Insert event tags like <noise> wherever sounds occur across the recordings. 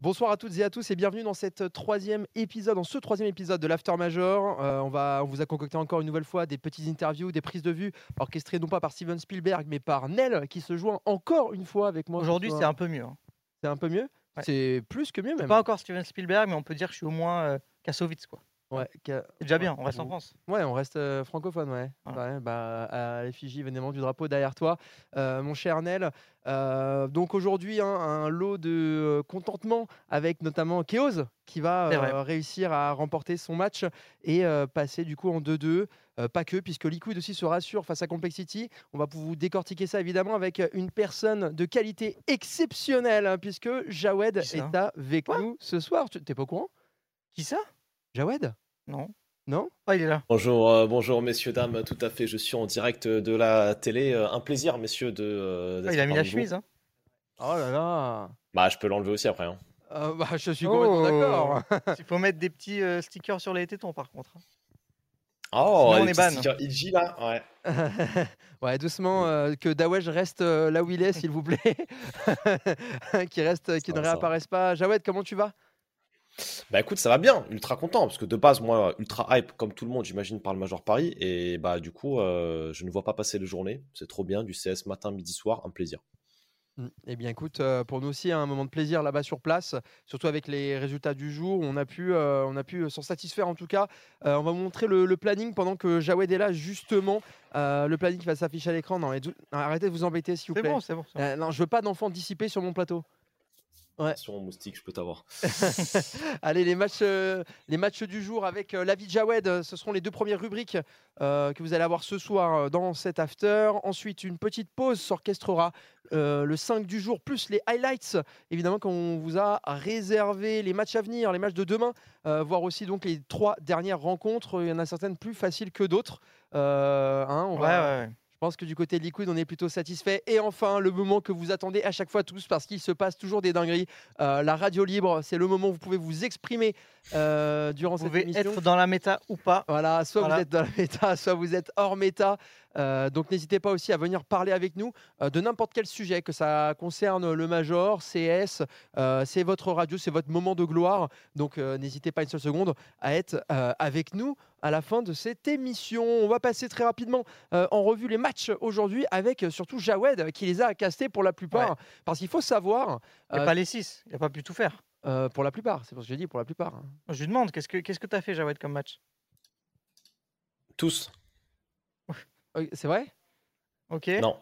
Bonsoir à toutes et à tous et bienvenue dans cette troisième épisode, dans ce troisième épisode de l'After Major. Euh, on, va, on vous a concocté encore une nouvelle fois des petites interviews, des prises de vue orchestrées non pas par Steven Spielberg mais par Nell qui se joint encore une fois avec moi. Aujourd'hui, c'est un peu mieux. hein. C'est un peu mieux? Ouais. C'est plus que mieux même. pas encore Steven Spielberg, mais on peut dire que je suis au moins euh, Kassovitz, quoi. Ouais, C'est déjà bien, on reste en. France. Ouais, on reste euh, francophone, ouais. Voilà. Ouais, bah, à l'effigie évidemment du drapeau derrière toi, euh, mon cher Nel. Euh, donc aujourd'hui, hein, un lot de contentement avec notamment Keoz qui va réussir à remporter son match et passer du coup en 2-2. Euh, pas que, puisque Liquid aussi se rassure face à Complexity. On va vous décortiquer ça évidemment avec une personne de qualité exceptionnelle, hein, puisque Jawed est avec Quoi? nous ce soir. Tu- T'es pas au courant? Qui ça? Jawed? Non. Non? Ah, il est là. Bonjour, euh, bonjour messieurs, dames, tout à fait, je suis en direct de la télé. Euh, un plaisir, messieurs, de. euh, Ah, il a mis la chemise. Hein. Oh là là Bah, je peux l'enlever aussi après. hein. Euh, bah, Je suis complètement Oh. d'accord. <laughs> Il faut mettre des petits euh, stickers sur les tétons, par contre. hein. Oh, Sinon, on les est ban. stickers Iji là Ouais. <laughs> ouais, doucement, euh, que Dawesh reste euh, là où il est, s'il vous plaît. <laughs> qui reste, qui ne réapparaisse pas. Jawed, comment tu vas? Bah écoute, ça va bien, ultra content, parce que de base, moi, ultra hype, comme tout le monde, j'imagine, par le Major Paris. Et bah, du coup, euh, je ne vois pas passer les journées. C'est trop bien, du CS matin, midi, soir, un plaisir. Mm. Eh bien, écoute, euh, pour nous aussi, un moment de plaisir là-bas sur place, surtout avec les résultats du jour. On a pu, euh, on a pu s'en satisfaire en tout cas. Euh, on va vous montrer le, le planning pendant que Jawed est là, justement. Euh, le planning qui va s'afficher à l'écran. Non, arrêtez de vous embêter, s'il vous C'est plaît. bon, c'est bon. c'est bon. Euh, non, je veux pas d'enfants dissipés sur mon plateau. Ouais. Sur moustique, je peux t'avoir. <laughs> Allez, les matchs, euh, les matchs du jour avec euh, l'avis de Jawed, euh, ce seront les deux premières rubriques euh, que vous allez avoir ce soir euh, dans cet after. Ensuite, une petite pause s'orchestrera euh, le 5 du jour, plus les highlights, évidemment, qu'on vous a réservé les matchs à venir, les matchs de demain, euh, voire aussi donc les trois dernières rencontres. Il y en a certaines plus faciles que d'autres. Euh, hein, on Ouais, va- ouais, ouais. Je pense que du côté de Liquid, on est plutôt satisfait. Et enfin, le moment que vous attendez à chaque fois tous, parce qu'il se passe toujours des dingueries. euh, la radio libre, c'est le moment où vous pouvez vous exprimer euh, durant Vous cette pouvez émission. être dans la méta ou pas. Voilà, soit Voilà. vous êtes dans la méta, <laughs> soit vous êtes hors méta. Euh, donc n'hésitez pas aussi à venir parler avec nous euh, de n'importe quel sujet, que ça concerne le Major, CS, euh, c'est votre radio, c'est votre moment de gloire. Donc euh, n'hésitez pas une seule seconde à être euh, avec nous à la fin de cette émission. On va passer très rapidement euh, en revue les matchs aujourd'hui avec euh, surtout Jawed qui les a castés pour la plupart. Parce qu'il faut savoir, Il n'y a Euh, pas les 6. Il n'a pas pu tout faire. euh, pour la plupart, c'est pour ce que j'ai dit, pour la plupart. hein. Je lui demande, qu'est-ce que qu'est-ce que t'as fait, Jawed, comme match? Tous C'est vrai? Ok. Non.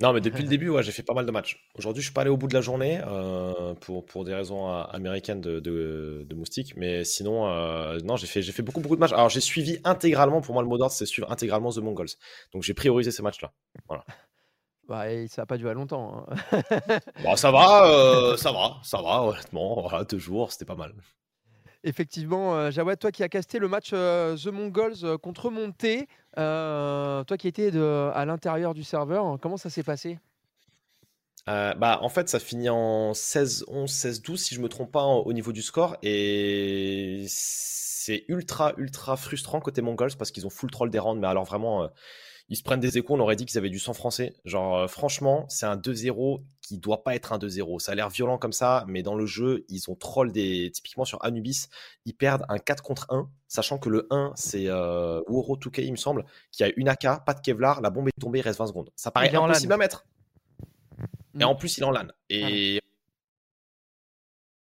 Non, mais depuis le <laughs> début, ouais, j'ai fait pas mal de matchs. Aujourd'hui, je suis pas allé au bout de la journée euh, pour, pour des raisons euh, américaines de, de, de moustique. Mais sinon, euh, non, j'ai fait, j'ai fait beaucoup, beaucoup de matchs. Alors, j'ai suivi intégralement, pour moi, le mot d'ordre, c'est suivre intégralement The Mongols. Donc, j'ai priorisé ces matchs-là. <laughs> bah, et Ça n'a pas duré longtemps. hein. Bon, ça va, euh, <laughs> ça va, ça va, honnêtement. Voilà, deux jours, c'était pas mal. Effectivement, euh, Jawad, toi qui as casté le match euh, The Mongols euh, contre Monté, toi qui étais à l'intérieur du serveur, comment ça s'est passé? Bah, en fait, ça finit en 16-11, 16-12, si je me trompe pas, au niveau du score. Et c'est ultra, ultra frustrant côté Mongols parce qu'ils ont full troll des rounds. Mais alors, vraiment, ils se prennent des échos. On aurait dit qu'ils avaient du sang français. Genre, euh, franchement, c'est un 2-0 qui doit pas être un 2-0. Ça a l'air violent comme ça, mais dans le jeu, ils ont troll des. Typiquement sur Anubis, ils perdent un 4 contre 1, sachant que le 1, c'est euh, Woro 2K, il me semble, qui a une AK, pas de Kevlar, la bombe est tombée, il reste 20 secondes. Ça paraît impossible à mettre. Et Mm. en plus, il est en LAN. Et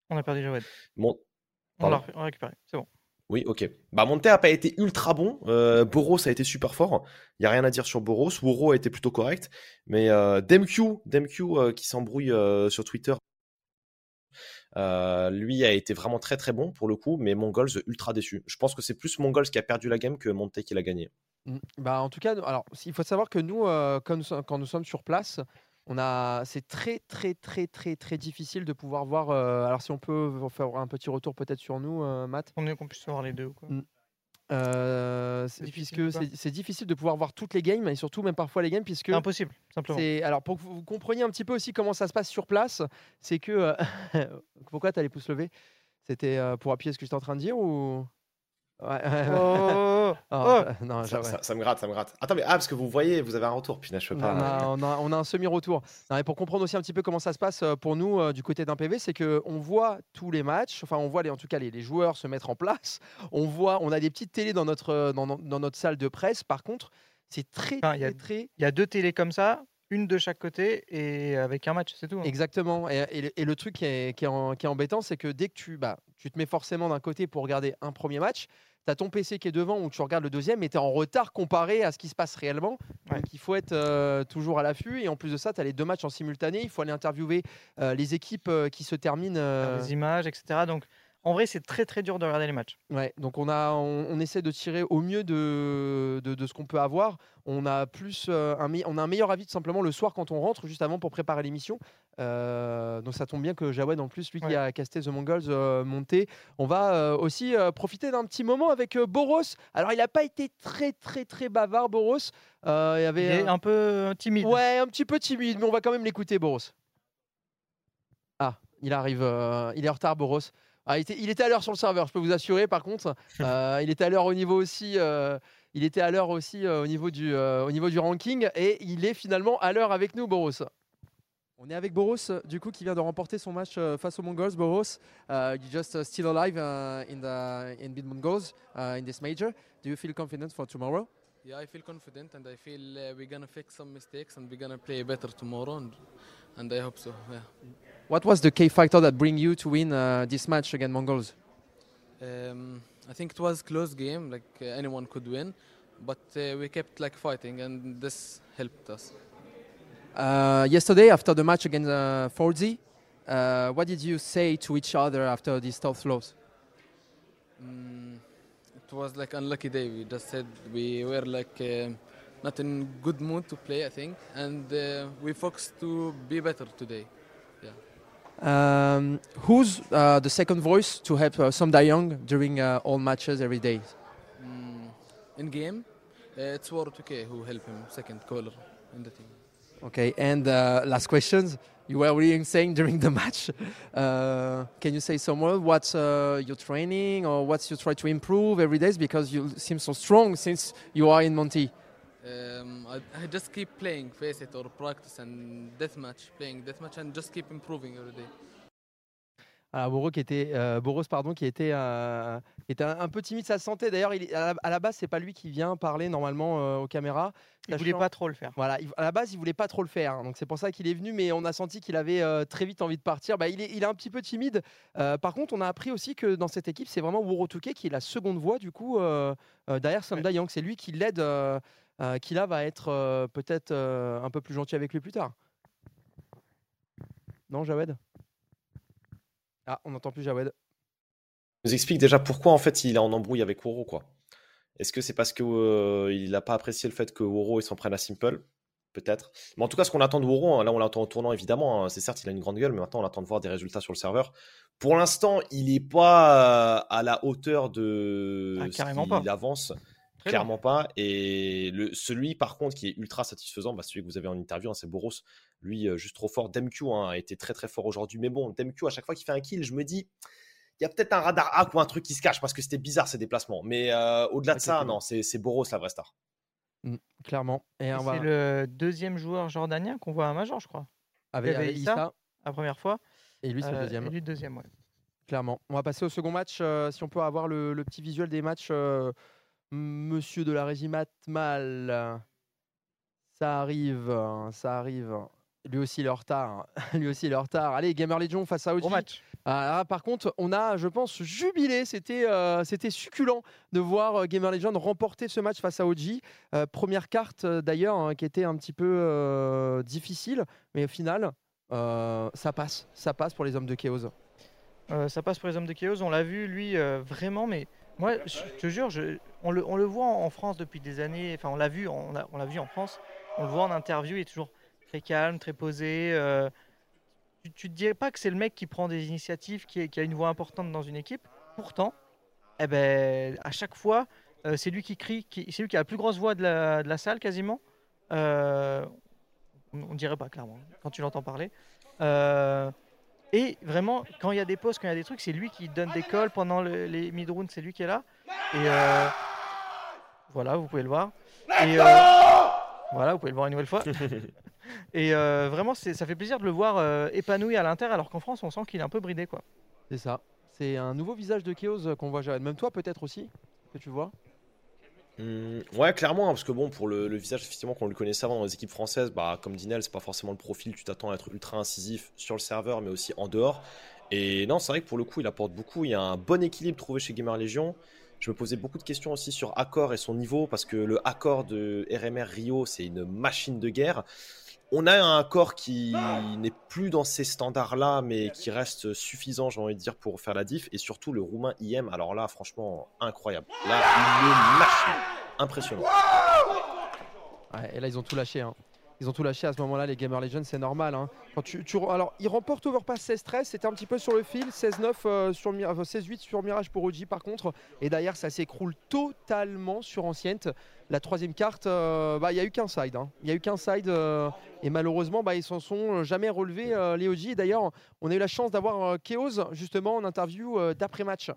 On a perdu Jawed. on l'a récupéré. C'est bon. Oui, ok. Bah, Monte a pas été ultra bon. Euh, Boros a été super fort. Il y a rien à dire sur Boros. Woro a été plutôt correct. Mais euh, euh, qui s'embrouille euh, sur Twitter, lui a été vraiment très très bon pour le coup. Mais Mongols ultra déçu. Je pense que c'est plus Mongols qui a perdu la game que Monte qui l'a gagné. Mm. Bah, en tout cas, alors, il faut savoir que nous, quand nous sommes sur place, on a, c'est très, très, très, très, très difficile de pouvoir voir. euh, alors, si on peut faire un petit retour peut-être sur nous, euh, Matt. On est qu'on puisse voir les deux. ou Quoi. Mm. Euh, c'est- difficile puisque c'est difficile de pouvoir voir toutes les games et surtout même parfois les games puisque impossible, simplement. alors pour que vous compreniez un petit peu aussi comment ça se passe sur place, c'est que <laughs> pourquoi tu as les pouces levés C'était pour appuyer ce que j'étais en train de dire ou? Ouais, ouais. Oh, Oh, oh. <laughs> non, Ça, ouais. ça- ça me gratte, ça me gratte. Attends, mais ah, parce que vous voyez, vous avez un retour. Putain, je peux pas. a, on a- on a un semi-retour. Non, mais pour comprendre aussi un petit peu comment ça se passe euh, pour nous euh, du côté d'un PV, c'est que on voit tous les matchs, enfin on voit les, en tout cas les, les joueurs se mettre en place. <laughs> On voit, on a des petites télés dans notre, euh, dans, dans notre salle de presse. Par contre, c'est très, Enfin, il y a- très, très Il y a deux télés comme ça, une de chaque côté et avec un match, c'est tout. hein. Exactement. Et, et le- et le truc qui est, qui est en- qui est embêtant, c'est que dès que tu, bah, tu te mets forcément d'un côté pour regarder un premier match, tu as ton PC qui est devant où tu regardes le deuxième et tu es en retard comparé à ce qui se passe réellement. Ouais. Donc il faut être euh, toujours à l'affût. Et en plus de ça, tu as les deux matchs en simultané. Il faut aller interviewer euh, les équipes euh, qui se terminent. Des images, etc. Donc, en vrai, c'est très très dur de regarder les matchs. Ouais, donc on, a, on, on essaie de tirer au mieux de, de, de ce qu'on peut avoir. On a, plus, euh, un, on a un meilleur avis tout simplement le soir quand on rentre, juste avant pour préparer l'émission. Euh, donc ça tombe bien que Jawed, en plus, lui qui a casté The Mongols, euh, monté. On va euh, aussi profiter d'un petit moment avec Boros. Alors il n'a pas été très très très bavard, Boros. Il y Il avait est un- peu timide. Ouais, un petit peu timide, mais on va quand même l'écouter, Boros. Ah, il arrive, il est en retard, Boros. Ah, il, était, il était à l'heure sur le serveur, je peux vous assurer. Par contre, <laughs> Euh, il était à l'heure au niveau aussi. euh, il était à l'heure aussi euh, au niveau du euh, au niveau du ranking et il est finalement à l'heure avec nous, Boros. On est avec Boros, du coup, qui vient de remporter son match euh, face aux Mongols. Boros, uh, you just uh, still alive uh, in the in Bid Mongols uh, in this major. Do you feel confident for tomorrow? Yeah, I feel confident and I feel uh, we're gonna fix some mistakes and we're gonna play better tomorrow and, and I hope so. Yeah. What was the key factor that bring you to win uh, this match against Mongols? Um, I think it was close game, like uh, anyone could win, but uh, we kept like fighting and this helped us. Uh, yesterday, after the match against uh, Forzi, uh, what did you say to each other after these tough loss? Mm, it was like unlucky day. We just said we were like um not in good mood to play, I think, and uh, we focused to be better today. Um, who's uh, the second voice to help uh, Sam Young during uh, all matches every day? Mm, in game, uh, it's War 2K who helped him, second caller in the team. Okay, and uh, last questions. You were really insane during the <laughs> match. Uh, can you say some word? What's uh, your training or what you try to improve every day? Because you seem so strong since you are in Monty. Um, I, I just keep playing face it or practice and deathmatch, playing deathmatch and just keep improving every day. Alors Boros qui était euh, Boros pardon qui était euh, était un, un peu timide ça se sentait d'ailleurs à, la, à la base c'est pas lui qui vient parler normalement euh, aux caméras Il voulait pas trop le faire. voilà il- à la base il voulait pas trop le faire hein, donc c'est pour ça qu'il est venu mais on a senti qu'il avait euh, très vite envie de partir bah, il est il est un petit peu timide Euh, par contre on a appris aussi que dans cette équipe c'est vraiment Wurotuke qui est la seconde voix du coup euh, euh, derrière Sam Ouais. Dayang c'est lui qui l'aide euh, qui là va être euh, peut-être euh, un peu plus gentil avec lui plus tard non Jawed? Ah on n'entend plus Jawed nous explique déjà pourquoi en fait il est en embrouille avec Woro quoi. Est-ce que c'est parce que euh, il n'a pas apprécié le fait que Woro il s'en prenne à Simple? Peut-être. Mais en tout cas, ce qu'on attend de Woro, hein, là on l'attend au tournant évidemment, hein, c'est certes il a une grande gueule, mais maintenant on attend de voir des résultats sur le serveur. Pour l'instant, il n'est pas à la hauteur de Ah, ce carrément qu'il pas. avance. Très Clairement pas. Et le, celui, par contre, qui est ultra satisfaisant, bah, celui que vous avez en interview, hein, c'est Boros. Lui, euh, juste trop fort. Demq hein, a été très très fort aujourd'hui. Mais bon, Demq, à chaque fois qu'il fait un kill, je me dis, il y a peut-être un radar hack ou un truc qui se cache parce que c'était bizarre ces déplacements. Mais euh, au-delà de ça, non, c'est c'est Boros la vraie star. clairement et Et on va C'est le deuxième joueur jordanien qu'on voit à Major, je crois. avec, avait avec Issa. Issa, La première fois. et lui c'est le Euh, deuxième Et lui, le deuxième, ouais. Clairement. On va passer au second match. euh, si on peut avoir le, le petit visuel des matchs, euh, monsieur de la régie Matmal. Ça arrive, hein, ça arrive. Lui aussi, il est en retard. <laughs> Lui aussi, il est en retard. Allez, Gamer Legion face à OG. Gros match. Ah, par contre, on a, je pense, jubilé. C'était euh, c'était succulent de voir euh, Gamer Legend remporter ce match face à OG. Euh, première carte, d'ailleurs, hein, qui était un petit peu euh, difficile. Mais au final, ça passe. Ça passe pour les hommes de Chaos. Ça passe pour les hommes de Chaos. On l'a vu, lui, vraiment, mais moi, je te jure, je- on, le, voit en France depuis des années. Enfin, on l'a vu, on, l'a vu en France. On le voit en interview, il est toujours très calme, très posé. euh, tu, tu te dirais pas que c'est le mec qui prend des initiatives, qui, a une voix importante dans une équipe. Pourtant, eh ben, à chaque fois, euh, c'est lui qui crie, c'est lui qui a la plus grosse voix de la, salle quasiment. Euh, on, on dirait pas clairement quand tu l'entends parler. Et vraiment, quand il y a des pauses, quand il y a des trucs, c'est lui qui donne des calls pendant le- les mid-rounds, c'est lui qui est là. Et euh, voilà, vous pouvez le voir. Et, euh, voilà, vous pouvez le voir une nouvelle fois. <laughs> Et euh, vraiment, ça fait plaisir de le voir euh, épanoui à l'Inter, alors qu'en France, on sent qu'il est un peu bridé. Quoi. C'est ça. C'est un nouveau visage de Chaos qu'on voit, Jared. Même toi, peut-être aussi, que tu vois. Hum, ouais, clairement, hein, parce que bon, pour le, le visage, effectivement, qu'on le connaissait avant dans les équipes françaises, bah, comme Dinel, c'est pas forcément le profil, tu t'attends à être ultra incisif sur le serveur, mais aussi en dehors. Et non, c'est vrai que pour le coup, il apporte beaucoup. Il y a un bon équilibre trouvé chez Gamer Legion. Je me posais beaucoup de questions aussi sur Accor et son niveau, parce que le Accor de RMR Rio, c'est une machine de guerre. On a un Accor qui n'est plus dans ces standards-là, mais qui reste suffisant, j'ai envie de dire, pour faire la diff. Et surtout, le roumain IM, alors là, franchement, incroyable. Là, une machine. Impressionnant. Ouais, et là, ils ont tout lâché. hein. Ils ont tout lâché à ce moment-là, les Gamer Legends, c'est normal. hein. Alors, ils remportent Overpass 16-13, c'était un petit peu sur le fil, 16-9 euh, sur Mi- enfin, 16-8 sur Mirage pour OG par contre. Et derrière, ça s'écroule totalement sur Anciente. La troisième carte, euh, bah, il n'y a eu qu'un side. hein. Il n'y a eu qu'un side. euh, et malheureusement, bah, ils s'en sont jamais relevés, euh, les OG. Et d'ailleurs, on a eu la chance d'avoir euh, Chaos justement en interview euh, d'après-match.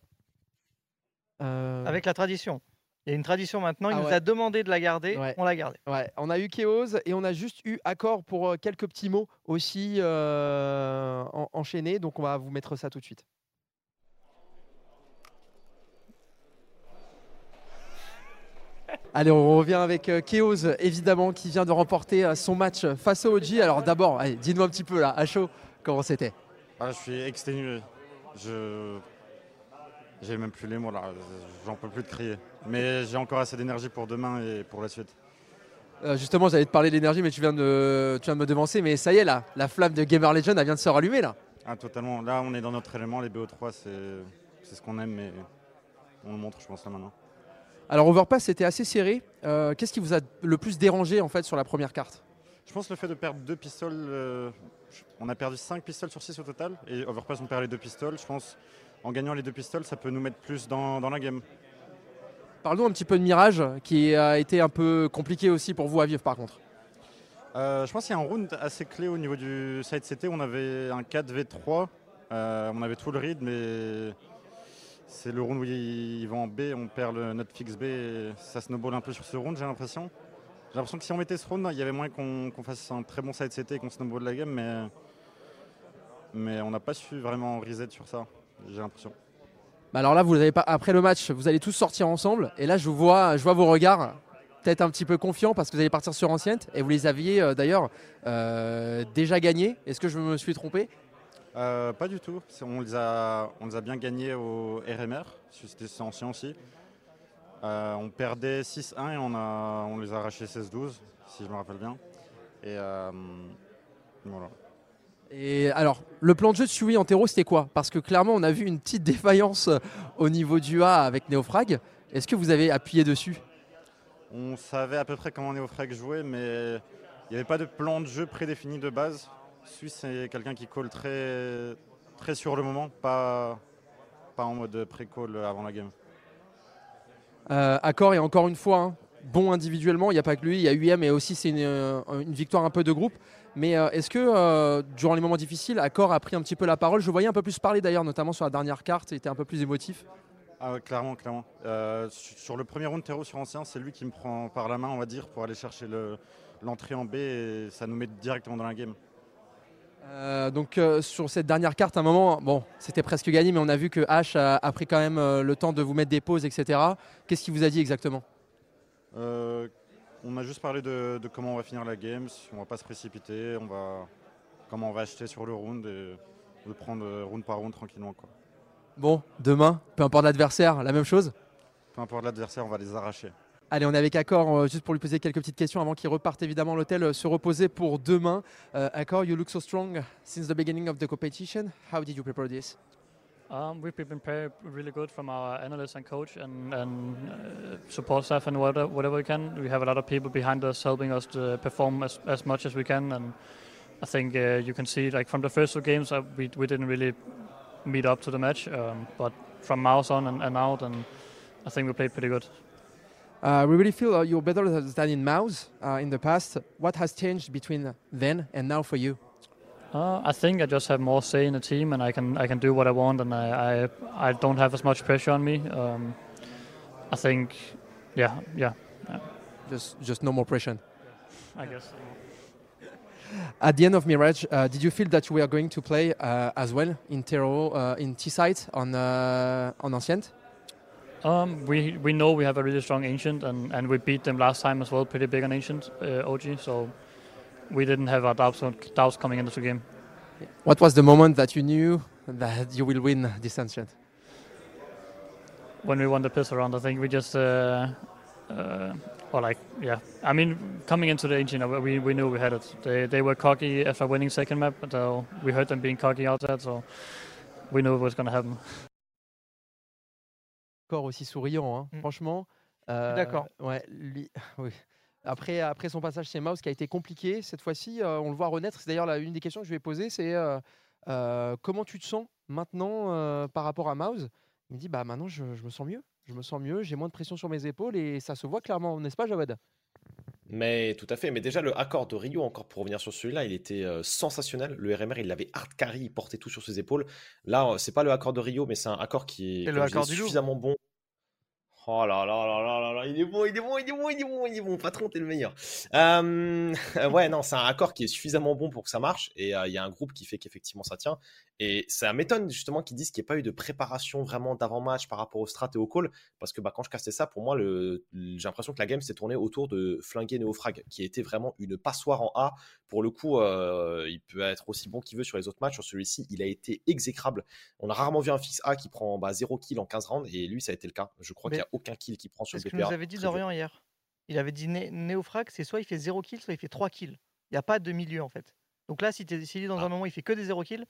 Euh, Avec la tradition. Il y a une tradition maintenant, il Ah nous a demandé de la garder, Ouais. on l'a gardée. Ouais, on a eu Chaos et on a juste eu accord pour euh, quelques petits mots aussi euh, en- enchaînés. Donc on va vous mettre ça tout de suite. Allez, on revient avec euh, Chaos, évidemment, qui vient de remporter euh, son match face au OG. Alors d'abord, dis-nous un petit peu là, à chaud, comment c'était? Ah, je suis exténué. Je. J'ai même plus les mots là. J'en peux plus de crier. Mais j'ai encore assez d'énergie pour demain et pour la suite. Euh, Justement, j'allais te parler de l'énergie, mais tu viens, de, tu viens de me devancer. Mais ça y est, là, la flamme de Gamer Legend, elle vient de se rallumer là. Ah, totalement. Là, on est dans notre élément. Les BO3, c'est ce qu'on aime, mais on le montre, je pense, là maintenant. Alors Overpass c'était assez serré. Euh, Qu'est-ce qui vous a le plus dérangé en fait sur la première carte? Je pense le fait de perdre deux pistoles. euh, on a perdu 5 pistoles sur 6 au total. Et Overpass, on perd les deux pistoles. Je pense en gagnant les deux pistoles, ça peut nous mettre plus dans, dans la game. Parlons un petit peu de Mirage qui a été un peu compliqué aussi pour vous à vivre par contre. Euh, je pense qu'il y a un round assez clé au niveau du side CT. On avait un 4v3. euh, on avait tout le read, mais c'est le round où ils vont en B. On perd le, notre fixe B. et ça snowball un peu sur ce round, j'ai l'impression. J'ai l'impression que si on mettait ce round, il y avait moyen qu'on qu'on fasse un très bon side CT et qu'on snowball la game, mais, mais on n'a pas su vraiment reset sur ça, j'ai l'impression. Bah alors là, vous avez pas après le match, vous allez tous sortir ensemble. Et là, je vous vois, je vois vos regards peut-être un petit peu confiants parce que vous allez partir sur Anciente et vous les aviez euh, d'ailleurs euh, déjà gagnés. Est-ce que je me suis trompé? Euh, pas du tout. On les, a, on les a bien gagnés au RMR. C'était ancien aussi. Euh, on perdait 6-1 et on, a, on les a arrachés 16-12, si je me rappelle bien. Et euh, voilà. Et alors, le plan de jeu de Sui en terreau, c'était quoi? Parce que clairement, on a vu une petite <laughs> défaillance euh, au niveau du A avec Neofrag. Est-ce que vous avez appuyé dessus? On savait à peu près comment Neofrag jouait, mais il n'y avait pas de plan de jeu prédéfini de base. Suisse, c'est quelqu'un qui call très, très sur le moment, pas, pas en mode pré-call avant la game. Euh, Accor est encore une fois hein, bon individuellement. Il n'y a pas que lui, il y a UM et aussi c'est une, euh, une victoire un peu de groupe. Mais euh, est-ce que euh, durant les moments difficiles, Accor a pris un petit peu la parole? Je voyais un peu plus parler d'ailleurs, notamment sur la dernière carte, il était un peu plus émotif. Ah ouais, clairement, clairement. Euh, su- sur le premier round terreau sur ancien, c'est lui qui me prend par la main, on va dire, pour aller chercher le- l'entrée en B et ça nous met directement dans la game. Euh, donc euh, sur cette dernière carte, à un moment, bon, c'était presque gagné, mais on a vu que H a, a pris quand même le temps de vous mettre des pauses, etc. Qu'est-ce qu'il vous a dit exactement? On a juste parlé de, de comment on va finir la game, si on va pas se précipiter, on va, comment on va acheter sur le round et de prendre euh, round par round tranquillement. Quoi. Bon, demain, peu importe l'adversaire, la même chose Peu importe l'adversaire, on va les arracher. Allez, on est avec Accor, euh, juste pour lui poser quelques petites questions avant qu'il reparte évidemment à l'hôtel euh, se reposer pour demain. Euh, Accor, you look so strong since the beginning of the competition. How did you prepare this? Um, we've been prepared really good from our analysts and coach and, and uh, support staff and whatever, whatever we can. We have a lot of people behind us helping us to perform as, as much as we can. And I think uh, you can see, like from the first two games, uh, we, we didn't really meet up to the match. Um, but from mouse on and, and out, and I think we played pretty good. Uh, we really feel uh, you're better than in Mouse uh, in the past. What has changed between then and now for you Uh, I think I just have more say in the team, and I can I can do what I want, and I I, I don't have as much pressure on me. Um, I think, yeah, yeah, Just, just no more pressure. I guess. <laughs> At the end of Mirage, uh, did you feel that you were going to play uh, as well in Tero, uh, in T-side on uh, on Ancient? Um, we we know we have a really strong ancient, and, and we beat them last time as well, pretty big on ancient uh, OG. So we didn't have our doubts doubts coming into the game. What was the moment that you knew that you will win this Ancient? When we won the piss around, I think we just. Uh, uh, or like, yeah. I mean, coming into the ancient, uh, we, we knew we had it. They, they were cocky after winning second map, but uh, we heard them being cocky outside, so we knew it was going to happen. Encore aussi souriant, hein, Mm. franchement. d'accord. Ouais, lui, <laughs> oui. Après, après son passage chez Mouse qui a été compliqué, cette fois-ci, euh, on le voit renaître. C'est d'ailleurs une des questions que je lui ai posées, c'est euh, euh, comment tu te sens maintenant euh, par rapport à Mouse? Il me dit, bah maintenant je, je me sens mieux. Je me sens mieux, j'ai moins de pression sur mes épaules et ça se voit clairement, n'est-ce pas Jawad Mais tout à fait. Mais déjà, le accord de Rio, encore pour revenir sur celui-là, il était euh, sensationnel. Le RMR, il l'avait hard carry, il portait tout sur ses épaules. Là, c'est pas le accord de Rio, mais c'est un accord qui est, le disais, suffisamment bon. Oh là là là là là là, il est bon, il est bon, il est bon, il est bon, il est bon. Patron, t'es le meilleur. <laughs> Ouais, non, c'est un accord qui est suffisamment bon pour que ça marche. Et euh, il y a un groupe qui fait qu'effectivement ça tient. Et ça m'étonne justement qu'ils disent qu'il n'y ait pas eu de préparation vraiment d'avant-match par rapport au strat et au call. Parce que bah, quand je castais ça, pour moi, le... j'ai l'impression que la game s'est tournée autour de flinguer Neofrag, qui était vraiment une passoire en A. Pour le coup, euh, il peut être aussi bon qu'il veut sur les autres matchs. Sur celui-ci, il a été exécrable. On a rarement vu un fixe A qui prend bah, 0 kill en 15 rounds. Et lui, ça a été le cas. Je crois Mais qu'il n'y a aucun kill qui prend sur C'est ce le que BPA. nous avait dit. Dorian hier. Il avait dit Né- Néofrag, c'est soit il fait 0 kill, soit il fait 3 kills. Il n'y a pas de milieu en fait. Donc là, si tu est dans Ah. un moment il fait que des 0 kills,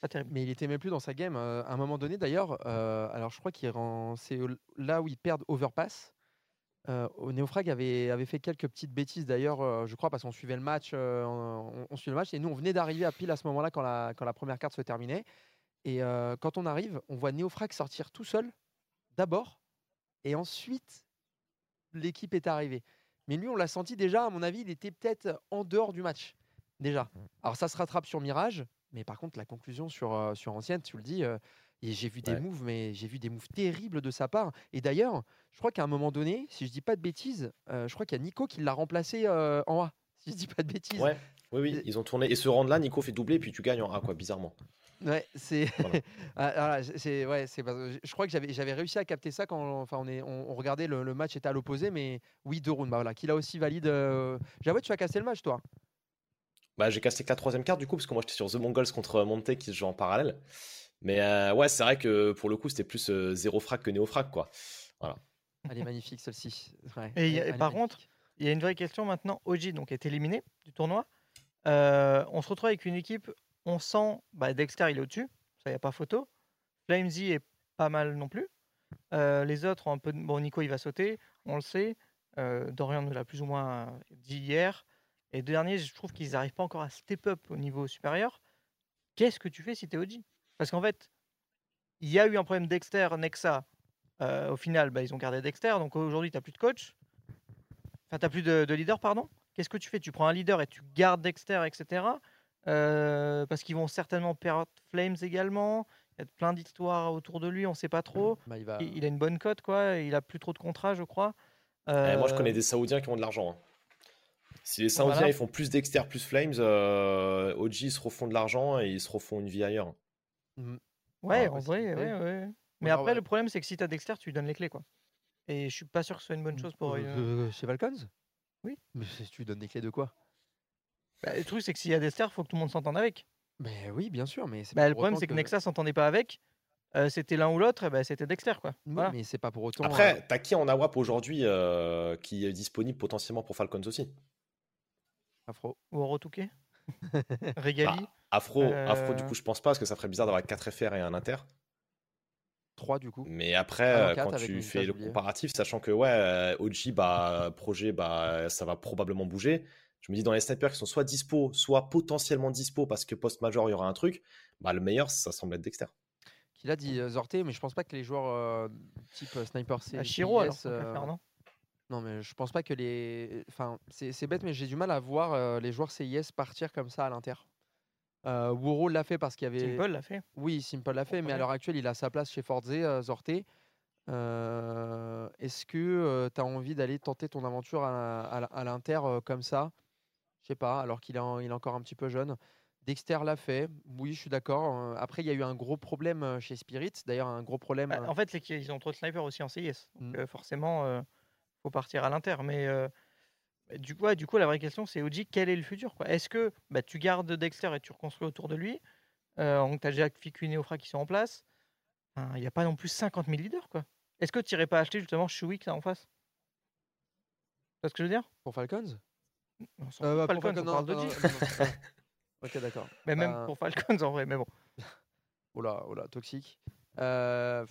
pas terrible. Mais il était même plus dans sa game. euh, à un moment donné, d'ailleurs, euh, alors je crois qu'il rend... c'est là où ils perdent Overpass. Euh, au Neofrag avait, avait fait quelques petites bêtises d'ailleurs, euh, je crois, parce qu'on suivait le match, on, on suivait le match, et nous on venait d'arriver à pile à ce moment-là quand la, quand la première carte se terminait. Et quand on arrive, on voit Neofrag sortir tout seul, d'abord, et ensuite l'équipe est arrivée. Mais lui, on l'a senti déjà, à mon avis, il était peut-être en dehors du match, déjà. Alors ça se rattrape sur Mirage, mais par contre, la conclusion sur, sur Ancienne, tu le dis, euh, et j'ai vu des Ouais. moves, mais j'ai vu des moves terribles de sa part. Et d'ailleurs, je crois qu'à un moment donné, si je dis pas de bêtises, euh, je crois qu'il y a Nico qui l'a remplacé euh, en A. Si je dis pas de bêtises. Ouais, oui, oui, ils ont tourné. Et ce round-là, Nico fait doubler, puis tu gagnes en A, quoi, bizarrement. Ouais, c'est. Voilà. <laughs> Ah, voilà, c'est- ouais, c'est je- crois que j'avais j'avais réussi à capter ça quand enfin on est on, on regardait le, le match était à l'opposé, mais oui deux rounds. Bah voilà, qu'il a aussi valide. Euh... J'avoue, tu as cassé le match toi. Bah, j'ai cassé que la troisième carte du coup, parce que moi j'étais sur The Mongols contre Monte qui se joue en parallèle. Mais euh, ouais, c'est vrai que pour le coup, c'était plus euh, zéro frag que néo frag quoi. Elle est magnifique celle-ci. Ouais, Et a- elle par contre, Il y a une vraie question maintenant. OG donc est éliminé du tournoi. Euh, on se retrouve avec une équipe. On sent bah, Dexter il est au-dessus, ça y a pas photo. Flamesy est pas mal non plus. Euh, les autres ont un peu. de- Bon, Nico il va sauter, on le sait. Euh, Dorian nous l'a plus ou moins dit hier. Et dernier, je trouve qu'ils n'arrivent pas encore à step up au niveau supérieur. Qu'est-ce que tu fais si tu es OG Parce qu'en fait, il y a eu un problème Dexter, Nexa. Euh, au final, bah, ils ont gardé Dexter. Donc aujourd'hui, tu n'as plus de coach. Enfin, tu plus de, de leader, pardon. Qu'est-ce que tu fais? Tu prends un leader et tu gardes Dexter, etc. Euh, parce qu'ils vont certainement perdre Flames également. Il y a plein d'histoires autour de lui, on ne sait pas trop. Bah, il va. Il, il a une bonne cote, quoi. Il a plus trop de contrats, je crois. Eh, moi, je Euh, connais des Saoudiens qui ont de l'argent. hein. Si les Saoudiens Voilà. ils font plus Dexter plus Flames, euh, OG ils se refont de l'argent et ils se refont une vie ailleurs. Mm. Ouais, Ah, en vrai, ouais, ouais. Mais après, ouais. le problème, c'est que si tu as Dexter, tu lui donnes les clés, quoi. Et je suis pas sûr que ce soit une bonne chose pour. Euh, euh, chez Valcons Oui. Mais c'est- tu lui donnes des clés de quoi? Bah, le truc, c'est que s'il y a Dexter, il faut que tout le monde s'entende avec. Mais oui, bien sûr, mais c'est Bah, le problème, c'est que Nexa s'entendait pas avec. Euh, c'était l'un ou l'autre, et bah, c'était Dexter, quoi. Oui, Voilà. mais c'est pas pour autant. euh, Après, t'as qui en AWAP aujourd'hui euh, qui est disponible potentiellement pour Falcons aussi? Afro. Ou Orotouké <laughs> Régali? Bah, Afro, Afro, du Euh. coup, je pense pas parce que ça ferait bizarre d'avoir 4 FR et un Inter. 3 du coup. Mais après, Ah non, euh, quand tu fais le comparatif, sachant que ouais, euh, OG, bah, projet, bah, ça va probablement bouger. Je me dis dans les snipers qui sont soit dispo, soit potentiellement dispo parce que post-major il y aura un truc, bah, le meilleur, ça semble être Dexter. Qu'il a dit Zorté, mais je pense pas que les joueurs euh, type sniper C. À Chiro, alors, euh, faire, non? Non, mais je pense pas que les. Enfin, c'est bête, mais j'ai du mal à voir euh, les joueurs CIS partir comme ça à l'Inter. Euh, Wuro l'a fait parce qu'il y avait. Simple l'a fait. Oui, Simple l'a fait, mais à l'heure actuelle, il a sa place chez Forze, euh, Zorté. Euh, Est-ce que tu as envie d'aller tenter ton aventure à, à- à l'Inter euh, comme ça? Je sais pas, alors qu'il est, en- est encore un petit peu jeune. Dexter l'a fait, oui, je suis d'accord. Euh, Après, il y a eu un gros problème euh, chez Spirit, d'ailleurs, un gros problème. Bah, euh, en fait, c'est qu'ils ont trop de snipers aussi en CIS. Donc, Mm. euh, forcément, euh, faut partir à l'inter. Mais euh, du, coup, ouais, du coup, la vraie question, c'est OG, quel est le futur quoi? Est-ce que bah, tu gardes Dexter et tu reconstruis autour de lui euh, Donc, tu as déjà Fiku et Neofra qui sont en place. Il n'y a pas non plus 50 000 leaders. quoi. Est-ce que tu n'irais pas acheter justement Shuik là en face? Tu vois ce que je veux dire? Pour Falcons? Euh, bah, pour Falcons, on parle non, non, non. <laughs> Ok, d'accord. Mais même Bah, pour Falcons en vrai, mais bon. Oh là, oh là, toxique. Euh,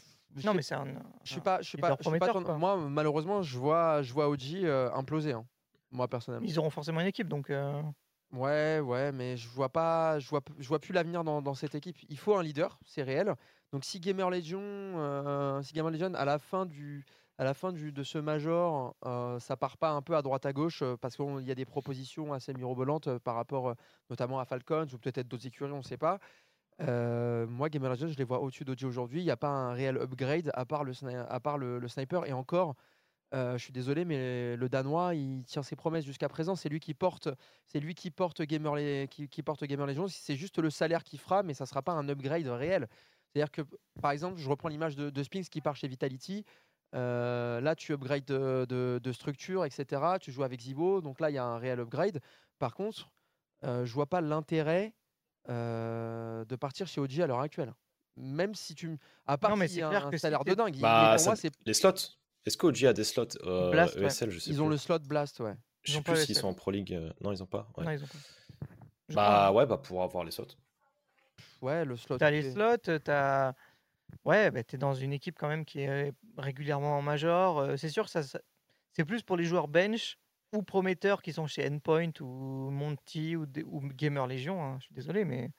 Non, mais c'est un. je suis un- pas, je suis pas, je suis pas prometteur, ton- quoi. Moi, malheureusement, je vois, je vois OG euh, imploser. hein, moi personnellement. Ils auront forcément une équipe, donc. euh, Ouais, ouais, mais je vois pas, je vois, je vois plus l'avenir dans, dans cette équipe. Il faut un leader, c'est réel. Donc si Gamer Legion, euh, si Gamer Legion à la fin du, à la fin du, de ce major, euh, ça part pas un peu à droite à gauche euh, parce qu'il y a des propositions assez mirobolantes par rapport euh, notamment à Falcons ou peut-être d'autres écuries, on ne sait pas. Euh, moi, Gamer Legion, je les vois au-dessus d'OG aujourd'hui. Il n'y a pas un réel upgrade à part le, sniper et encore. euh, je suis désolé, mais le Danois, il tient ses promesses jusqu'à présent. C'est lui qui porte, lui qui porte Gamer, Le- qui, qui porte Gamer Legion. C'est juste le salaire qui fera, mais ça sera pas un upgrade réel. C'est-à-dire que, par exemple, je reprends l'image de, de Spinks qui part chez Vitality. Euh, là, tu upgrades de, structure, etc. Tu joues avec Zivo, donc là, il y a un réel upgrade. Par contre, je vois pas l'intérêt euh, de partir chez OG à l'heure actuelle. Même si tu, à part Non, mais s'il y c'est un que si salaire de dingue, Bah, pour ça- moi, c'est les slots. Est-ce que OG a des slots euh, Blast, ouais. ESL Je sais ils plus. ont le slot Blast, ouais. Je sais plus s'ils ESL. sont en Pro League. euh, Non, ils ont pas. ouais. Non, ils ont pas. Bah crois, ouais, bah pour avoir les slots. Ouais, le slot. T'as les slots, t'as. Ouais, bah, t'es dans une équipe quand même qui est régulièrement en major. euh, C'est sûr que ça, ça- c'est plus pour les joueurs bench ou prometteurs qui sont chez Endpoint ou Monty ou, ou Gamer Legion. hein, Je suis désolé, mais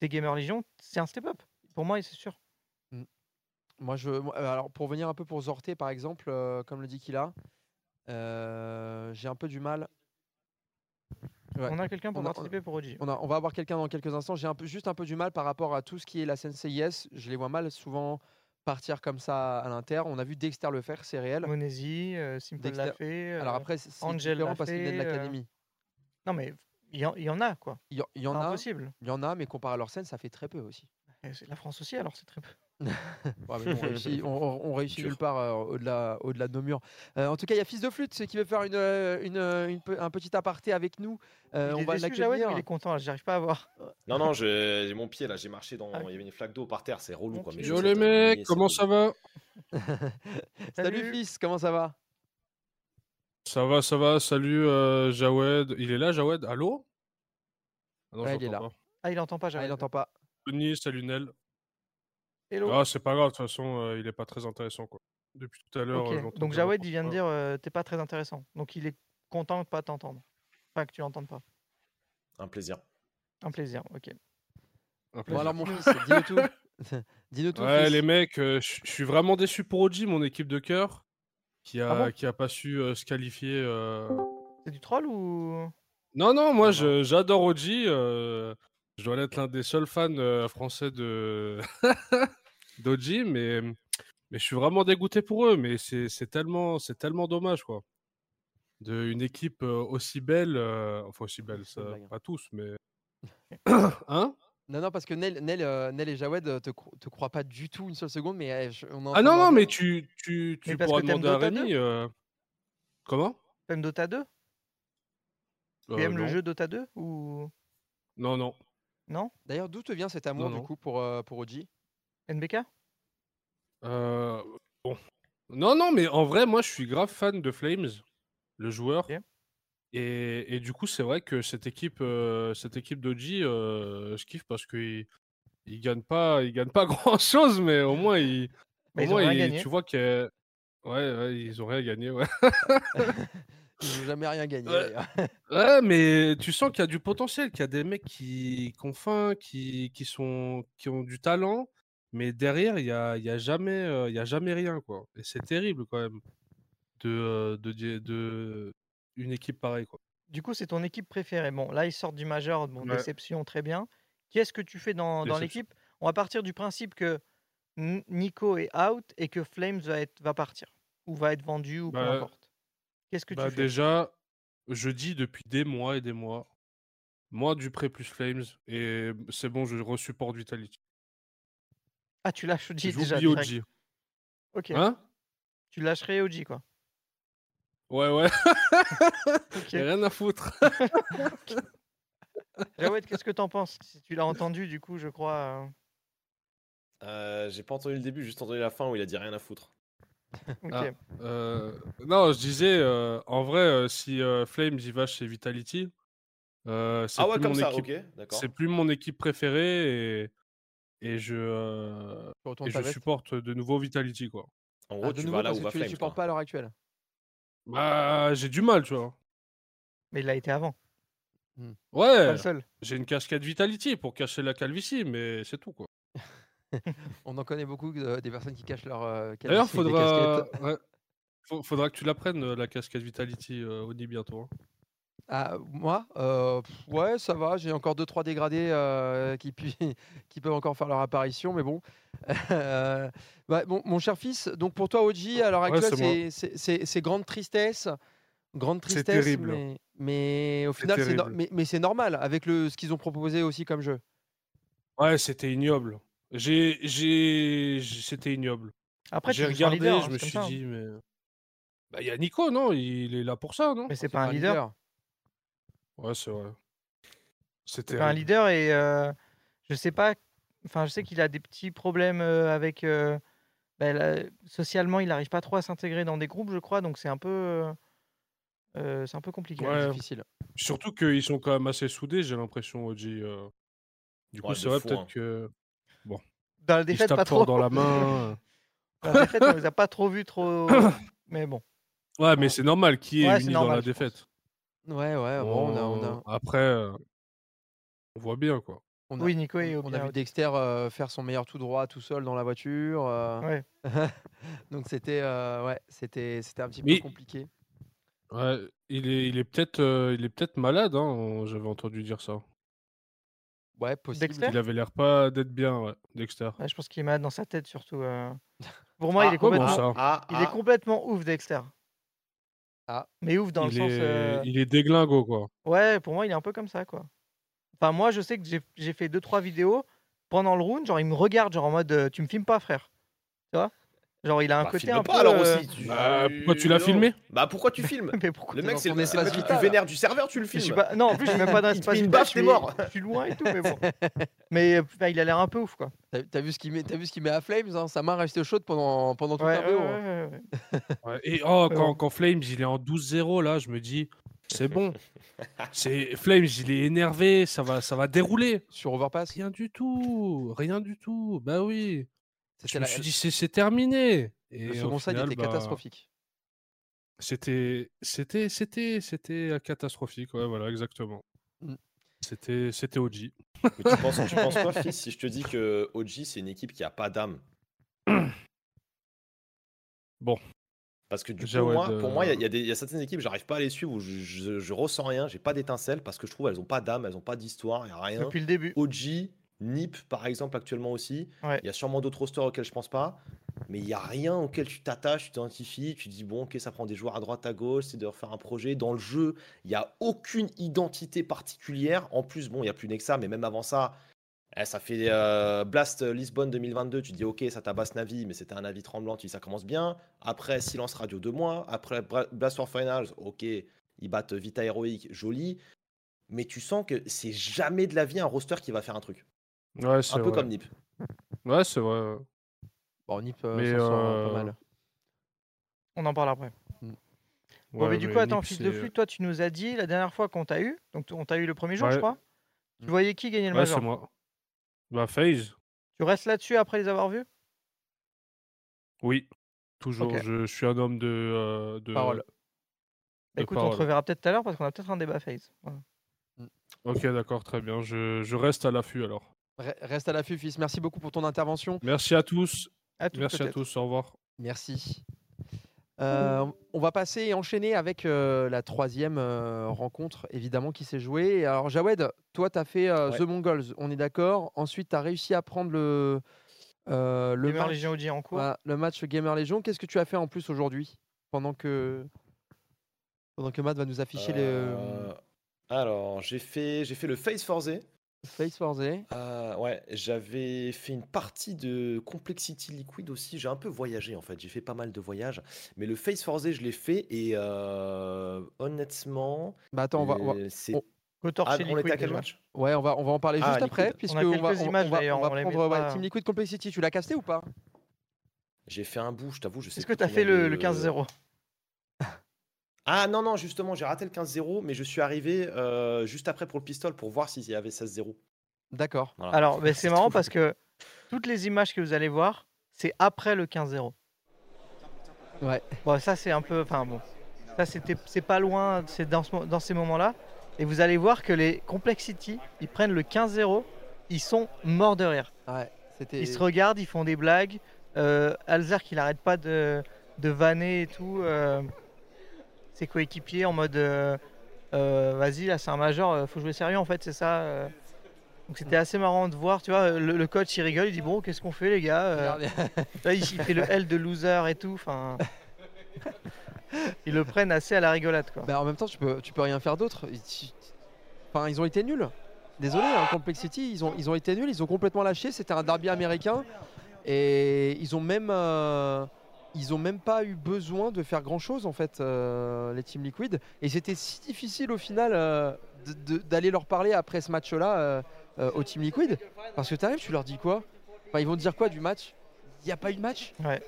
des Gamer Legion, c'est un step-up. Pour moi, c'est sûr. Moi, je, euh, alors pour venir un peu pour Zorté, par exemple, euh, comme le dit Kila, euh, j'ai un peu du mal. Ouais. On a quelqu'un pour On a- participer pour OG. On, a- on va avoir quelqu'un dans quelques instants. J'ai un peu, juste un peu du mal par rapport à tout ce qui est la scène CIS. Je les vois mal souvent partir comme ça à l'Inter. On a vu Dexter le faire, c'est réel. Monesi, euh, Simple Dexter- l'a fait. Alors euh, après, c'est différent parce qu'il vient de euh, l'académie. Non, mais il y, en- il y en a, quoi. Il y, en C'est a, impossible. il y en a, mais comparé à leur scène, ça fait très peu aussi. La France aussi, alors c'est très peu. <laughs> Ouais, mais bon, on réussit, <laughs> on, réussit nulle part euh, au-delà, au-delà de nos murs. Euh, en tout cas, il y a Fils de Flûte qui veut faire une, euh, une, une pe- un petit aparté avec nous. Euh, on va l'accueillir. il est content, j'arrive pas à voir. <laughs> Non, non, j'ai mon pied là, j'ai marché dans. Ah. Il y avait une flaque d'eau par terre, c'est relou quoi. Yo, les mecs, comment ça va? Salut, Salut. Fils, comment ça va? Ça va, ça va, salut euh, Jawed. Il est là, Jawed? Allô? Ah non, Ouais, il est là. pas. Ah, il entend pas, Ah, Jawed. Il n'entend pas. Tony, salut Nel. Hello. Ah, c'est pas grave, de toute façon, euh, il est pas très intéressant quoi. Depuis tout à l'heure. Euh, Donc Jawed, il vient de dire euh, t'es pas très intéressant. Donc il est content de pas t'entendre. Enfin, que tu l'entendes pas. Un plaisir. Un plaisir, ok. Un Bon, alors, mon <laughs> fils, dis-nous tout. <laughs> dis-nous tout. Ouais, fils. les mecs, euh, je suis vraiment déçu pour OG, mon équipe de cœur, qui a, Ah bon? qui a pas su euh, se qualifier. euh. C'est du troll ou? Non, non, moi je- j'adore OG. euh, je dois être l'un des seuls fans euh, français de <laughs> d'OG, mais, mais je suis vraiment dégoûté pour eux. Mais c'est c'est tellement, c'est tellement dommage, quoi. De une équipe euh, aussi belle, euh, enfin aussi belle, ça, hein. pas tous, mais. <coughs> hein? Non, non, parce que Nel, Nel, euh, Nel et Jawed euh, te, cro- te croient pas du tout une seule seconde, mais euh, je- on est en Ah non, non, mais tu, tu, tu Mais pourras demander à Dota 2? Rémi. euh, Comment? T'aimes Dota 2 Tu aimes le jeu Dota 2 ou? Non, non. Non? D'ailleurs, d'où te vient cet amour Non, du non. coup pour, euh, pour OG NBK Euh, bon. Non, non, mais en vrai, moi, je suis grave fan de Flames, le joueur. Et, et du coup, c'est vrai que cette équipe, euh, cette équipe d'OG, euh, je kiffe parce qu'ils ils gagnent pas, ils gagnent pas <laughs> grand chose, mais au moins, ils, au ils ont rien ils- gagné. tu vois que, ouais, ouais, ils ont rien gagné, ouais. <laughs> Ils n'ont jamais rien gagné. <laughs> Ouais, mais tu sens qu'il y a du potentiel, qu'il y a des mecs qui, qui ont faim, qui, qui, sont, qui ont du talent, mais derrière, il n'y a, y a, jamais, euh, y a jamais rien, quoi. Et c'est terrible, quand même, de, euh, de, de, une équipe pareille, quoi. Du coup, c'est ton équipe préférée. Bon, là, ils sortent du major. Bon, Ouais. déception, très bien. Qu'est-ce que tu fais dans, l'équipe? On va partir du principe que Nico est out et que Flames va, être, va partir ou va être vendu ou peu Bah, importe. Qu'est-ce que Bah, tu fais? déjà, je dis depuis des mois et des mois, moi Dupré plus Flames, et c'est bon, je resupporte Vitality. Ah, tu lâches OG déjà. OG. Ok. Hein? Tu lâcherais OG quoi. Ouais, ouais, <laughs> rien à foutre. <laughs> <laughs> Jawed, qu'est-ce que t'en penses? Si tu l'as entendu, du coup, je crois. euh, Euh, J'ai pas entendu le début, juste entendu la fin où il a dit rien à foutre. Ok. Ah. Euh, non, je disais, euh, en vrai, euh, si euh, Flames y va chez Vitality, euh, c'est Ah ouais, plus comme mon ça, équipe, ok, d'accord. c'est plus mon équipe préférée et, et je, euh, et je supporte de nouveau Vitality quoi. En Ah, gros, de tu nouveau, vas là parce où que va tu supportes quoi. pas à l'heure actuelle? Bah, j'ai du mal, tu vois. Mais il l'a été avant. Pas Ouais, le seul. j'ai une casquette Vitality pour cacher la calvitie, mais c'est tout quoi. <laughs> On en connaît beaucoup euh, des personnes qui cachent leur euh, D'ailleurs, calvitie des faudra... ouais. Faudra que tu la prennes, euh, la casquette Vitality, euh, Oni, bientôt. hein. Ah, moi, euh, ouais, ça va. J'ai encore deux trois dégradés euh, qui, <laughs> peuvent encore faire leur apparition, mais bon. <laughs> Euh, bon, mon cher fils, donc pour toi, OG, à l'heure Ouais, actuelle, c'est moi. c'est- c'est c'est- c'est grande tristesse, grande tristesse, terrible. mais, mais au C'est final, c'est no- terrible. mais, mais c'est normal avec le ce qu'ils ont proposé aussi comme jeu. Ouais, c'était ignoble. J'ai, j'ai, j'ai- c'était ignoble. Après, J'ai regardé, leader, hein, je me suis ça, hein. dit, mais. Bah, il y a Nico, non? Il est là pour ça, non? Mais c'est pas un leader. Ouais, c'est vrai. C'était. Un leader et euh, je sais pas. Enfin, je sais qu'il a des petits problèmes euh, avec. euh, bah, socialement, il n'arrive pas trop à s'intégrer dans des groupes, je crois, donc c'est un peu. euh, euh, c'est un peu compliqué. Ouais. Difficile. Surtout qu'ils sont quand même assez soudés, j'ai l'impression, OG. Du coup, Ouais, c'est vrai, peut-être hein. que. Dans la défaite, pas trop. dans la main. <laughs> Dans la défaite, on les a pas trop vus, trop. <coughs> Mais bon. Ouais, mais c'est normal qui est Ouais, uni dans normal, la défaite. Ouais, ouais. Bon, on a, on a- Après, euh, on voit bien, quoi. on a- Oui, Nico est on, on a vu. Dexter euh, faire son meilleur tout droit tout seul dans la voiture. euh, Ouais. <laughs> donc c'était euh, ouais, c'était c'était un petit Mais- peu compliqué. Ouais, il est, il est peut-être, euh, il est peut-être malade. Hein, J'avais entendu dire ça. Ouais, possible. Dexter? Il avait l'air pas d'être bien, ouais, Dexter. Ouais, je pense qu'il est malade dans sa tête, surtout. euh. Pour moi, Ah, il est complètement. ça? Ah, Il ah, est complètement ouf, Dexter. Ah. Mais ouf dans il, le sens. euh, il est déglingo, quoi. Ouais, pour moi, il est un peu comme ça, quoi. Enfin, moi, je sais que j'ai fait 2-3 vidéos pendant le round. Genre, il me regarde, genre en mode Tu me filmes pas, frère. Tu vois? Genre, il a un bah, côté un pas peu. alors euh, aussi. tu- Bah, pourquoi tu l'as filmé Bah pourquoi tu filmes <laughs> Mais pourquoi Le mec, c'est le, mec le vital. plus vénère du serveur, tu le filmes. pas... Non, en plus, je même pas dans <laughs> l'espace une baffe, je t'es suis- mort. Je suis loin et tout, mais bon. Mais enfin, il a l'air un peu ouf, quoi. T'as vu ce qu'il met, t'as vu ce qu'il met à Flames hein? Sa main restée chaude pendant pendant tout Ouais, un ouais, peu. ouais, ouais, ouais. Ouais, <laughs> Et oh, quand, quand Flames il est en 12-0, là, je me dis, c'est bon. c'est Flames, il est énervé, ça va, ça va dérouler. Sur Overpass, Rien du tout, rien du tout. Bah oui. Je me suis dit, c'est terminé. Et le second side était bah, catastrophique. C'était, c'était, c'était, c'était catastrophique. Ouais, voilà, exactement. Mm. C'était, c'était OG. Mais tu penses, tu penses quoi, <laughs> fils, si je te dis que OG, c'est une équipe qui a pas d'âme? <clears throat> Bon. Parce que du coup, moi, pour moi, il y y, a des- il y a certaines équipes, j'arrive pas à les suivre où je, je, je ressens rien, j'ai pas d'étincelle parce que je trouve elles ont pas d'âme, elles ont pas d'histoire, il y a rien. Depuis le début. OG, NIP par exemple actuellement aussi. Ouais. Il y a sûrement d'autres rosters auxquels je pense pas. Mais il y a rien auquel tu t'attaches, tu t'identifies, tu dis bon ok ça prend des joueurs à droite à gauche, c'est de refaire un projet. Dans le jeu, il n'y a aucune identité particulière. En plus, bon, il n'y a plus Nexa, mais même avant ça, eh, ça fait euh, Blast Lisbonne 2022, tu dis ok ça tabasse Navi, mais c'était un Navi tremblant, tu dis ça commence bien. Après Silence Radio deux mois, après Blast for Finals, ok, ils battent Vita Heroic, joli. Mais tu sens que c'est jamais de la vie un roster qui va faire un truc. Ouais, c'est Un peu vrai. comme Nip. Ouais, c'est vrai. Bon, Nip euh, Mais, s'en sort euh, pas mal. On en parle après. Bon, Ouais, mais du mais coup, attends, Nip, fils de c'est- flûte, toi, tu nous as dit la dernière fois qu'on t'a eu, donc t- on t'a eu le premier jour, je Ouais. crois. Tu voyais qui gagner le Ouais, c'est major moi. Bah, FaZe, Tu restes là-dessus après les avoir vus? Oui. Toujours, Ok. je, je suis un homme de. euh, de Parole. de Bah, Écoute, on parole. te reverra peut-être tout à l'heure parce qu'on a peut-être un débat phase. Voilà. Ok, d'accord, très bien. Je, je reste à l'affût alors. Re- Reste à l'affût, fils. Merci beaucoup pour ton intervention. Merci à tous. À Merci à tous. Au revoir. Merci. Euh, on va passer et enchaîner avec euh, la troisième euh, rencontre, évidemment, qui s'est jouée. Alors, Jawed, toi, tu as fait euh, Ouais. The Mongols, on est d'accord. Ensuite, tu as réussi à prendre le, Euh, le, Gamer match, Légion en cours. le match Gamer Légion, qu'est-ce que tu as fait en plus aujourd'hui pendant que pendant que Matt va nous afficher Euh, Alors, j'ai fait, j'ai fait le Face Forze. Face for the Euh, ouais, j'avais fait une partie de Complexity Liquid aussi. J'ai un peu voyagé en fait. J'ai fait pas mal de voyages. Mais le Face Forze, je l'ai fait. Et euh, honnêtement, Bah attends, on va, on va- c'est. on- Ah, torcher on était à quel match? Ouais, on va on va en parler Ah, juste après puisque On a on, va on, images, on va, on va prendre ouais. Team Liquid Complexity. Tu l'as casté ou pas? J'ai fait un bout, je t'avoue. Je sais Est-ce que plus tu as combien fait le, le 15-0 Ah non, non, justement, j'ai raté le 15-0, mais je suis arrivé euh, juste après pour le pistol pour voir s'il y avait 16-0. D'accord. Voilà. Alors, ben, <laughs> c'est marrant parce que toutes les images que vous allez voir, c'est après le 15-0. Ouais. Bon, ça, c'est un peu. Enfin, bon. Ça, c'était, c'est pas loin, c'est dans, ce dans ces moments-là. Et vous allez voir que les Complexity, ils prennent le 15-0, ils sont morts de rire. Ouais, c'était Ils se regardent, ils font des blagues. Euh, Alzer qui n'arrête pas de, de vanner et tout. euh, ses coéquipiers en mode euh, euh, vas-y, là c'est un major, euh, faut jouer sérieux en fait, c'est ça. Donc c'était assez marrant de voir, tu vois, le, le coach il rigole, il dit bon, qu'est-ce qu'on fait les gars. Là il, fait le L de loser et tout. Enfin, ils le prennent assez à la rigolade quoi. Bah, en même temps, tu peux, tu peux rien faire d'autre. Enfin, ils ont été nuls. Désolé, hein, Complexity, ils ont, ils ont été nuls, ils ont complètement lâché. C'était un derby américain et ils ont même, euh, ils ont même pas eu besoin de faire grand chose en fait, euh, les Team Liquid. Et c'était si difficile au final euh, d'aller leur parler après ce match-là euh, au Team Liquid, parce que tu arrives, tu leur dis quoi? Enfin, ils vont te dire quoi du match? Il n'y a pas eu de match? Ouais.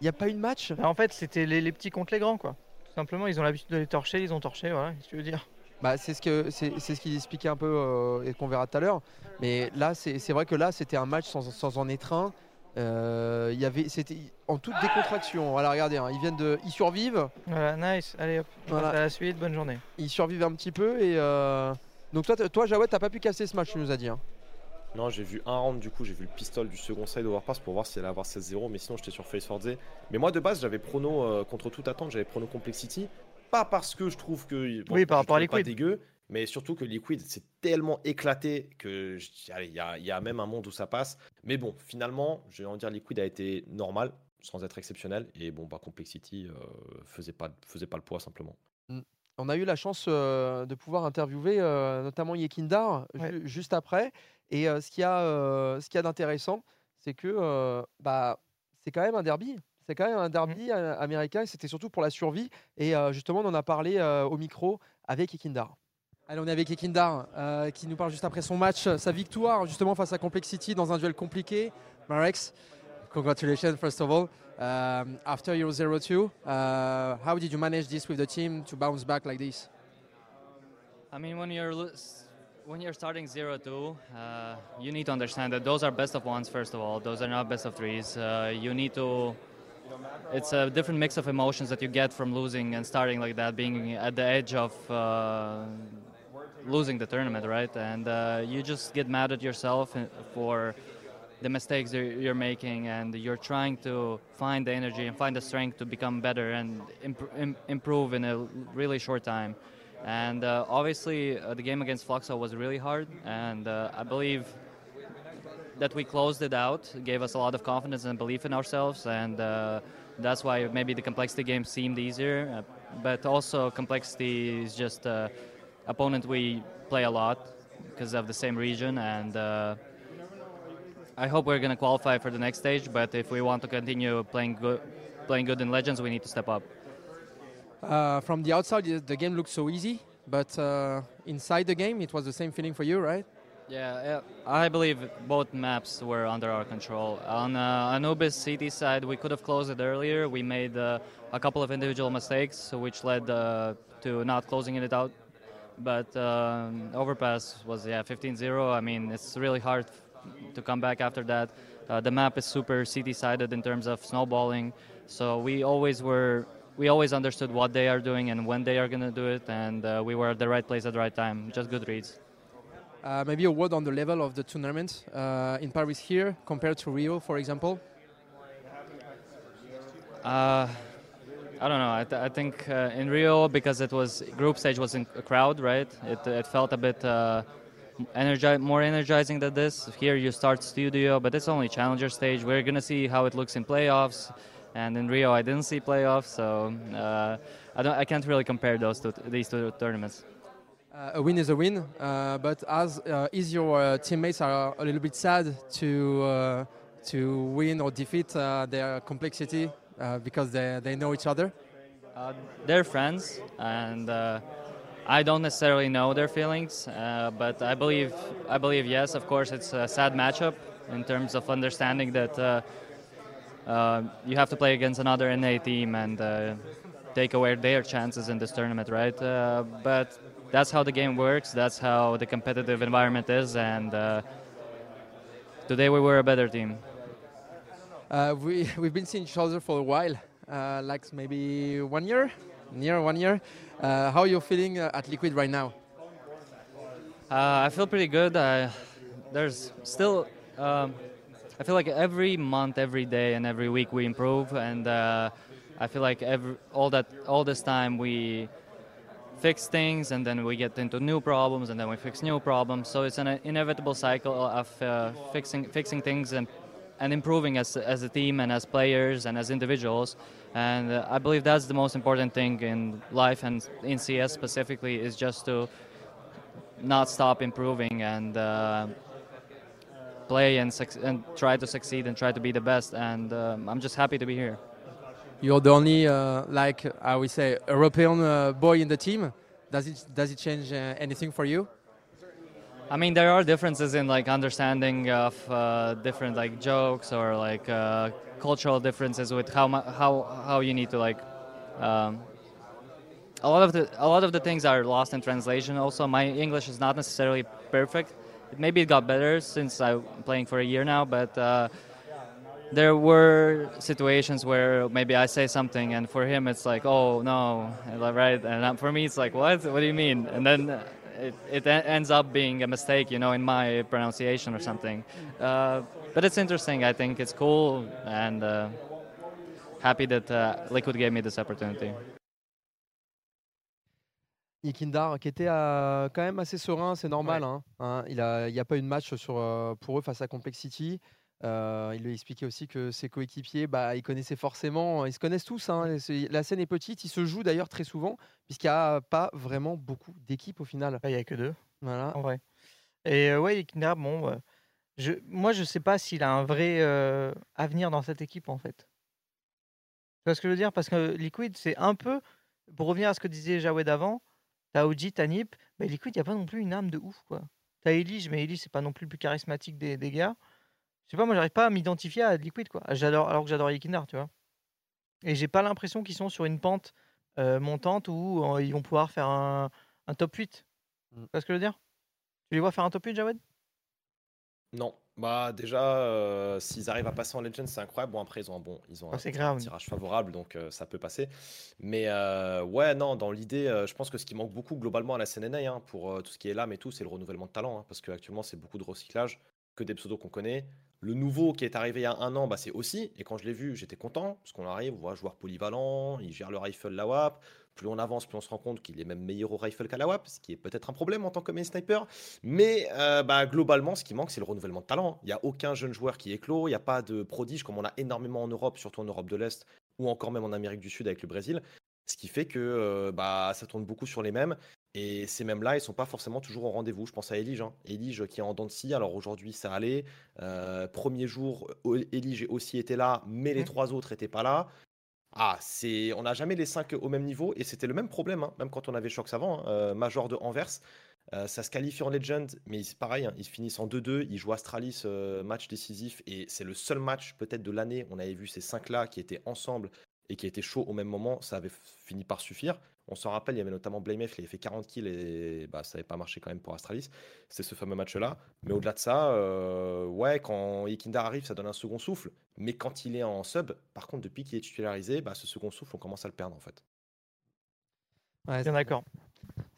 Il n'y a pas eu de match? Bah, en fait, c'était les, les petits contre les grands quoi. Tout simplement, ils ont l'habitude de les torcher, ils ont torché, voilà, que tu veux dire? Bah, c'est ce que c'est ce qu'il expliquait un peu euh, et qu'on verra tout à l'heure. Mais là, c'est c'est vrai que là, c'était un match sans, sans en être un. Euh, il y avait, c'était en toute décontraction. Voilà, regardez, hein, ils viennent de, ils survivent, Voilà, nice, allez hop, on Voilà. passe à la suite, bonne journée. ils survivent un petit peu et euh, donc toi, toi, Jawed, t'as pas pu casser ce match, tu nous as dit. hein. Non, j'ai vu un round du coup, j'ai vu le pistol du second side overpass pour voir si elle allait avoir 16-0, mais sinon j'étais sur Face Forze. Mais moi de base, j'avais prono euh, contre toute attente, j'avais prono Complexity. Pas parce que je trouve que. Oui, par rapport à pas dégueu, mais surtout que Liquid c'est tellement éclaté que il y, a- il y a même un monde où ça passe. Mais bon, finalement, je vais en dire Liquid a été normal, sans être exceptionnel. Et bon, bah Complexity euh, faisait, pas, faisait pas le poids simplement. On a eu la chance euh, de pouvoir interviewer euh, notamment Yekindar ju- juste après. Et euh, ce qu'il y a, euh, ce qu'il y a d'intéressant, c'est que euh, bah, c'est quand même un derby. C'est quand même un derby euh, américain et c'était surtout pour la survie. Et euh, justement, on en a parlé euh, au micro avec Yekindar. Allez, on est avec Yekindar euh, qui nous parle juste après son match, sa victoire justement face à Complexity dans un duel compliqué. Marex, congratulations first of all. Um, after your 0-2, uh, how did you manage this with the team to bounce back like this? I mean, when you're when you're starting 0-2, uh, you need to understand that those are best of ones. First of all, those are not best of threes. Uh, you need to. It's a different mix of emotions that you get from losing and starting like that, being at the edge of uh, losing the tournament, right? And uh, you just get mad at yourself for the mistakes you're making, and you're trying to find the energy and find the strength to become better and imp- im- improve in a really short time. And uh, obviously, uh, the game against Fluxo was really hard, and uh, I believe that we closed it out, gave us a lot of confidence and belief in ourselves, and uh, that's why maybe the complexity game seemed easier. Uh, but also, complexity is just opponent we play a lot because of the same region, and uh, I hope we're going to qualify for the next stage. But if we want to continue playing good, playing good in Legends, we need to step up. Uh, from the outside, the- game looked so easy, but uh, inside the game, it was the same feeling for you, right? Yeah, yeah, I believe both maps were under our control. On uh, Anubis city side, we could have closed it earlier. We made uh, a couple of individual mistakes, which led uh, to not closing it out. But um, Overpass was yeah 15-0. I mean, it's really hard to come back after that. Uh, the map is super city-sided in terms of snowballing, so we always were. We always understood what they are doing and when they are going to do it, and uh, we were at the right place at the right time. Just good reads. Uh, maybe a word on the level of the tournament uh, in Paris here compared to Rio, for example. I don't know. I, th- I think uh, in Rio because it was group stage was in a crowd, right? It, it felt a bit uh, energi- more energizing than this. Here you start studio, but it's only challenger stage. We're gonna see how it looks in playoffs, and in Rio I didn't see playoffs, so uh, I don't I can't really compare those two these two tournaments. Uh, a win is a win, uh, but as uh, is your uh, teammates are a little bit sad to to win or defeat their complexity uh, because they, they know each other. Uh, they're friends, and uh, I don't necessarily know their feelings, uh, but I believe I believe yes. Of course, it's a sad matchup in terms of understanding that uh, uh, you have to play against another NA team and take away their chances in this tournament, right? But that's how the game works. That's how the competitive environment is, and today we were a better team. Uh, we <laughs> we've been seeing each other for a while, uh, like maybe one year, near one year. Uh, how are you feeling uh, at Liquid right now? Uh, I feel pretty good. I, there's still, um, I feel like every month, every day, and every week we improve, and I feel like every all that all this time we fix things, and then we get into new problems, and then we fix new problems. So it's an inevitable cycle of uh, fixing fixing things and and improving as as a team and as players and as individuals. And uh, I believe that's the most important thing in life and in CS specifically is just to not stop improving and uh, play and, and try to succeed and try to be the best. And um, I'm just happy to be here. You're the only, uh, like I would say, European uh, boy in the team. Does it does it change uh, anything for you? I mean, there are differences in like understanding of uh, different like jokes or like uh, cultural differences with how how how you need to like. Um, a lot of the a lot of the things are lost in translation. Also, my English is not necessarily perfect. Maybe it got better since I'm playing for a year now, but. Uh, there were situations where maybe I say something, and for him it's like, "Oh no," right? And um, for me it's like, "What? What do you mean?" And then uh, it, it ends up being a mistake, you know, in my pronunciation or something. Uh, but it's interesting. I think it's cool, and uh, happy that uh, Liquid gave me this opportunity. Ikindar, qui était euh, quand même assez serein, c'est normal. hein, hein. il n'y a, il a pas eu de match sur, euh, pour eux face à Complexity. Euh, il lui a expliqué aussi que ses coéquipiers, bah, ils connaissaient forcément, ils se connaissent tous. hein, La scène est petite, ils se jouent d'ailleurs très souvent, puisqu'il n'y a pas vraiment beaucoup d'équipes au final. Il n'y a que deux. Voilà. En vrai. Et euh, ouais, Iknar, bon, euh, je, moi je sais pas s'il a un vrai euh, avenir dans cette équipe en fait. Tu vois ce que je veux dire? Parce que Liquid, c'est un peu, pour revenir à ce que disait Jawed avant, t'as Oji, t'as Nip, mais Liquid, il n'y a pas non plus une âme de ouf quoi. T'as Elige, mais Elige, c'est pas non plus le plus charismatique des, des gars. Je sais pas, moi j'arrive pas à m'identifier à Liquid quoi. J'adore, alors que j'adore Iknar, tu vois. Et j'ai pas l'impression qu'ils sont sur une pente euh, montante où euh, ils vont pouvoir faire un, un top 8. Mm. Tu vois ce que je veux dire? Tu les vois faire un top 8, Jawed? Non, bah déjà, euh, s'ils arrivent à passer en Legends, c'est incroyable. Bon, après, ils ont un bon, ils ont Ah, un, tirage favorable, donc euh, ça peut passer. Mais euh, ouais, non, dans l'idée, euh, je pense que ce qui manque beaucoup globalement à la CNNA hein, pour euh, tout ce qui est l'âme et tout, c'est le renouvellement de talent. hein, parce qu'actuellement, c'est beaucoup de recyclage, que des pseudos qu'on connaît. Le nouveau qui est arrivé il y a un an, bah, c'est aussi. Et quand je l'ai vu, j'étais content, parce qu'on arrive, on voit joueur polyvalent, il gère le rifle, la WAP. Plus on avance, plus on se rend compte qu'il est même meilleur au rifle qu'à la WAP, ce qui est peut-être un problème en tant que main sniper. Mais euh, bah, globalement, ce qui manque, c'est le renouvellement de talent. Il n'y a aucun jeune joueur qui éclot, il n'y a pas de prodige comme on a énormément en Europe, surtout en Europe de l'Est, ou encore même en Amérique du Sud avec le Brésil. Ce qui fait que euh, bah, ça tourne beaucoup sur les mêmes. Et ces mêmes-là, ils sont pas forcément toujours au rendez-vous. Je pense à Elige. Hein. Elige qui est en dents de scie. Alors aujourd'hui, ça allait. Euh, premier jour, Elige aussi était là, mais les trois autres n'étaient pas là. Ah, c'est, on n'a jamais les cinq au même niveau. Et c'était le même problème, hein, même quand on avait Shox avant. hein, euh, Major de Anvers. Euh, ça se qualifie en Legend, mais c'est pareil, hein, ils finissent en 2-2. Ils jouent Astralis, euh, match décisif. Et c'est le seul match peut-être de l'année. On avait vu ces cinq-là qui étaient ensemble et qui étaient chauds au même moment. Ça avait fini par suffire. On s'en rappelle, il y avait notamment Blamef, il avait fait 40 kills et bah, ça n'avait pas marché quand même pour Astralis. C'est ce fameux match-là. Mais au-delà de ça, euh, ouais, quand Ikindar arrive, ça donne un second souffle. Mais quand il est en sub, par contre, depuis qu'il est titularisé, bah, ce second souffle, on commence à le perdre en fait. Ouais, Bien d'accord.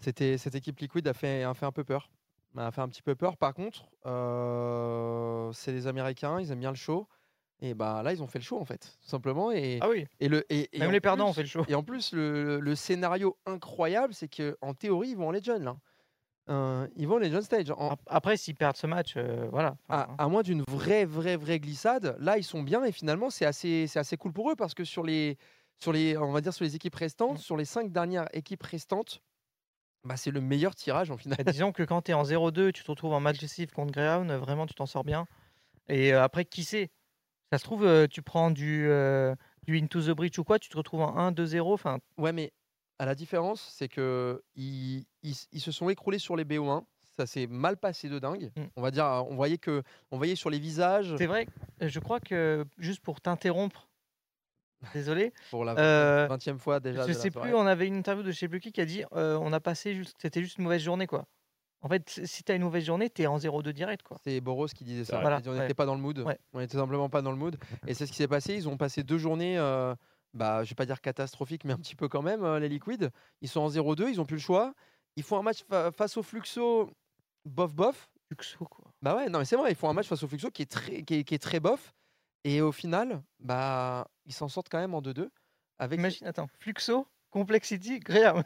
C'était cette équipe Liquid a fait, a fait un peu peur. A fait un petit peu peur. Par contre, euh, c'est les Américains, ils aiment bien le show. Et bah là, ils ont fait le show en fait, tout simplement. Et, Ah oui, et le, et, et même en les perdants ont fait le show. Et en plus, le, le scénario incroyable, c'est que en théorie, ils vont en Legend là. euh, ils vont les Legend Stage. En- Ap- Après, s'ils perdent ce match, euh, voilà. à, Enfin, à moins d'une vraie, vraie, vraie glissade, là, ils sont bien et finalement, c'est assez, c'est assez cool pour eux parce que sur les, sur les, on va dire sur les équipes restantes, Mm. sur les cinq dernières équipes restantes, bah, c'est le meilleur tirage en finale. bah, disons que quand tu es en 0-2, tu te retrouves en match décisif contre Greyhound, vraiment, tu t'en sors bien. Et euh, après, qui sait? Ça se trouve, euh, tu prends du, euh, du Into the Breach ou quoi, tu te retrouves en 1-2-0. Enfin, Ouais, mais à la différence, c'est que ils, ils, ils se sont écroulés sur les BO1. Ça s'est mal passé de dingue. Mm. On va dire, on voyait que, on voyait sur les visages c'est vrai, euh, je crois que, juste pour t'interrompre, désolé, pour la Euh, 20e fois déjà. je de sais plus, on avait une interview de sais plus qui a dit on a passé juste, c'était juste une mauvaise journée quoi. En fait, si- tu as une mauvaise journée, tu es en 0-2 direct quoi. C'est Boros qui disait ça. Voilà, on ouais. n'était pas dans le mood. Ouais. On était simplement pas dans le mood. Et c'est ce qui s'est passé. Ils ont passé deux journées, euh, bah, je vais pas dire catastrophiques, mais un petit peu quand même, euh, les Liquids. Ils sont en 0-2, ils ont plus le choix. Ils font un match fa- face au Fluxo, bof bof. Luxo quoi. Bah ouais, non mais c'est vrai, ils font un match face au Fluxo qui est très, qui est, qui est très bof. Et au final, bah, ils s'en sortent quand même en 2-2. Avec... Imagine, attends, Fluxo, Complexity, Graham.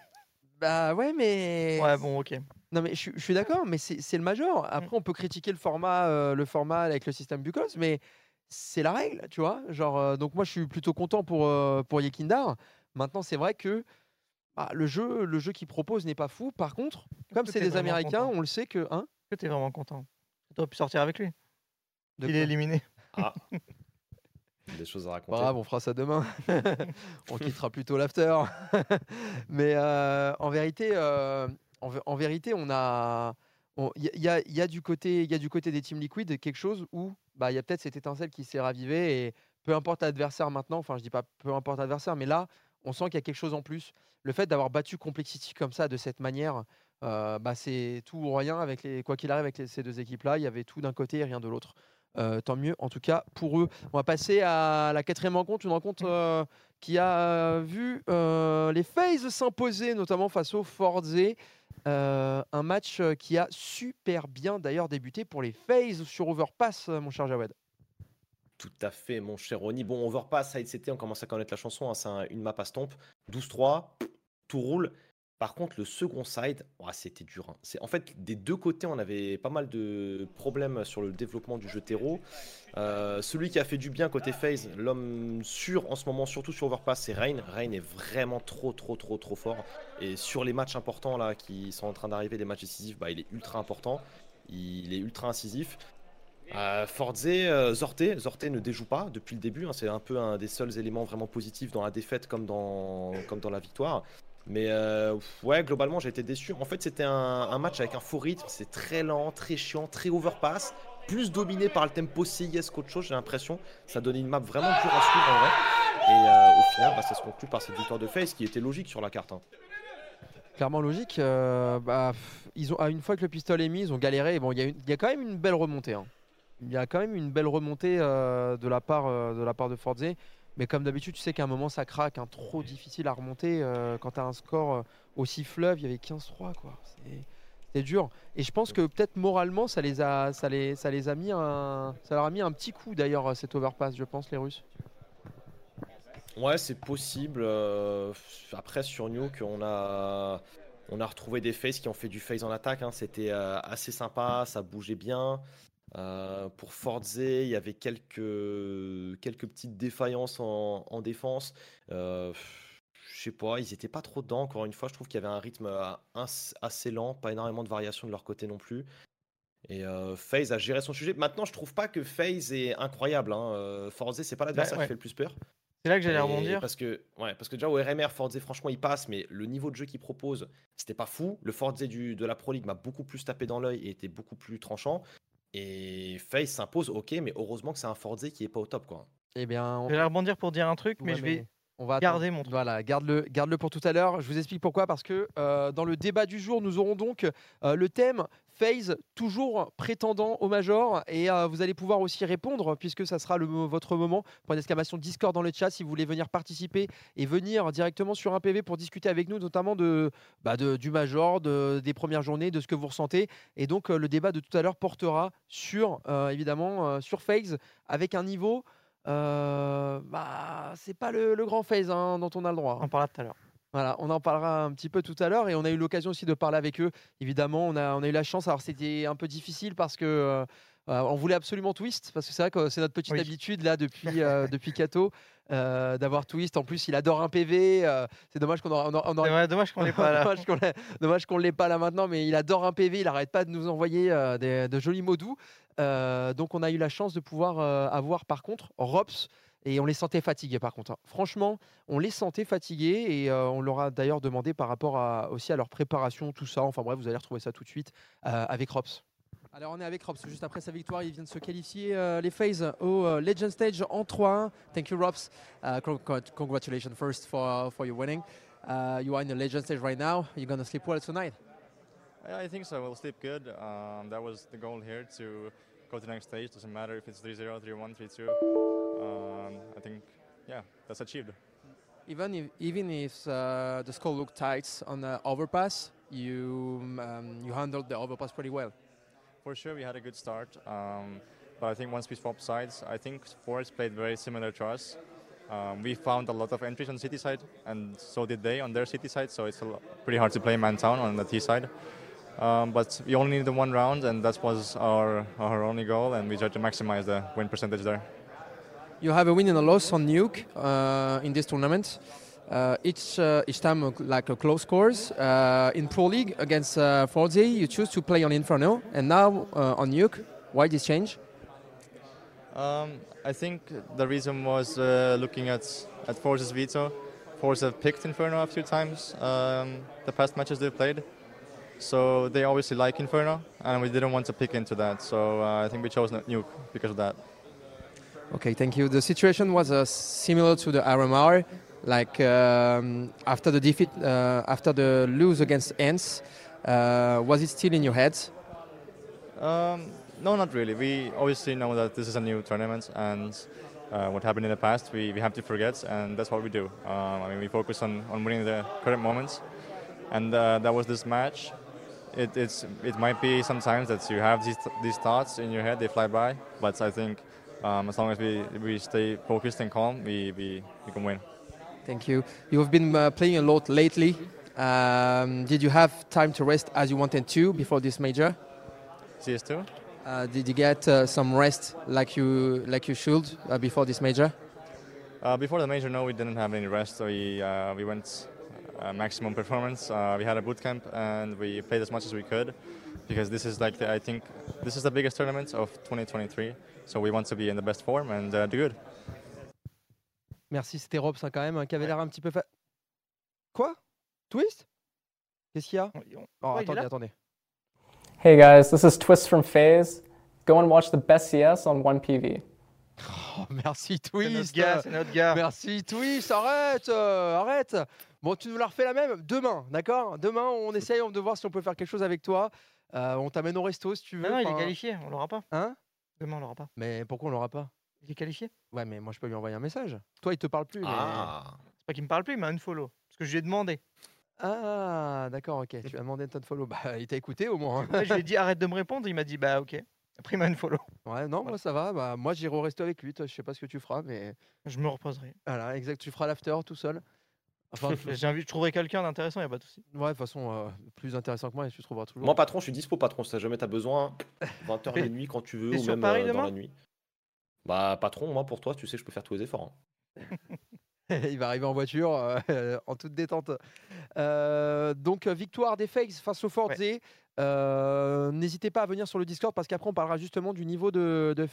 Bah ouais, mais. Ouais, bon, ok. Non mais je, suis- je suis d'accord, mais c'est le major. Après, on peut critiquer le format, euh, le format avec le système Bucos, mais c'est la règle, tu vois. Genre, euh, donc moi, je suis plutôt content pour euh, pour Yekindar. Maintenant, c'est vrai que bah, le jeu, le jeu qu'ils proposent n'est pas fou. Par contre, comme c'est des Américains, content on le sait que hein. Que t'es vraiment content? Tu aurais pu sortir avec lui. de Il est éliminé. Ah. <laughs> Des choses à raconter. On fera ça demain. <laughs> on quittera plutôt l'after. <laughs> Mais euh, en vérité, euh, en, vé- en vérité, on a, il y, a- du côté, il y a du côté des Team Liquid quelque chose où, bah, il y a peut-être cette étincelle qui s'est ravivée et peu importe l'adversaire maintenant. Enfin, je dis pas peu importe l'adversaire, mais là, on sent qu'il y a quelque chose en plus. Le fait d'avoir battu Complexity comme ça, de cette manière, euh, bah, c'est tout ou rien avec les, quoi qu'il arrive avec ces deux équipes-là. Il y avait tout d'un côté et rien de l'autre. Euh, tant mieux, en tout cas pour eux. On va passer à la quatrième rencontre, une rencontre euh, qui a euh, vu euh, les FaZe s'imposer, notamment face au Forze. Euh, un match qui a super bien d'ailleurs débuté pour les FaZe sur Overpass, mon cher Jawed. Tout à fait, mon cher Ronnie. Bon, Overpass, CT, on commence à connaître la chanson. hein, c'est un- une map à stomp. 12-3, tout roule. Par contre, le second side, c'était dur. hein. C'est, en fait, des deux côtés, on avait pas mal de problèmes sur le développement du jeu terreau. Euh, celui qui a fait du bien côté FaZe, l'homme sûr en ce moment, surtout sur Overpass, c'est Rain. Rain est vraiment trop, trop, trop, trop fort. Et sur les matchs importants là, qui sont en train d'arriver, des matchs décisifs, bah, il est ultra important. Il est ultra incisif. Euh, Forze, euh, Zorte, Zorte ne déjoue pas depuis le début. hein, c'est un peu un des seuls éléments vraiment positifs dans la défaite comme dans la victoire. Mais euh, ouais, globalement, j'ai été déçu. En fait, c'était un, match avec un faux rythme. C'est très lent, très chiant, très overpass. Plus dominé par le tempo CIS qu'autre chose, j'ai l'impression. Ça donnait une map vraiment dure à suivre en vrai. Et euh, au final, bah, ça se conclut par cette victoire de Face qui était logique sur la carte. hein. Clairement logique. euh, bah, ils ont, à une fois que le pistolet est mis, ils ont galéré. Bon, il y, a quand même une belle remontée. hein. Il y a quand même une belle remontée euh, de, la part, de la part de Forze. Mais comme d'habitude, tu sais qu'à un moment, ça craque. hein, trop difficile à remonter. euh, quand tu as un score euh, aussi fleuve, il y avait 15-3. quoi. C'est- dur. Et je pense que peut-être moralement, ça les a, ça les, ça les a mis un, ça leur a mis un petit coup d'ailleurs cet overpass, je pense, les Russes. Ouais, c'est possible. euh, après, sur Nuke, on a, on a retrouvé des phases qui ont fait du phase en attaque. hein, C'était euh, assez sympa, ça bougeait bien. Euh, pour Forze, il y avait quelques, quelques petites défaillances en, en défense. Euh, je sais pas, ils étaient pas trop dedans. Encore une fois, je trouve qu'il y avait un rythme euh, assez lent, pas énormément de variations de leur côté non plus. Et euh, FaZe a géré son sujet. Maintenant, je trouve pas que FaZe est incroyable. Hein. Euh, Forze, c'est pas l'adversaire ouais. qui fait le plus peur. C'est là que j'allais rebondir. Parce que, ouais, parce que déjà au RMR, Forza, franchement, il passe, mais le niveau de jeu qu'il propose, c'était pas fou. Le Forza du, de la Pro League m'a beaucoup plus tapé dans l'œil et était beaucoup plus tranchant. Et FaZe s'impose, ok, mais heureusement que c'est un Forza qui est pas au top, quoi. Eh bien, on- J'allais rebondir pour dire un truc, mais Ouais, je vais on va garder attendre. mon truc. Voilà, garde-le, garde-le pour tout à l'heure. Je vous explique pourquoi. Parce que euh, dans le débat du jour, nous aurons donc euh, le thème FaZe, toujours prétendant au Major. Et euh, vous allez pouvoir aussi répondre, puisque ça sera le, votre moment. Pour une Discord dans le chat, si vous voulez venir participer et venir directement sur un PV pour discuter avec nous, notamment de, bah, du Major, de- des premières journées, de ce que vous ressentez. Et donc, euh, le débat de tout à l'heure portera sur, euh, évidemment, euh, sur FaZe, avec un niveau. Bah, c'est pas le, grand phase hein, dont on a le droit. On en parlera tout à l'heure. Voilà, on en parlera un petit peu tout à l'heure et on a eu l'occasion aussi de parler avec eux. Évidemment, on a, on a eu la chance. Alors, c'était un peu difficile parce que euh, euh, on voulait absolument Twist parce que c'est vrai que c'est notre petite Oui. habitude là depuis <laughs> euh, depuis euh, d'avoir Twist. En plus, il adore un PV. c'est dommage qu'on aura- on aura- on aurait- Ouais, dommage qu'on l'ait pas là. <laughs> dommage qu'on l'ait- pas là maintenant, mais il adore un PV. Il arrête pas de nous envoyer des- de jolis mots doux. Donc, on a eu la chance de pouvoir avoir par contre Rops. Et on les sentait fatigués par contre. hein. Franchement, on les sentait fatigués et euh, on leur a d'ailleurs demandé par rapport à, aussi à leur préparation, tout ça. Enfin bref, vous allez retrouver ça tout de suite euh, avec Rops. Alors on est avec Rops, juste après sa victoire, il vient de se qualifier euh, les phases au euh, Legend Stage en 3-1. Thank you Rops. Uh, con- con- congratulations first for, for your winning. Uh, you are in the Legend Stage right now. You're gonna sleep well tonight. Yeah, I think so. We'll sleep good. Um, that was the goal here to go to the next stage. Doesn't matter if it's 3-0, 3-1, 3-2. Um, I think, yeah, that's achieved. Even if, even if uh, the score looked tight on the overpass, you, um, you handled the overpass pretty well. For sure, we had a good start. Um, but I think once we swapped sides, I think Forest played very similar to us. Um, we found a lot of entries on city side, and so did they on their city side. So it's a pretty hard to play man town on the T side. Um, but we only needed one round, and that was our, our only goal, and we tried to maximize the win percentage there. You have a win and a loss on Nuke uh, in this tournament. Uh, each uh, each time uh, like a close scores. Uh, in Pro League against uh, Forza, you choose to play on Inferno, and now uh, on Nuke. Why this change? Um, I think the reason was uh, looking at at Force's veto. Have picked Inferno a few times um, the past matches they've played, so they obviously like Inferno, and we didn't want to pick into that. So uh, I think we chose Nuke because of that. Okay, thank you. The situation was uh, similar to the RMR, like um, after the defeat, uh, after the lose against Ents. Uh, was it still in your head? Um, no, not really. We obviously know that this is a new tournament, and uh, what happened in the past, we, we have to forget, and that's what we do. Um, I mean, we focus on, on winning the current moments, and uh, that was this match. It, it's, it might be sometimes that you have these, these thoughts in your head, they fly by, but I think um, as long as we, we stay focused and calm, we, we, we can win. Thank you. You have been uh, playing a lot lately. Um, did you have time to rest as you wanted to before this major? CS2? Uh, did you get uh, some rest like you like you should uh, before this major? Uh, before the major, no, we didn't have any rest. So we uh, we went uh, maximum performance. Uh, we had a boot camp and we played as much as we could because this is like the, I think this is the biggest tournament of 2023. So we want to be in the best form and uh, do good. Merci, c'était Robs hein, quand même, hein, qui avait l'air un petit peu fa... Quoi? Twist? Qu'est-ce qu'il y a? Oh, attendez, attendez. Hey guys, this is Twist from FaZe. Go and watch the best CS on 1PV. <laughs> Oh, merci C'est notre Twist gars, c'est notre gars. Merci Twist, arrête euh, Arrête Bon, tu nous la refais la même demain, d'accord? Demain, on essaye de voir si on peut faire quelque chose avec toi. Euh, on t'amène au resto si tu veux. Non, non, il est qualifié, on l'aura pas. Hein? Demain, on l'aura pas. Mais pourquoi on l'aura pas? Il est qualifié. Ouais, mais moi je peux lui envoyer un message. Toi, il te parle plus. mais- Ah. C'est pas qu'il me parle plus, il m'a une follow. Parce que je lui ai demandé. Ah, d'accord, ok. Tu as demandé ton follow. Bah, il t'a écouté au moins. hein. Je lui ai dit arrête de me répondre, il m'a dit bah ok. Après, il m'a une follow. Ouais, non, moi ça va. Bah, moi j'irai au resto avec lui. Toi, je sais pas ce que tu feras, mais Je me reposerai. voilà, exact. Tu feras l'after tout seul. Enfin, <laughs> J'ai envie, je trouverai quelqu'un d'intéressant, il a pas de souci. ouais, de toute façon, euh, plus intéressant que moi, tu trouveras toujours. Moi, patron, je suis dispo, patron. Si t'as jamais t'as besoin, 20h T'es- de nuit quand tu veux, ou sur même Paris euh, dans la nuit. Bah, patron, moi, pour toi, tu sais, je peux faire tous les efforts. hein. <laughs> <laughs> il va arriver en voiture, euh, <laughs> en toute détente. Euh, donc, euh, victoire des Fakes face au Forze. Euh, N'hésitez pas à venir sur le Discord parce qu'après, on parlera justement du niveau de, de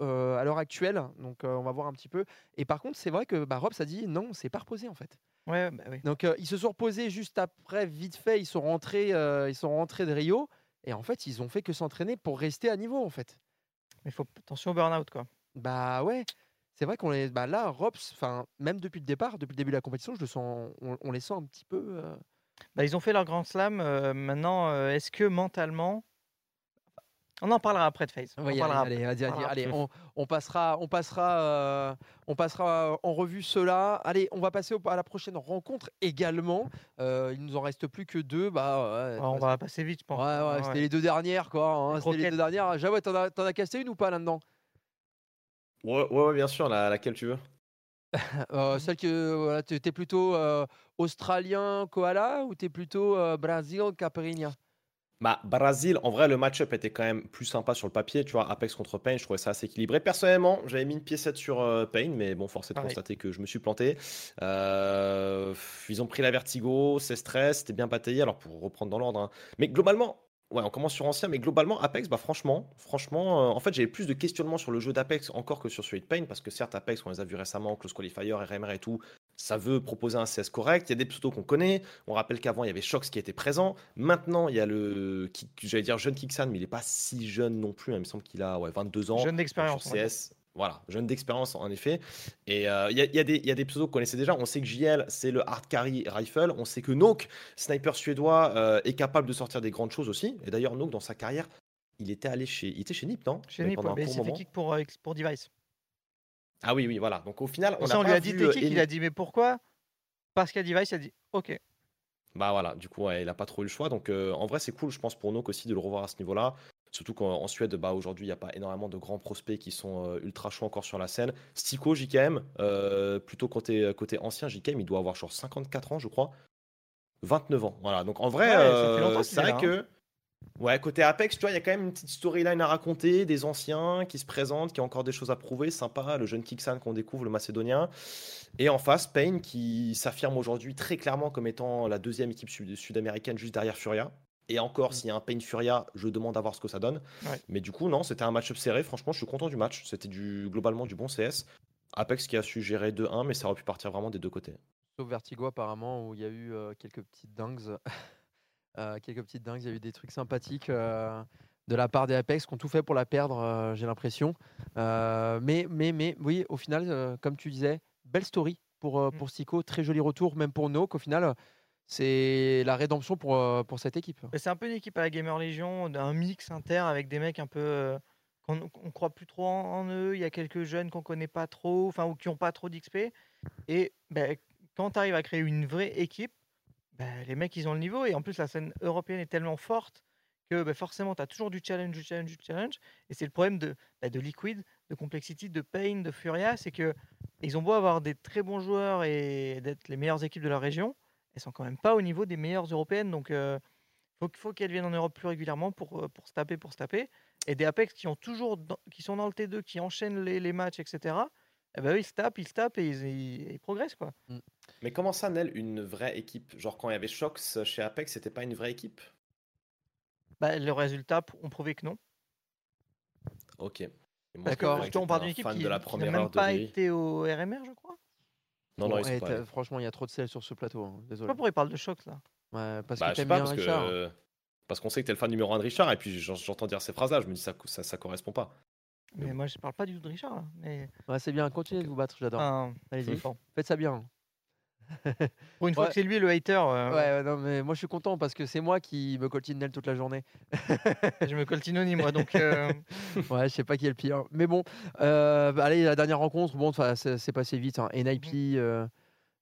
euh, à l'heure actuelle. Donc, on va voir un petit peu. Et par contre, c'est vrai que bah, Rob, ça dit non, c'est pas reposé en fait. Ouais, bah oui. Donc, ils se sont reposés juste après, vite fait. Ils sont rentrés, ils sont rentrés de Rio. Et en fait, ils ont fait que s'entraîner pour rester à niveau en fait. Mais faut attention au burn-out quoi. Bah ouais, c'est vrai qu'on les. Bah là, Rops, enfin, même depuis le départ, depuis le début de la compétition, je le sens, on, on les sent un petit peu. euh, Bah, ils ont fait leur grand slam. euh, maintenant, euh, est-ce que mentalement. On en parlera après de FaZe. On Oui, allez, après. allez, vas-y, On allez, parlera allez, après. on, on passera, on passera, on passera en revue cela. Allez, on va passer au- à la prochaine rencontre également. Il nous en reste plus que deux. Bah, ouais, Ouais, on va passer vite, je pense. Ouais, ouais, Ouais, c'était les deux dernières, quoi. hein, c'était les deux dernières. T'en as, as cassé une ou pas là-dedans? Ouais, ouais, ouais, bien sûr, la- laquelle tu veux? <laughs> Euh, celle que voilà, tu es plutôt euh, australien koala ou tu es plutôt euh, Brésil Caipirinha Bah, Brésil, en vrai, le match-up était quand même plus sympa sur le papier. Tu vois, Apex contre Pain, je trouvais ça assez équilibré. Personnellement, j'avais mis une piécette sur euh, Pain, mais bon, force est de constater que je me suis planté. Euh, ils ont pris la vertigo, c'est stress, c'était bien bataillé. Alors, pour reprendre dans l'ordre, hein. mais globalement, ouais, on commence sur ancien, mais globalement, Apex, bah, franchement, franchement, euh, en fait, j'avais plus de questionnements sur le jeu d'Apex encore que sur celui de Pain, parce que certes, Apex, on les a vus récemment, Close Qualifier, RMR et tout. Ça veut proposer un CS correct. Il y a des pseudos qu'on connaît. On rappelle qu'avant, il y avait Shox qui était présent. Maintenant, il y a le. J'allais dire jeune Kixan, mais il n'est pas si jeune non plus. hein. Il me semble qu'il a ouais, 22 ans. Jeune d'expérience. CS. Voilà, jeune d'expérience en effet. Et euh, il y, a- il y a des- il y a des pseudos qu'on connaissait déjà. On sait que JL, c'est le hard carry rifle. On sait que Nook, sniper suédois, euh, est capable de sortir des grandes choses aussi. Et d'ailleurs, Nook, dans sa carrière, il était allé chez, il était chez Nip, non? Chez Nip, il s'est fait kick pour, euh, pour device. Ah oui, oui, voilà. Donc au final, on, n'a on lui a dit kick, il éno- a dit mais pourquoi? Parce a device, il a dit ok. Bah voilà, du coup, ouais, il a pas trop eu le choix. Donc euh, en vrai, c'est cool, je pense, pour Nook aussi de le revoir à ce niveau-là. Surtout qu'en en Suède, bah, aujourd'hui, il n'y a pas énormément de grands prospects qui sont euh, ultra chauds encore sur la scène. Stico, JKM, euh, plutôt côté, côté ancien, JKM, il doit avoir genre 54 ans, je crois. 29 ans. Voilà, donc en vrai, Ouais, euh, c'est est vrai là, hein. que. Ouais, côté Apex, tu vois, il y a quand même une petite storyline à raconter, des anciens qui se présentent, qui ont encore des choses à prouver, sympa, le jeune Kixan qu'on découvre, le Macédonien. Et en face, Payne qui s'affirme aujourd'hui très clairement comme étant la deuxième équipe sud- sud-américaine juste derrière Furia. Et encore, s'il y a un Payne Furia, je demande à voir ce que ça donne. Ouais. Mais du coup, non, c'était un match-up serré. Franchement, je suis content du match. C'était du, globalement du bon CS. Apex qui a su gérer 2-1, mais ça aurait pu partir vraiment des deux côtés. Sauf Vertigo apparemment où il y a eu euh, quelques petites dingues. <laughs> Euh, quelques petites dingues, il y a eu des trucs sympathiques euh, de la part des Apex qui ont tout fait pour la perdre, euh, j'ai l'impression. Euh, mais, mais, mais oui, au final, euh, comme tu disais, belle story pour, euh, Mm. pour Sico, très joli retour, même pour Nook. Au final, euh, c'est la rédemption pour, euh, pour cette équipe. C'est un peu une équipe à la Gamer Legion, un mix inter avec des mecs un peu. euh, qu'on on croit plus trop en, eux. Il y a quelques jeunes qu'on connaît pas trop, enfin, ou qui ont pas trop d'XP. Et ben, quand tu arrives à créer une vraie équipe, ben, les mecs, ils ont le niveau. Et en plus, la scène européenne est tellement forte que ben, forcément, tu as toujours du challenge, du challenge, du challenge. Et c'est le problème de, de Liquid, de Complexity, de Pain, de Furia, c'est que ils ont beau avoir des très bons joueurs et d'être les meilleures équipes de leur région, elles sont quand même pas au niveau des meilleures européennes. Donc, euh, faut, qu- faut qu'elles viennent en Europe plus régulièrement pour, euh, pour se taper, pour se taper. Et des Apex qui, ont toujours dans- qui sont dans le T2, qui enchaînent les, les matchs, etc. Eh ben, eux, ils se tapent, ils se tapent et ils, ils- ils progressent. Quoi. Mais comment ça, Nel, une vraie équipe? Genre quand il y avait Shox chez Apex, c'était pas une vraie équipe? Bah, le résultat p- ont prouvé que non. Ok. D'accord. qu'on parle d'une un équipe fan qui de la qui n'a même pas été au RMR, je crois. Non, Bon, pas franchement, il y a trop de sel sur ce plateau. hein, Désolé. pourquoi ils parlent de choc là? Ouais, parce Bah, que sais t'aimes bien parce Richard. que. Parce qu'on sait que t'es le fan numéro 1 de Richard, et puis j'en- j'entends dire ces phrases-là, je me dis ça, ça, ça correspond pas. Mais moi, je parle pas du tout de Richard. Là. Mais... Ouais, c'est bien, continuez de vous battre, j'adore. Allez-y, <laughs> faites ça bien. Pour une fois que c'est lui le hater, euh, Ouais, non, mais moi je suis content parce que c'est moi qui me coltine Nel toute la journée. je me coltinoni moi. Donc, euh, <laughs> Ouais, je sais pas qui est le pire. Mais bon, euh, bah, allez, la dernière rencontre, bon, enfin, c'est c'est passé vite. Hein. NIP, euh,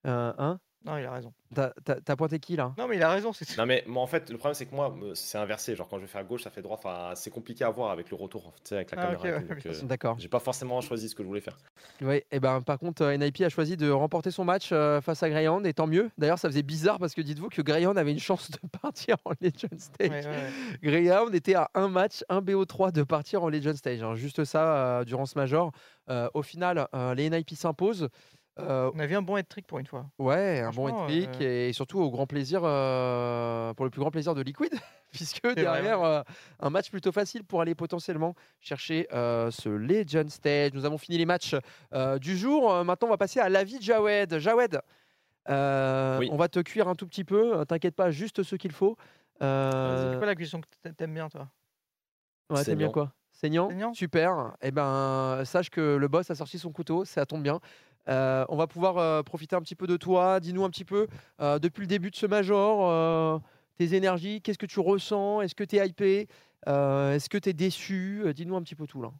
euh, hein non, il a raison. T'as- pointé qui là? Non, mais il a raison. C'est Non, mais moi, en fait, le problème, c'est que moi, c'est inversé. Genre, quand je vais faire gauche, ça fait droit. Enfin, c'est compliqué à voir avec le retour, tu sais, avec la Ah, caméra. ouais, euh. D'accord. J'ai pas forcément choisi ce que je voulais faire. Ouais, et ben par contre, euh, NIP a choisi de remporter son match euh, face à Greyhound, et tant mieux. D'ailleurs, ça faisait bizarre parce que dites-vous que Greyhound avait une chance de partir en Legend Stage. Ouais, ouais, ouais. Greyhound était à un match, un BO3 de partir en Legend Stage. hein. Juste ça euh, durant ce major. Euh, au final, euh, les NIP s'imposent. Euh, On a vu un bon head trick pour une fois. Ouais, un bon Franchement, trick euh, et surtout au grand plaisir, euh, pour le plus grand plaisir de Liquid, <laughs> puisque derrière euh, un match plutôt facile pour aller potentiellement chercher euh, ce Legend Stage. Nous avons fini les matchs euh, du jour. Maintenant, on va passer à l'avis de Jawed. Jawed, euh, Oui. on va te cuire un tout petit peu. T'inquiète pas, juste ce qu'il faut. Euh, C'est quoi la cuisson que t'a- t'aimes bien, toi Ouais, t'aimes bien quoi? Saignant, Saignant? Super. Eh ben, sache que le boss a sorti son couteau, ça tombe bien. Euh, on va pouvoir euh, profiter un petit peu de toi. Dis-nous un petit peu, euh, depuis le début de ce major, tes énergies, qu'est-ce que tu ressens? Est-ce que tu es hypé Est-ce que tu es déçu Dis-nous un petit peu tout là.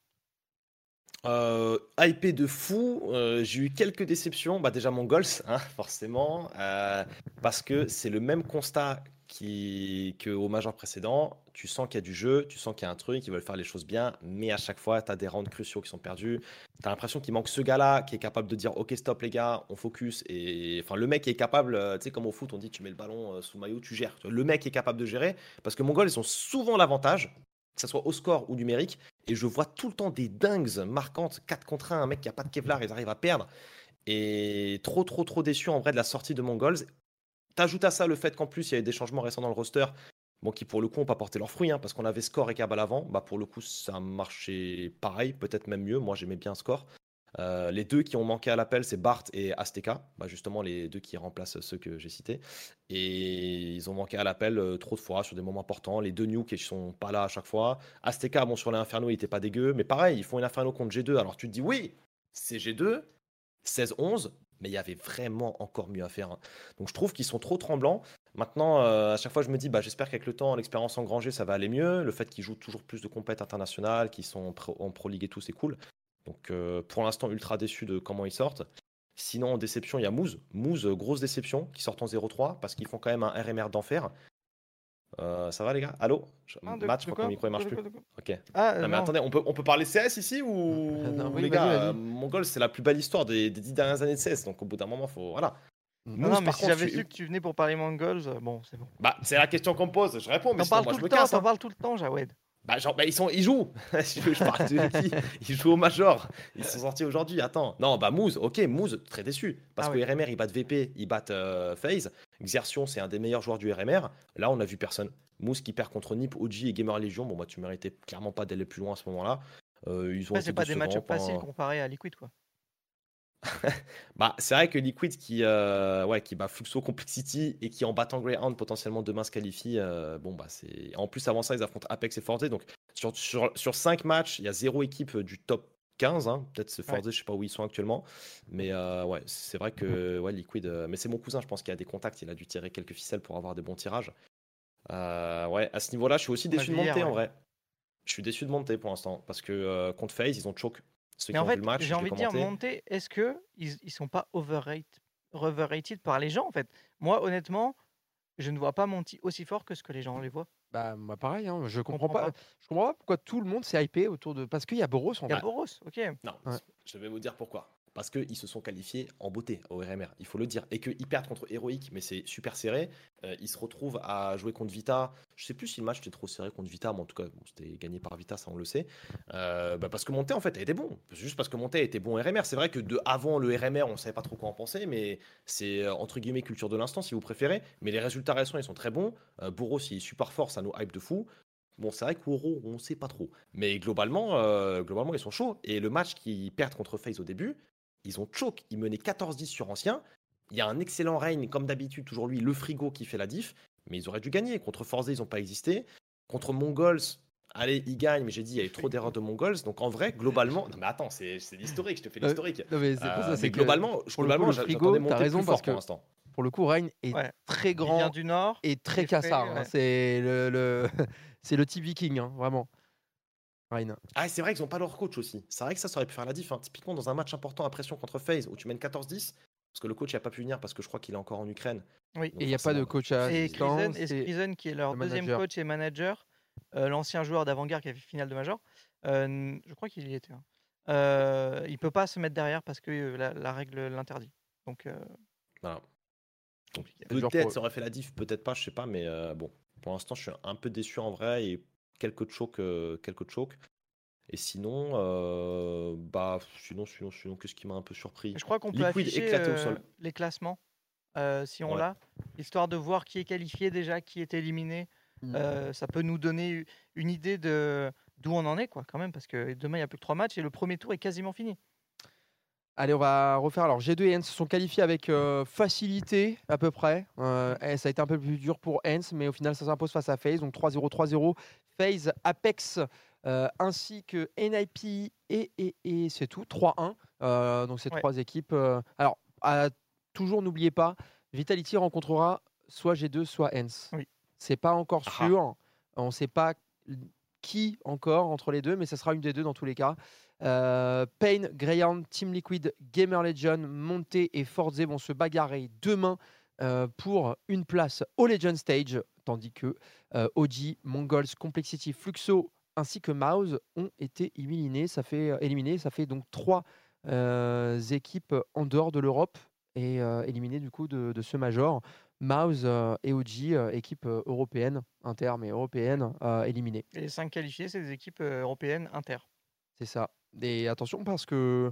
Euh, hypé de fou, euh, j'ai eu quelques déceptions. Bah déjà Mongols, <laughs> hein, forcément, euh, parce que c'est le même constat qu'au major précédent, tu sens qu'il y a du jeu, tu sens qu'il y a un truc, ils veulent faire les choses bien, mais à chaque fois, tu as des rounds cruciaux qui sont perdus. Tu as l'impression qu'il manque ce gars-là qui est capable de dire Ok, stop les gars, on focus. Et enfin, le mec est capable, euh, tu sais, comme au foot, on dit Tu mets le ballon sous maillot, tu gères. Le mec est capable de gérer parce que Mongols, ils ont souvent l'avantage, que ce soit au score ou numérique. Et je vois tout le temps des dingues marquantes, 4 contre 1, un mec qui a pas de Kevlar, ils arrivent à perdre. Et trop, trop, trop déçu en vrai de la sortie de Mongols. T'ajoutes à ça le fait qu'en plus, il y avait des changements récents dans le roster, bon, qui pour le coup n'ont pas porté leurs fruits, hein, parce qu'on avait Score et Cabal avant. Bah, pour le coup, ça marchait pareil, peut-être même mieux. Moi, j'aimais bien Score. Euh, les deux qui ont manqué à l'appel, c'est Bart et Azteca, bah, justement les deux qui remplacent ceux que j'ai cités. Et ils ont manqué à l'appel euh, trop de fois sur des moments importants. Les deux New qui sont pas là à chaque fois. Azteca, bon, sur l'Inferno, il était pas dégueu, mais pareil, ils font une Inferno contre G2. Alors tu te dis, oui, c'est G2, 16-11, mais il y avait vraiment encore mieux à faire. hein. Donc je trouve qu'ils sont trop tremblants. Maintenant, euh, à chaque fois, je me dis, bah, j'espère qu'avec le temps, l'expérience engrangée, ça va aller mieux. Le fait qu'ils jouent toujours plus de compètes internationales, qu'ils sont en pro, en Pro League et tout, c'est cool. Donc euh, pour l'instant, ultra déçu de comment ils sortent. Sinon, en déception, il y a Moose. Moose, euh, grosse déception, qui sortent en 0-3 parce qu'ils font quand même un RMR d'enfer. Euh, ça va les gars? Allô? Je- Ah, de- Matt, je crois que mon micro ne marche De plus. Ok. Ah, euh, Non, mais non. attendez, on peut, on peut parler CS ici ou <laughs> Non, oui, les gars, euh, Mongol c'est la plus belle histoire des, des dix dernières années de CS, donc au bout d'un moment faut voilà. Non, Moose, non, mais si j'avais suis- su que tu venais pour parler Mongols, bon, c'est bon. bah c'est la question qu'on me pose, je réponds, mais sinon moi tout je le me temps, casse. t'en hein. parles tout le temps, Jawed. Bah, genre, bah, ils sont, ils jouent. <laughs> je, je parle de qui? Ils jouent au major. Ils sont sortis aujourd'hui. Attends. Non, bah Moose, ok, Moose, très déçu. Parce Ah que oui. RMR, ils battent VP, ils battent euh, FaZe. Xertion, c'est un des meilleurs joueurs du RMR. Là, on a vu personne. Moose qui perd contre Nip, OG et Gamer Legion. Bon, bah, tu méritais clairement pas d'aller plus loin à ce moment-là. Euh, ils ont c'est pas des matchs faciles comparés à Liquid, quoi. <laughs> Bah, c'est vrai que Liquid qui, euh, ouais, qui bat Fluxo Complexity et qui en battant Greyhound potentiellement demain se qualifie, euh, bon bah c'est. En plus avant ça ils affrontent Apex et Forze donc sur, sur, sur 5 matchs il y a zéro équipe euh, du top 15, hein. peut-être c'est Forze, je sais pas où ils sont actuellement, mais euh, ouais c'est vrai que ouais, Liquid, mais c'est mon cousin je pense qu'il a des contacts, il a dû tirer quelques ficelles pour avoir des bons tirages. Ouais à ce niveau-là je suis aussi On déçu de monter en ouais. vrai. Je suis déçu de monter pour l'instant parce que contre FaZe ils ont choke. Ceux Mais qui en ont fait, vu le match, j'ai envie de dire, monter, est-ce que ils, ils sont pas overrated, overrated par les gens, en fait? Moi, honnêtement, je ne vois pas Monty aussi fort que ce que les gens les voient. Bah, moi, pareil, hein, je comprends comprends pas. pas? Je comprends pas pourquoi tout le monde s'est hypé autour de. Parce qu'il y a Boros en Il y a fait. Boros, ok. Non, Ouais. je vais vous dire pourquoi. Parce qu'ils se sont qualifiés en beauté au RMR, il faut le dire. Et qu'ils perdent contre Heroic, mais c'est super serré. Euh, ils se retrouvent à jouer contre Vita. Je sais plus si le match était trop serré contre Vita, mais en tout cas, c'était gagné par Vita, ça on le sait. Euh, bah, parce que Monté, en fait, a été bon. Juste parce que Monté était bon RMR. C'est vrai que de avant le RMR, on savait pas trop quoi en penser, mais c'est euh, entre guillemets culture de l'instant, si vous préférez. Mais les résultats récents, ils sont très bons. Euh, Boros, il est super fort, ça nous hype de fou. Bon, c'est vrai qu'Oro, on sait pas trop. Mais globalement, globalement, ils sont chauds. Et le match qu'ils perdent contre FaZe au début, ils ont choke. Ils menaient 14-10 sur ancien. Il y a un excellent Rain, comme d'habitude, toujours lui, le frigo qui fait la diff. Mais ils auraient dû gagner. Contre Forze, ils n'ont pas existé. Contre Mongols, allez, ils gagnent. Mais j'ai dit, il y avait trop d'erreurs de Mongols. Donc en vrai, globalement. <laughs> Non, mais attends, c'est l'historique. Je te fais Euh, l'historique. Non, mais c'est pour Euh, ça, mais c'est que globalement, je- pour le coup, globalement, le j'a- frigo, j'attendais t'as monter raison parce que pour l'instant. pour le coup, Rain est Ouais. très Il vient grand du Nord. et très il cassard. hein. C'est le, le- <laughs> c'est le type viking, hein, vraiment. Ah, c'est vrai qu'ils n'ont pas leur coach aussi. C'est vrai que ça, ça aurait pu faire la diff. hein. Typiquement, dans un match important à pression contre FaZe où tu mènes 14-10, parce que le coach n'a pas pu venir parce que je crois qu'il est encore en Ukraine. Oui. Donc Et il n'y a pas de coach à Et Krisen, qui est leur le deuxième manager. coach et manager, euh, l'ancien joueur d'avant-garde qui a fait finale de Major, euh, je crois qu'il y était. hein. Euh, il peut pas se mettre derrière parce que la, la règle l'interdit. Donc, euh, Voilà. Donc, Peut-être pour- ça aurait fait la diff, peut-être pas, je sais pas, mais euh, bon, pour l'instant, je suis un peu déçu en vrai et quelques chokes, euh, quelques chokes. Et sinon, euh, bah, sinon, sinon, sinon, qu'est-ce qui m'a un peu surpris? Je crois qu'on peut Liquid afficher au euh, sol. les classements euh, si on Ouais. l'a, histoire de voir qui est qualifié déjà, qui est éliminé. Mm. Euh, ça peut nous donner une idée de d'où on en est, quoi, quand même, parce que demain il n'y a plus que trois matchs et le premier tour est quasiment fini. Allez, on va refaire. Alors, G2 et Hens se sont qualifiés avec euh, facilité, à peu près. Euh, eh, ça a été un peu plus dur pour Hens, mais au final, ça s'impose face à FaZe. Donc 3-0, 3-0. FaZe, Apex, euh, ainsi que NIP et, et, et c'est tout. 3-1. Euh, donc, ces Ouais. trois équipes. euh, Alors, à- toujours, n'oubliez pas, Vitality rencontrera soit G2, soit Hens. Oui. C'est pas encore Ah. sûr. On ne sait pas qui encore entre les deux, mais ça sera une des deux dans tous les cas. Euh, Payne, Greyhound, Team Liquid, Gamer Legion, Monté et Forze vont se bagarrer demain euh, pour une place au Legend Stage. Tandis que euh, OG, Mongols, Complexity, Fluxo ainsi que Mouse ont été éliminés. Ça fait, euh, éliminés. Ça fait donc trois euh, équipes en dehors de l'Europe et euh, éliminées du coup de, de ce major. Mouse euh, et OG, euh, équipe euh, européenne, inter mais européenne, euh, éliminées. Et les 5 qualifiés, c'est des équipes euh, européennes inter. C'est ça. Et attention parce que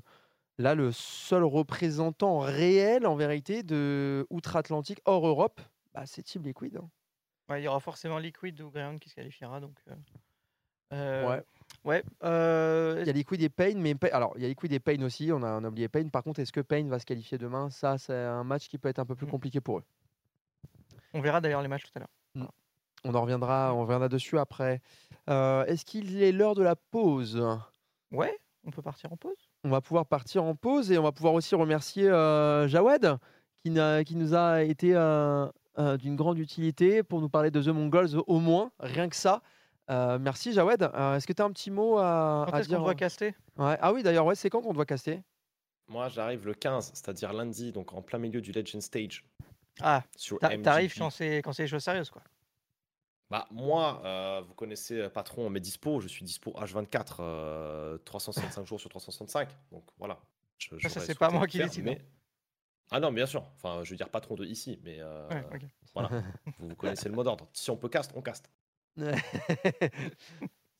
là, le seul représentant réel en vérité de outre-Atlantique hors Europe, bah, c'est Team Liquid. hein. Ouais, il y aura forcément Liquid ou Ground qui se qualifiera. Donc, euh, euh, Ouais. Ouais. euh, Il y a Liquid et Pain, mais alors il y a Liquid et Pain aussi. On a, on a oublié Pain. Par contre, est-ce que Pain va se qualifier demain? Ça, c'est un match qui peut être un peu plus Mm. compliqué pour eux. on verra d'ailleurs les matchs tout à l'heure. On en reviendra, on reviendra dessus après. Euh, est-ce qu'il est l'heure de la pause? Ouais, on peut partir en pause. on va pouvoir partir en pause et on va pouvoir aussi remercier euh, Jawad qui, qui nous a été euh, d'une grande utilité pour nous parler de The Mongols au moins, rien que ça. Euh, merci Jawad. Euh, Est-ce que tu as un petit mot à, Quand à est-ce qu'on dire doit caster? Ouais. Ah oui d'ailleurs, ouais, c'est quand qu'on doit caster? Moi, j'arrive le 15, c'est-à-dire lundi, donc en plein milieu du Legend Stage. Ah, t'arrives quand c'est quand c'est des choses sérieuses quoi. Bah, moi, euh, vous connaissez Patron, mes dispo, je suis dispo H24, euh, 365 jours sur 365. Donc voilà. Je- Ça, c'est pas moi qui décide, mais- Ah non, bien sûr. Enfin, je veux dire patron de ici, mais euh, Ouais, ok. voilà. <laughs> vous, vous connaissez le mot d'ordre. Si on peut cast, on cast. <laughs>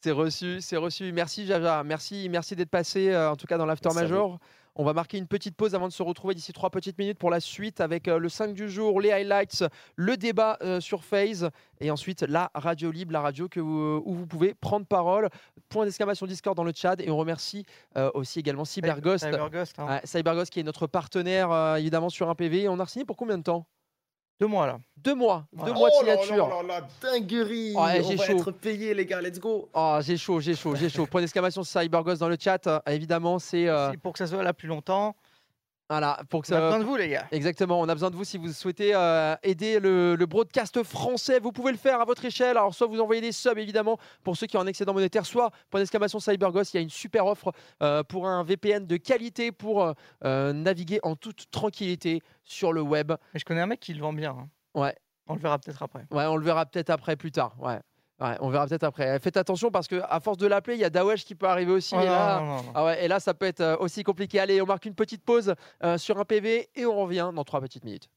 c'est reçu, c'est reçu. Merci Jaja, merci, merci d'être passé euh, en tout cas dans l'after Merci à vous. major. On va marquer une petite pause avant de se retrouver d'ici trois petites minutes pour la suite avec euh, le 5 du jour, les highlights, le débat euh, sur FaZe et ensuite la radio libre, la radio que vous- où vous pouvez prendre parole. Point d'exclamation Discord dans le chat et on remercie euh, aussi également Cyberghost. Cyberghost, hein. Cyberghost qui est notre partenaire euh, évidemment sur un PV. On a signé pour combien de temps? Deux mois là. Deux mois. Deux mois de Oh là signature. là là là, dinguerie Ouais, On j'ai va chaud. être payé, les gars, let's go Oh, j'ai chaud, j'ai chaud, j'ai chaud. Point d'exclamation Cyberghost dans le chat. euh, évidemment, c'est euh, Pour que ça soit là plus longtemps, voilà pour que on a ça. besoin de vous les gars. Exactement, on a besoin de vous si vous souhaitez euh, aider le, le broadcast français. Vous pouvez le faire à votre échelle. Alors, soit vous envoyez des subs, évidemment, pour ceux qui ont un excédent monétaire, soit, point d'exclamation CyberGhost, il y a une super offre euh, pour un VPN de qualité pour euh, naviguer en toute tranquillité sur le web. Mais je connais un mec qui le vend bien. hein. Ouais. On le verra peut-être après. Ouais, on le verra peut-être après, plus tard. Ouais. Ouais, on verra peut-être après. Faites attention parce que à force de l'appeler, il y a Dawesh qui peut arriver aussi. Oh et là, non, non, non. ah ouais, et là, ça peut être euh, aussi compliqué. Allez, on marque une petite pause euh, sur un PV et on revient dans trois petites minutes.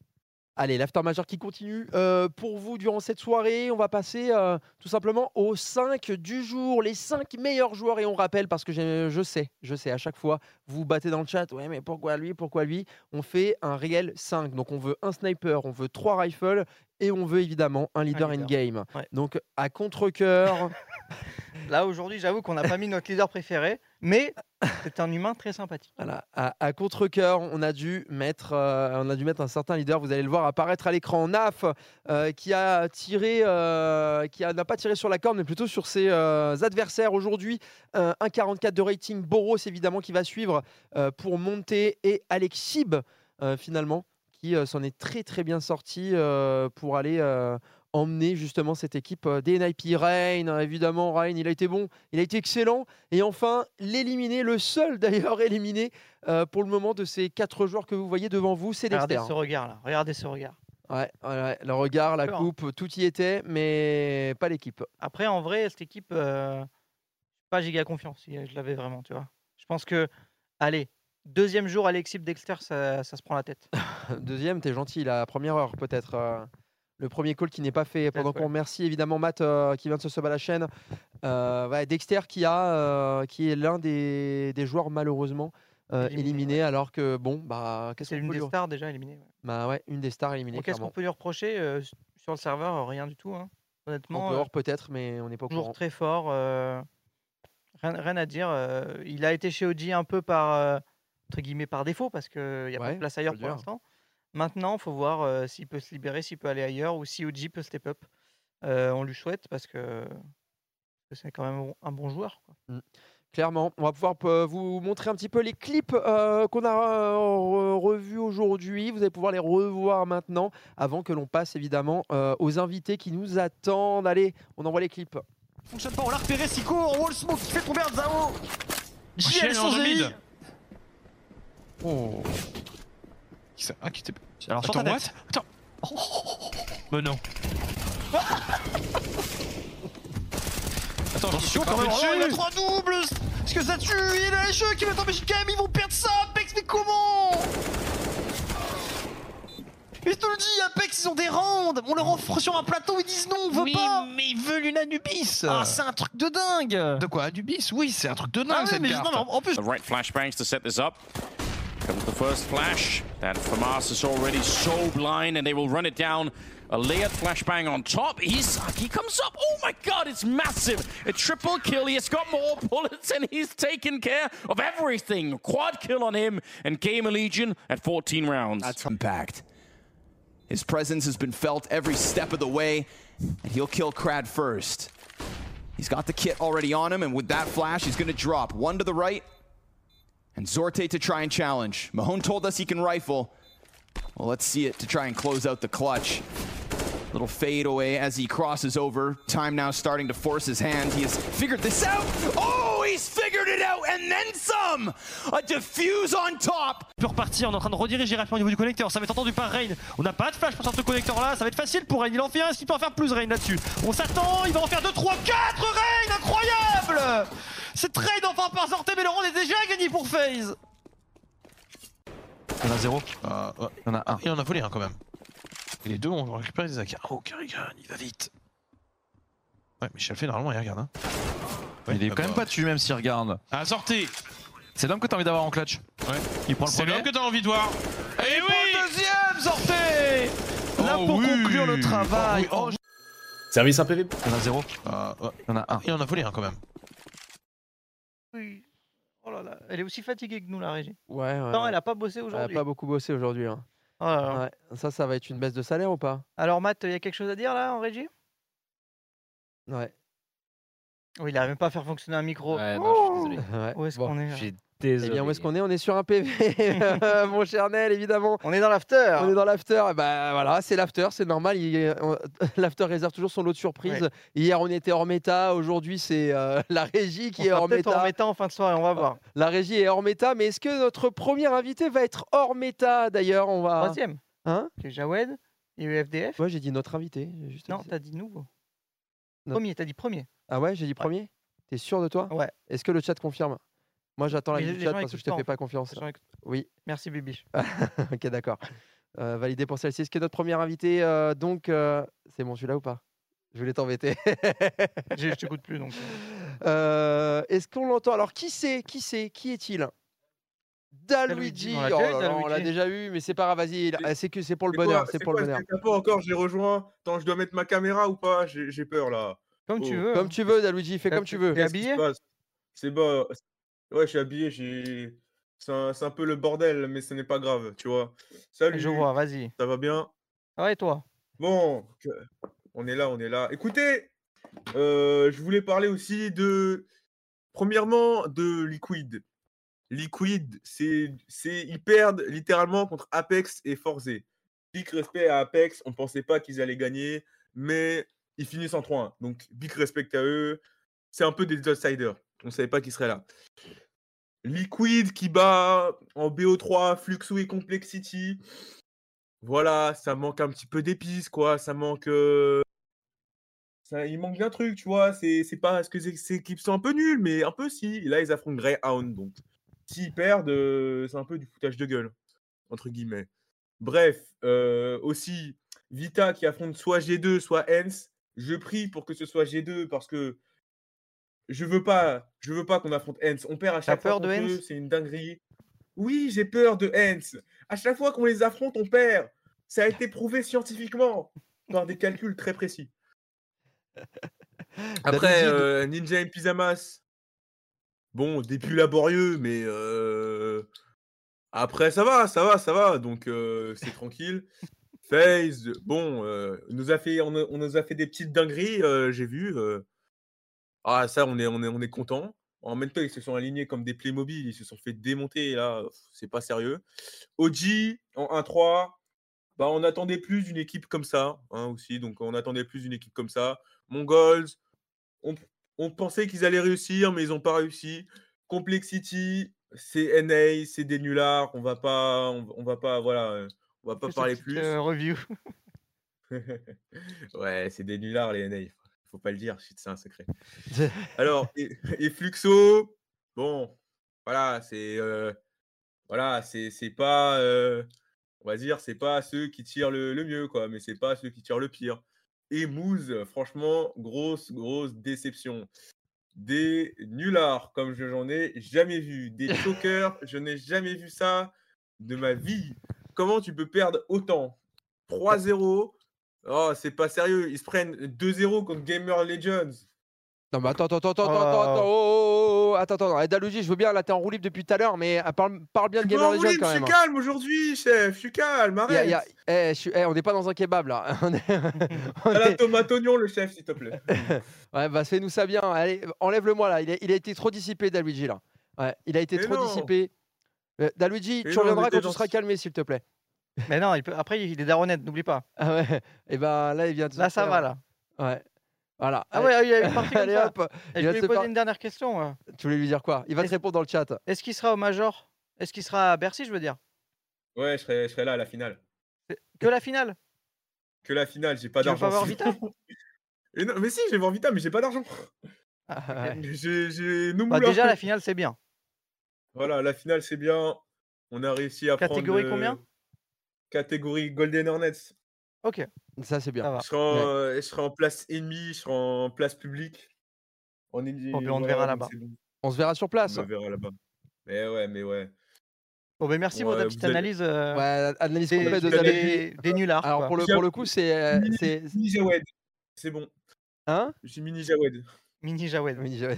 Allez, l'after major qui continue euh, pour vous durant cette soirée. On va passer euh, tout simplement aux 5 du jour, les 5 meilleurs joueurs. Et on rappelle, parce que je sais, je sais, à chaque fois, vous vous battez dans le chat. Ouais, mais pourquoi lui Pourquoi lui? On fait un réel 5. Donc on veut un sniper, on veut 3 rifles et on veut évidemment un leader, leader. in-game. Ouais. Donc à contre-coeur. <laughs> Là aujourd'hui, j'avoue qu'on n'a pas mis notre leader préféré, mais c'est un humain très sympathique. Voilà, à, à contre-cœur, on a dû mettre, euh, on a dû mettre un certain leader. Vous allez le voir apparaître à l'écran. Naf, euh, qui a tiré, euh, qui n'a pas tiré sur la corde, mais plutôt sur ses adversaires aujourd'hui. Euh, 1,44 de rating. Boros évidemment qui va suivre pour monter et Alexib finalement qui s'en est très très bien sorti pour aller emmener justement cette équipe euh, des NIP. Rain, euh, évidemment, Rain, il a été bon, il a été excellent. Et enfin, l'éliminer, le seul <laughs> d'ailleurs éliminé euh, pour le moment de ces quatre joueurs que vous voyez devant vous, c'est Regardez Dexter. ce regard là. Regardez ce regard. Ouais, le regard, la coupe, tout y était, mais pas l'équipe. Après, en vrai, cette équipe, euh, pas giga confiance. Je l'avais vraiment, tu vois. Je pense que, allez, deuxième jour, Alexis Dexter, ça, ça se prend la tête. <laughs> Deuxième, t'es gentil, la première heure peut-être. euh, le premier call qui n'est pas fait. Pendant qu'on remercie évidemment Matt euh, qui vient de se sub à la chaîne. Euh, ouais, Dexter qui, a, euh, qui est l'un des, des joueurs malheureusement euh, Éliminé, éliminé, alors que bon, bah qu'est-ce C'est qu'on peut des lui... stars déjà éliminée. ouais. Bah ouais, une des stars éliminées. Qu'est-ce qu'on peut lui reprocher sur le serveur Rien du tout. hein. En Honnêtement, euh, dehors peut-être, mais on n'est pas au toujours courant. très fort. rien, rien à dire. il a été chez OG un peu par, entre guillemets, par défaut, parce qu'il n'y a pas de place ailleurs le pour l'instant. Maintenant, il faut voir euh, s'il peut se libérer, s'il peut aller ailleurs, ou si OG peut step up. Euh, on lui souhaite, parce que c'est quand même un bon joueur. quoi. Clairement, on va pouvoir vous montrer un petit peu les clips euh, qu'on a euh, re- revus aujourd'hui. Vous allez pouvoir les revoir maintenant, avant que l'on passe évidemment euh, aux invités qui nous attendent. Allez, on envoie les clips. fonctionne pas, on l'a repéré, Siko en wall smoke qui fait tomber un Zao JL mid. Oh. Qui ça Ah, qui était. Alors sur Attends, ta what. Attends. <laughs> Mais non. Attends, attention quand même. Oh, il va être un double Est-ce que ça tue Il a les cheveux qui va tomber chez Cam, ils vont perdre ça Apex, mais comment Mais je te le dis, Apex, ils ont des rounds On leur offre sur un plateau, ils disent non, on veut Oui, pas mais ils veulent une Anubis. Ah, c'est un truc de dingue De quoi Anubis? Oui, c'est un truc de dingue Ah cette mais carte. non, mais en- en plus, The right flashbangs to set this up. Comes the first flash. That FAMAS is already so blind, and they will run it down. A layered flashbang on top. He comes up. Oh my god, it's massive! A triple kill. He has got more <laughs> bullets, and he's taken care of everything. Quad kill on him, and Gamer Legion at 14 rounds. That's impact. His presence has been felt every step of the way, and he'll kill Crad first. He's got the kit already on him, and with that flash, he's going to drop one to the right, and Zorte to try and challenge. Mahone told us he can rifle. Well, let's see it to try and close out the clutch. Little fade away as he crosses over. Time now starting to force his hand. He has figured this out. Oh, he's figured it out, and then some. A defuse on top. peut repartir, on est en train de rediriger rapidement au niveau du connecteur, ça va être entendu par Rain. On n'a pas de flash pour sortir ce connecteur là, ça va être facile pour Rain. Il en fait un, est-ce qu'il peut en faire plus Rain là-dessus On s'attend, il va en faire 2, 3, 4 Rain Incroyable C'est trade enfin par sortie, mais le round est déjà gagné pour FaZe Il y en a zéro? Euh, ouais, il y en a un. Il en a volé un quand même. Et les deux ont récupéré des AK. Oh, Carrigan, il va vite. Ouais, Michel fait normalement, il regarde. Hein. Ouais, il est bah, quand même bah. pas dessus, même s'il regarde. Ah, sortez C'est l'homme que t'as envie d'avoir en clutch. Ouais. Il prend le C'est premier. l'homme que t'as envie de voir. Et oui Le deuxième, sortez Là Oh pour oui. conclure le travail. Oh oui, Oh, Service un PV Il y en a zéro. Euh, ouais. Il y en a un. Il en a volé un quand même. Oui. Oh là là, elle est aussi fatiguée que nous, la régie. Ouais, ouais, Non, elle a pas bossé Elle a aujourd'hui. pas beaucoup bossé aujourd'hui. hein. Oh là là. Ouais. Ça, ça va être une baisse de salaire ou pas? Alors, Matt, il y a quelque chose à dire là en régie? Ouais. Oui, il arrive même pas à faire fonctionner un micro. Ouais, non, je suis Oh désolé. Ouais. Où est-ce Bon. qu'on est là Je suis Eh désolé. bien, où est-ce qu'on est? On est sur un PV, <laughs> euh, mon cher Nel, évidemment. On est dans l'after. On est dans l'after. Bah voilà, c'est l'after, c'est normal. il- <laughs> L'after réserve toujours son lot de surprises. Ouais. Hier, on était hors méta. Aujourd'hui, c'est euh, <laughs> la régie qui On est hors peut-être méta. en méta en fin de soirée, on va voir. La régie est hors méta. Mais est-ce que notre premier invité va être hors méta D'ailleurs, on va. Troisième, Hein? C'est Jawed, il y a eu FDF. Ouais, j'ai dit notre invité. j'ai juste Non, t'as dit nouveau. Non. Premier, t'as dit premier. Ah ouais, j'ai dit premier? T'es sûr de toi? Ouais. Est-ce que le chat confirme? Moi, j'attends la vie du chat parce que je te pas, fais pas confiance. Oui. Merci, Bibiche. <laughs> ok, d'accord. Euh, validé pour celle-ci. Est-ce que notre premier invité, euh, donc, euh, c'est bon celui-là ou pas? Je voulais t'embêter. Je t'écoute plus donc. <laughs> Euh, Est-ce qu'on l'entend? Alors, qui c'est? Qui c'est? Qui est-il? Daluigi. On l'a Oh déjà eu, mais c'est pas grave. Vas-y, c'est que c'est pour le bonheur. C'est pour le bonheur. pas encore, j'ai rejoint. Attends, je dois mettre ma caméra ou pas? J'ai peur là. Comme tu Oh. veux. Comme hein. tu veux, Daluigi. Fais comme tu veux. t'es habillé? C'est bon. Ouais, je suis habillé. J'ai. C'est un, c'est un peu le bordel, mais ce n'est pas grave, tu vois. Salut. Je vois, vas-y. Ça va bien? Ça va et toi? Bon, on est là, on est là. Écoutez, euh, je voulais parler aussi de, premièrement, de Liquid. Liquid, c'est, c'est, ils perdent littéralement contre Apex et Forze. Big respect à Apex, on pensait pas qu'ils allaient gagner, mais ils finissent en 3-1. Donc, big respect à eux. C'est un peu des outsiders. On savait pas qu'ils seraient là. Liquid qui bat en BO3 Fluxo et Complexity. Voilà, ça manque un petit peu d'épices, quoi. Ça manque. euh, ça, il manque d'un truc, tu vois. C'est pas. Est-ce que ces équipes sont un peu nulles, mais un peu si. Et là, ils affrontent Greyhound, donc. S'ils perdent, euh, c'est un peu du foutage de gueule, entre guillemets. Bref, euh, aussi, Vita qui affronte soit G2, soit Hens. Je prie pour que ce soit G2 parce que je veux pas, je veux pas qu'on affronte Hens. On perd à chaque fois peur de Hens c'est une dinguerie. Oui, j'ai peur de Hens. À chaque fois qu'on les affronte, on perd. Ça a été prouvé scientifiquement par des calculs très précis. <laughs> Après, euh, Ninja et Pyjamas, bon, début laborieux, mais euh, après, ça va, ça va, ça va. Donc, euh, c'est tranquille. FaZe, bon, euh, nous a fait, on, nous a fait des petites dingueries, euh, j'ai vu. euh. Ah, ça, on est, on est, on est content. En même temps, ils se sont alignés comme des Playmobil, ils se sont fait démonter, là, c'est pas sérieux. OG en 1-3, bah, on attendait plus d'une équipe comme ça, hein, aussi. Donc, on attendait plus d'une équipe comme ça. Mongols, on, pensait qu'ils allaient réussir, mais ils n'ont pas réussi. Complexity, c'est NA, c'est des nullards. On va pas, on, va pas, voilà, on va pas parler petite, plus. euh, review. <laughs> ouais, c'est des nullards, les NA. Faut pas le dire, c'est un secret. <laughs> Alors, et, et Fluxo, bon, voilà, c'est. euh, voilà, c'est pas. euh, on va dire, c'est pas ceux qui tirent le, le mieux, quoi, mais c'est pas ceux qui tirent le pire. Et Moose, franchement, grosse, grosse déception. Des nullards, comme je- j'en ai jamais vu. Des <laughs> chokers, je n'ai jamais vu ça de ma vie. Comment tu peux perdre autant? 3-0 Oh, c'est pas sérieux. Ils se prennent 2-0 contre Gamer Legends. Non, mais attends, attends, attends, attends, attends, attends, oh, oh, oh, attends, attends. Eh, Daluji, je veux bien, là, t'es en roue libre depuis tout à l'heure, mais euh, parle, parle bien de Gamer Legends quand je même. suis calme aujourd'hui, chef. Je suis calme, Y a- y a- arrête. eh, je suis- eh, on n'est pas dans un kebab là. <laughs> On est- on À la est- tomate oignon, le chef, s'il te plaît. <laughs> Ouais, bah fais-nous ça bien. Allez, enlève-le-moi là. Il a, il a été trop dissipé, Daluigi là. Ouais, il a été Mais trop non. dissipé. Euh, Daluigi, tu reviendras quand tu seras calmé, s'il te plaît. Mais non, il peut... après, il est daronette, n'oublie pas. Ah ouais. Et ben là, il vient de se Là, ça faire- va, là. Ouais. Voilà. Ah ouais, il y a une partie <laughs> comme Allez ça. hop. Et il je voulais se poser une dernière question. Tu voulais lui dire quoi? Il va te répondre dans le chat. Est-ce qu'il sera au Major? Est-ce qu'il sera à Bercy, je veux dire? Ouais, je serai, je serai là à la finale. Que la finale? <laughs> Que la finale, j'ai pas Tu d'argent. pas voir Vita? <laughs> Non, Mais si, je vais voir Vita, mais j'ai pas d'argent. Ah, J'ai j'ai nos Bah. Déjà, la finale, c'est bien. Voilà, la finale, c'est bien. On a réussi à Catégorie prendre. combien? Catégorie Golden Hornets. Ok. Ça, c'est bien. Je serai, en, euh, je serai en place ennemie, je serai en place publique. On, est, ben, on te verra là-bas. On se verra sur place. On me verra là-bas. Mais ouais, mais ouais. Bon, ben merci pour Ouais, ta vous petite allez- analyse. euh, Ouais, analyse des, complète de des- des nullards. Alors quoi. pour le, pour le coup, c'est. euh, Mini, c'est- Mini Jawed. C'est bon. Hein? J'ai Mini Jawed. Mini Jawed. Mini Jawed.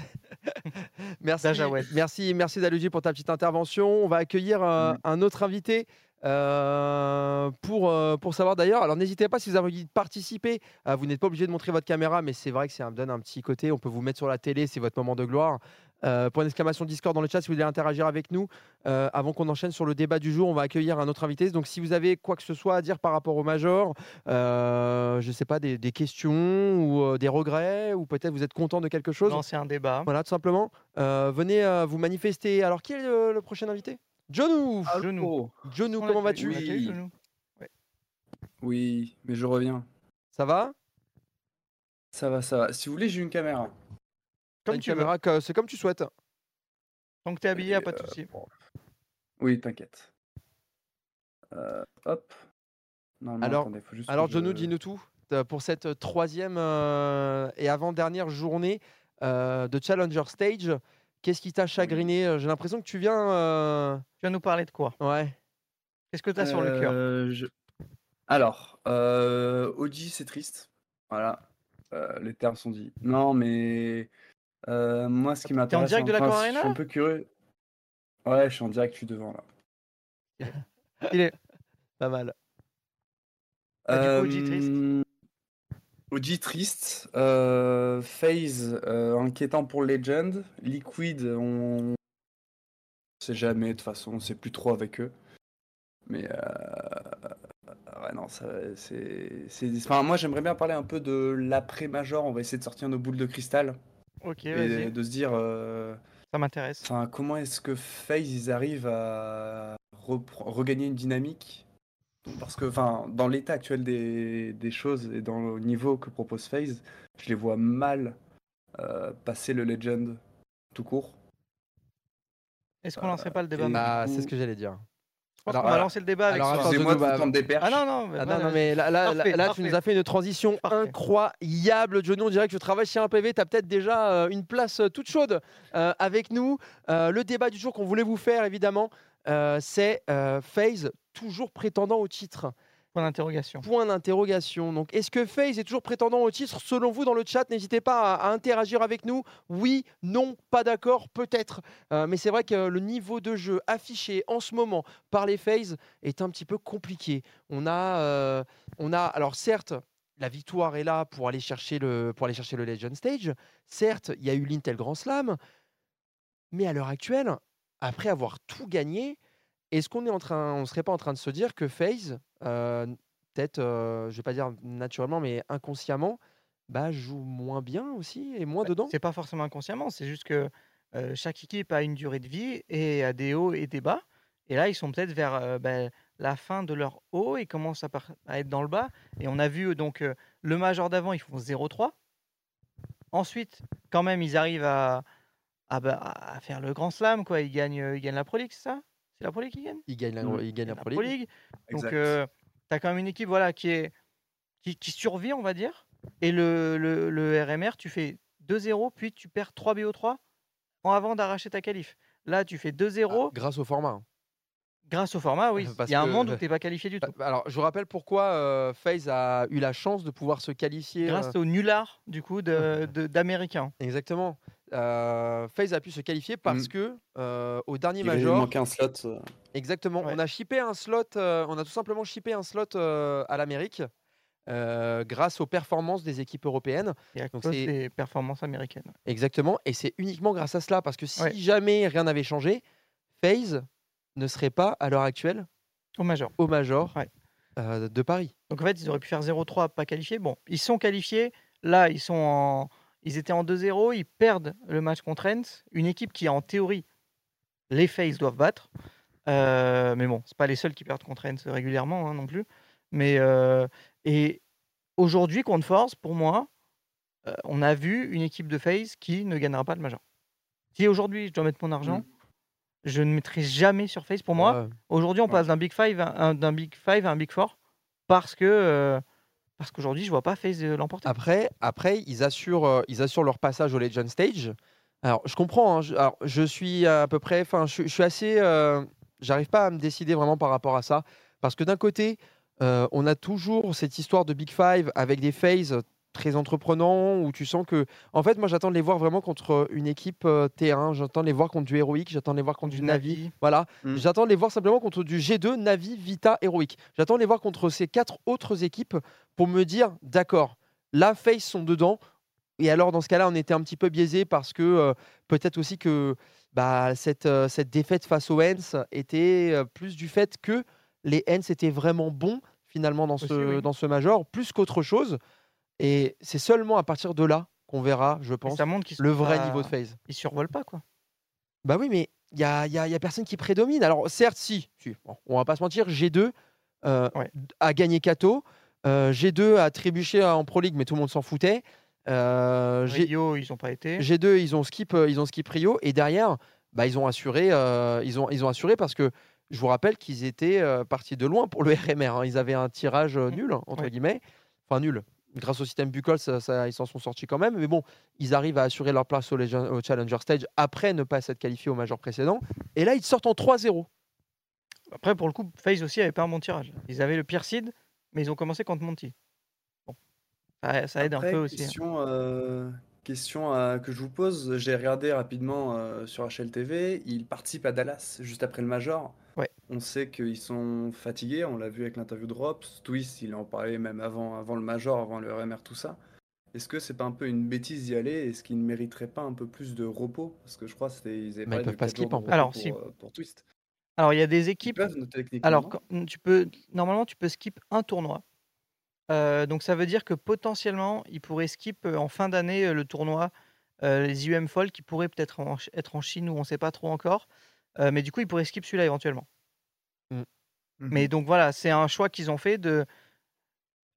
<laughs> merci, Dajawed. merci, merci Daluji pour ta petite intervention. On va accueillir euh, un autre invité euh, pour, euh, pour savoir d'ailleurs. Alors n'hésitez pas si vous avez envie de participer. euh, vous n'êtes pas obligé de montrer votre caméra, mais c'est vrai que ça me donne un petit côté. On peut vous mettre sur la télé, c'est votre moment de gloire. Euh, pour une exclamation Discord dans le chat si vous voulez interagir avec nous. Euh, avant qu'on enchaîne sur le débat du jour, on va accueillir un autre invité. Donc si vous avez quoi que ce soit à dire par rapport au Major, euh, je ne sais pas, des, des questions ou euh, des regrets, ou peut-être vous êtes content de quelque chose. Lancer un débat. Voilà, tout simplement. Euh, venez euh, vous manifester. Alors, qui est le, le prochain invité? Jonou Jonou. Jonou, On comment vas-tu? Jonou Oui, mais je reviens. Ça va? Ça va, ça va. Si vous voulez, j'ai une caméra. Comme tu caméra, c'est comme tu souhaites. Tant que t'es habillé, a pas de euh, souci. Oui, t'inquiète. Euh, hop. Alors, attendez, faut juste que alors je- dis-nous tout euh, pour cette troisième euh, et avant-dernière journée euh, de Challenger Stage. Qu'est-ce qui t'a chagriné J'ai l'impression que tu viens. Tu vas nous parler de quoi? Ouais. Qu'est-ce que t'as sur le cœur? je- Alors, Oji, c'est triste. Voilà, les termes sont dits. Non, mais euh, moi, ce qui T'es en m'intéresse, direct de la enfin, je suis un peu curieux. Ouais, je suis en direct, je suis devant là. Il est pas mal. Ah, du coup, triste Euh, Oji triste. Euh, FaZe euh, inquiétant pour Legend. Liquid, on sait jamais, de toute façon, on sait plus trop avec eux. Mais euh, ouais, non, ça, c'est. Enfin, moi, j'aimerais bien parler un peu de l'après-major. On va essayer de sortir nos boules de cristal. Ok, et vas-y. de se dire. euh, Ça m'intéresse. Enfin, comment est-ce que FaZe ils arrivent à regagner une dynamique? Parce que, enfin, dans l'état actuel des, des choses et dans le niveau que propose FaZe, je les vois mal euh, passer le Legend tout court. Est-ce qu'on lancerait pas le débat Bah, c'est ce que j'allais dire. Je pense qu'on va lancer le débat avec alors, ce- attends, Excusez-moi Jonou, de vous bah, des perches. Ah non, non, mais Ah non, non, mais là, là, Parfait, là, là, tu nous as fait une transition incroyable, Johnny. On dirait que tu travailles chez un PV. Tu as peut-être déjà euh, une place euh, toute chaude euh, avec nous. Euh, le débat du jour qu'on voulait vous faire, évidemment, euh, c'est euh, FaZe toujours prétendant au titre. Point d'interrogation. Point d'interrogation. Donc, est-ce que FaZe est toujours prétendant au titre? Selon vous, dans le chat, n'hésitez pas à, interagir avec nous. Oui, non, pas d'accord, peut-être. Euh, mais c'est vrai que le niveau de jeu affiché en ce moment par les FaZe est un petit peu compliqué. On a, euh, on a alors certes, la victoire est là pour aller chercher le, pour aller chercher le Legend Stage. Certes, il y a eu l'Intel Grand Slam. Mais à l'heure actuelle, après avoir tout gagné, est-ce qu'on est en train, on serait pas en train de se dire que FaZe, euh, peut-être, euh, je vais pas dire naturellement, mais inconsciemment, bah, joue moins bien aussi et moins dedans? C'est pas forcément inconsciemment, c'est juste que euh, chaque équipe a une durée de vie et a des hauts et des bas. Et là, ils sont peut-être vers euh, ben, la fin de leur haut et commencent à, être dans le bas. Et on a vu donc le major d'avant, ils font 0-3. Ensuite, quand même, ils arrivent à, à, bah, à faire le grand slam. Quoi. Ils, gagnent, ils gagnent la Pro League, c'est ça? C'est la Pro League qu'ils gagnent Il gagne la, Mmh. il gagne la la Pro Pro League. League. Donc, Exact. tu as quand même une équipe voilà, qui, est, qui, qui survit, on va dire. Et le, le, le RMR, tu fais 2-0, puis tu perds 3 BO3 en avant d'arracher ta qualif. Là, tu fais 2-0 Grâce au format. hein. grâce au format, oui. <laughs> Parce Il y a un que- monde où <laughs> tu n'es pas qualifié du tout. Bah, Alors, je vous rappelle pourquoi euh, FaZe a eu la chance de pouvoir se qualifier. Grâce euh, au nulard, du coup, de- <laughs> de- d'Américains. Exactement. Euh, FaZe a pu se qualifier parce que euh, au dernier Il major. manquer un slot. euh. Exactement. On a shippé un slot. euh, on a tout simplement shippé un slot euh, à l'Amérique euh, grâce aux performances des équipes européennes. Et à Donc cause c'est- des performances américaines. Exactement. Et c'est uniquement grâce à cela parce que si Ouais. jamais rien n'avait changé, FaZe ne serait pas à l'heure actuelle au major, au major euh, de Paris. Donc en fait, ils auraient pu faire 0-3, pas qualifiés. Bon, ils sont qualifiés. Là, ils sont en... Ils étaient en 2-0. Ils perdent le match contre Ents. Une équipe qui, en théorie, les FaZe doivent battre. Euh, mais bon, c'est pas les seuls qui perdent contre Ents régulièrement hein, non plus. Mais euh, et aujourd'hui, contre Force, pour moi, euh, on a vu une équipe de FaZe qui ne gagnera pas le major. Si aujourd'hui, je dois mettre mon argent, je ne mettrai jamais sur FaZe. Pour moi, Ouais. aujourd'hui, on passe d'un Big Five à un, d'un Big Five à un Big Four parce que parce qu'aujourd'hui, je vois pas FaZe euh, l'emporter. Après, après ils, assurent, euh, ils assurent leur passage au Legend Stage. Alors, je comprends. hein, je, alors, je suis à peu près. Enfin, je, je suis assez. euh, J'arrive pas à me décider vraiment par rapport à ça. Parce que d'un côté, euh, on a toujours cette histoire de Big Five avec des phases très entreprenants où tu sens que. En fait, moi, j'attends de les voir vraiment contre une équipe euh, T1. J'attends de les voir contre du Heroic. J'attends de les voir contre du, Navi. Navi. Voilà. J'attends de les voir simplement contre du G2, Navi, Vita, Heroic. J'attends de les voir contre ces quatre autres équipes pour me dire, d'accord, là, Face sont dedans. Et alors, dans ce cas-là, on était un petit peu biaisé parce que euh, peut-être aussi que bah, cette, euh, cette défaite face aux Hens était euh, plus du fait que les Hens étaient vraiment bons finalement dans ce, Aussi, oui. dans ce major, plus qu'autre chose. Et c'est seulement à partir de là qu'on verra, je pense, ça montre qu'ils le vrai pas- niveau de phase. Ils survolent pas quoi. Bah oui, mais il n'y a, y a- y a personne qui prédomine. Alors, certes, si, si, bon, on va pas se mentir, G2 euh, a gagné Kato, euh, G2 a trébuché en Pro League, mais tout le monde s'en foutait. Euh, Rio, ils ont pas été. G2, ils ont skip, ils ont skip Rio, et derrière, bah, ils ont assuré, ils ont, ils ont assuré parce que je vous rappelle qu'ils étaient partis de loin pour le <laughs> RMR. hein. Ils avaient un tirage euh, nul entre guillemets, enfin nul. Grâce au système Bucol, ça- ça- ils s'en sont sortis quand même. Mais bon, ils arrivent à assurer leur place au, Challenger Stage après ne pas s'être qualifiés au Major précédent. Et là, ils sortent en 3-0. Après, pour le coup, FaZe aussi avait pas un bon tirage. Ils avaient le pire seed, mais ils ont commencé contre Monty. Bon. Ça, ça aide un peu aussi. hein. Question, euh, question euh, que je vous pose. J'ai regardé rapidement euh, sur HLTV. Ils participent à Dallas juste après le Major. On sait qu'ils sont fatigués. On l'a vu avec l'interview de Drops. Twist, il en parlait même avant, avant le Major, avant le RMR, tout ça. Est-ce que c'est pas un peu une bêtise d'y aller Est-ce qu'ils ne mériteraient pas un peu plus de repos? Parce que je crois qu'ils avaient Mais ils parlé peuvent pas skip, en fait. Alors, pour, si- euh, pour Twist. Alors, il y a des équipes. peuvent, Alors, quand- tu peux normalement, tu peux skip un tournoi. Euh, donc, ça veut dire que potentiellement, ils pourraient skip euh, en fin d'année le tournoi, euh, les UM Fall, qui pourraient peut-être être en Chine ou on ne sait pas trop encore. Mais du coup, ils pourraient skip celui-là éventuellement. Mm. Mais donc voilà, c'est un choix qu'ils ont fait de.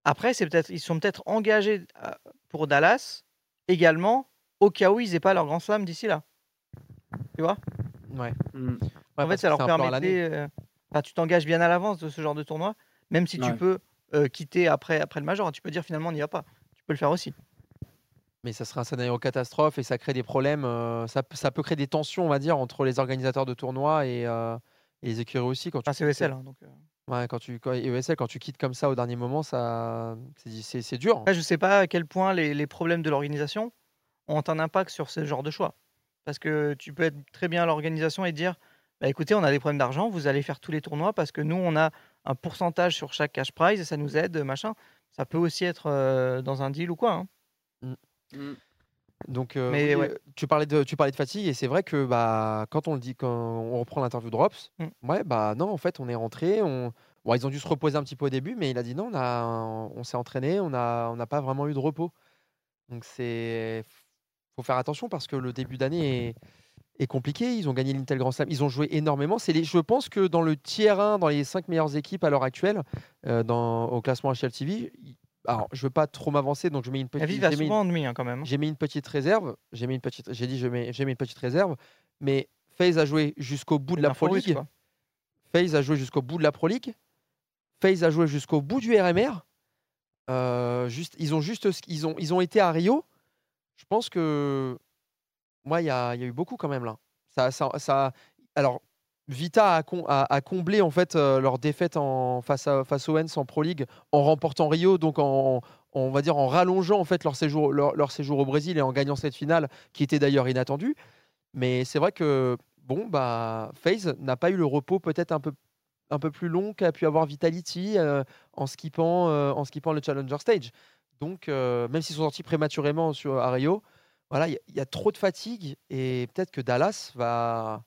Après, c'est peut-être, ils sont peut-être engagés euh, pour Dallas également, au cas où ils n'aient pas leur grand slam d'ici là. Tu vois? Ouais. Mm. En fait, ça leur permettait. euh, enfin, tu t'engages bien à l'avance de ce genre de tournoi, même si tu peux euh, quitter après, après le major. Tu peux dire finalement on n'y va pas. Tu peux le faire aussi. Mais ça serait un scénario catastrophe et ça crée des problèmes. euh, ça, ça peut créer des tensions, on va dire, entre les organisateurs de tournois et, euh, et les écuries aussi. Quand tu Enfin, c'est ESL. hein, donc, euh. Ouais, quand tu, quand, et ESL, quand tu quittes comme ça au dernier moment, ça, c'est- c'est c'est dur. Après, je sais pas à quel point les, les problèmes de l'organisation ont un impact sur ce genre de choix. Parce que tu peux être très bien à l'organisation et dire bah, écoutez, on a des problèmes d'argent, vous allez faire tous les tournois parce que nous, on a un pourcentage sur chaque cash prize et ça nous aide, machin. Ça peut aussi être euh, dans un deal ou quoi. hein. Donc, euh, Mais oui, ouais. euh, tu, parlais de, tu parlais de fatigue et c'est vrai que bah, quand on le dit, quand on reprend l'interview de Drops, Mm. ouais, bah non, en fait, on est rentré. On... Bon, ils ont dû se reposer un petit peu au début, mais il a dit non, on, a, on s'est entraîné, on n'a on pas vraiment eu de repos. Donc, c'est faut faire attention parce que le début d'année est, est compliqué. Ils ont gagné l'Intel Grand Slam. Ils ont joué énormément. C'est les, je pense que dans le tiers 1, dans les 5 meilleures équipes à l'heure actuelle, euh, dans, au classement HLTV, alors je veux pas trop m'avancer, donc je mets une petite. Aviv a j'ai mis souvent une- hein, quand même. J'ai mis une petite réserve. J'ai mis une petite. J'ai dit je mets, j'ai mis une petite réserve. Mais FaZe a joué jusqu'au bout de la Pro League. FaZe a joué jusqu'au bout de la Pro League. FaZe a joué jusqu'au bout du RMR. Euh, juste, ils ont juste, ils ont, ils ont été à Rio. Je pense que, moi, il y y a eu beaucoup quand même là. Ça, ça, ça- alors, Vita a, com- a- a comblé en fait euh, leur défaite en, face, à, face au Hens en Pro League en remportant Rio, donc en, on va dire en rallongeant en fait leur séjour, leur, séjour au Brésil et en gagnant cette finale qui était d'ailleurs inattendue. Mais c'est vrai que bon bah FaZe n'a pas eu le repos peut-être un peu un peu plus long qu'a pu avoir Vitality euh, en skippant euh, en skippant le Challenger Stage. Donc même s'ils sont sortis prématurément sur à Rio, voilà, il y, a trop de fatigue et peut-être que Dallas va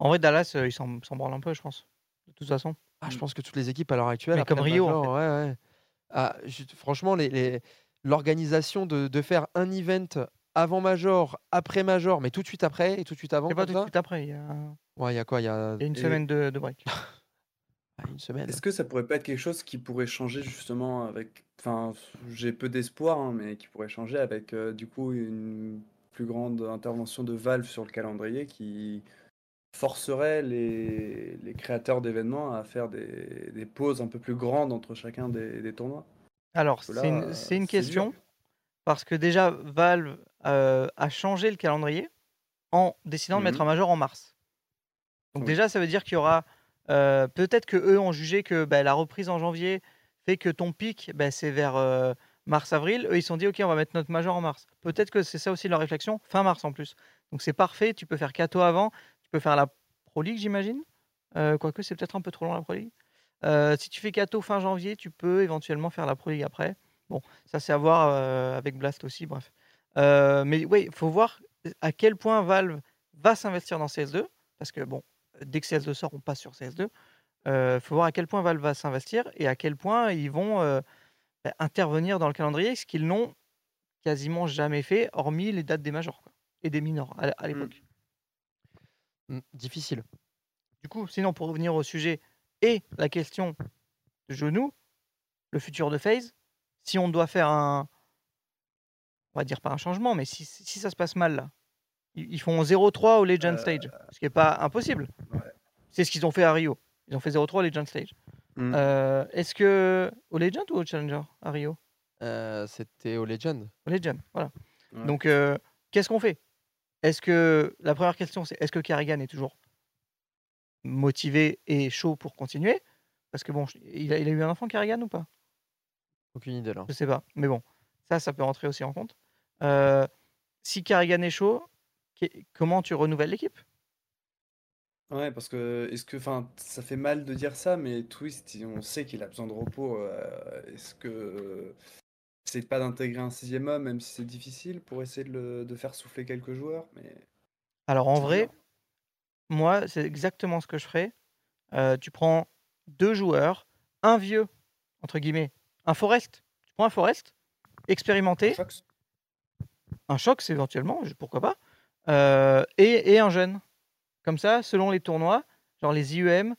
En vrai, Dallas, euh, il s'en un peu, je pense. De toute façon. Ah, je pense que toutes les équipes à l'heure actuelle. Mais après comme Rio, en ouais, ouais. Ah, je- franchement, les, les- l'organisation de, de faire un event avant Major, après Major, mais tout de suite après et tout de suite avant. C'est pas tout de suite après. Il y a, Ouais, il y a quoi Il y a, il y a une et- semaine de, de break. <laughs> Ah, une semaine. Est-ce que ça pourrait pas être quelque chose qui pourrait changer justement avec. Enfin, j'ai peu d'espoir, hein, mais qui pourrait changer avec euh, du coup une plus grande intervention de Valve sur le calendrier qui forcerait les, les créateurs d'événements à faire des, des pauses un peu plus grandes entre chacun des, des tournois. Alors, c'est une, dur. question. Parce que déjà, Valve euh, a changé le calendrier en décidant de mettre Mhm. un major en mars. Donc Oui. déjà, ça veut dire qu'il y aura... euh, Peut-être que eux ont jugé que bah, la reprise en janvier fait que ton pic, bah, c'est vers euh, mars-avril. Eux, ils se sont dit, OK, on va mettre notre major en mars. Peut-être que c'est ça aussi leur réflexion, fin mars en plus. Donc c'est parfait, tu peux faire Kato avant, peux faire la Pro League, j'imagine. Euh, quoique, c'est peut-être un peu trop long la Pro League. Euh, si tu fais Kato fin janvier, tu peux éventuellement faire la Pro League après. Bon, ça c'est à voir euh, avec Blast aussi, bref. Euh, mais oui, il faut voir à quel point Valve va s'investir dans CS2, parce que bon, dès que CS2 sort, on passe sur CS2. Il faut voir à quel point Valve va s'investir et à quel point ils vont bah, intervenir dans le calendrier, ce qu'ils n'ont quasiment jamais fait, hormis les dates des majors quoi, et des minors à, à l'époque. Mm, difficile. Du coup, sinon, pour revenir au sujet et la question de genou, le futur de FaZe, si on doit faire un. On va dire pas un changement, mais si, si ça se passe mal là, ils font 0-3 au Legend Stage, ce qui n'est pas impossible. C'est ce qu'ils ont fait à Rio. Ils ont fait 0-3 au Legend Stage. Mm. Euh, Est-ce que. Au Legend ou au Challenger à Rio? Euh, C'était au Legend. Au Legend, voilà. Ouais. Donc, euh, qu'est-ce qu'on fait? Est-ce que. La première question, c'est est-ce que Kerrigan est toujours motivé et chaud pour continuer? Parce que bon, il a, il a eu un enfant, Kerrigan, ou pas? Aucune idée là. Je sais pas. Mais bon, ça, ça peut rentrer aussi en compte. Euh, si Kerrigan est chaud, comment tu renouvelles l'équipe? Ouais, parce que est-ce que, enfin, ça fait mal de dire ça, mais Twist, on sait qu'il a besoin de repos. euh, est-ce que c'est pas d'intégrer un sixième homme, même si c'est difficile, pour essayer de, le- de faire souffler quelques joueurs, mais Alors en C'est vrai, moi, c'est exactement ce que je ferais. Euh, tu prends deux joueurs, un vieux, entre guillemets, un Forest. Tu prends un Forest, expérimenté. Un Shox éventuellement, je- pourquoi pas. Euh, et, et un jeune. Comme ça, selon les tournois, genre les IEM,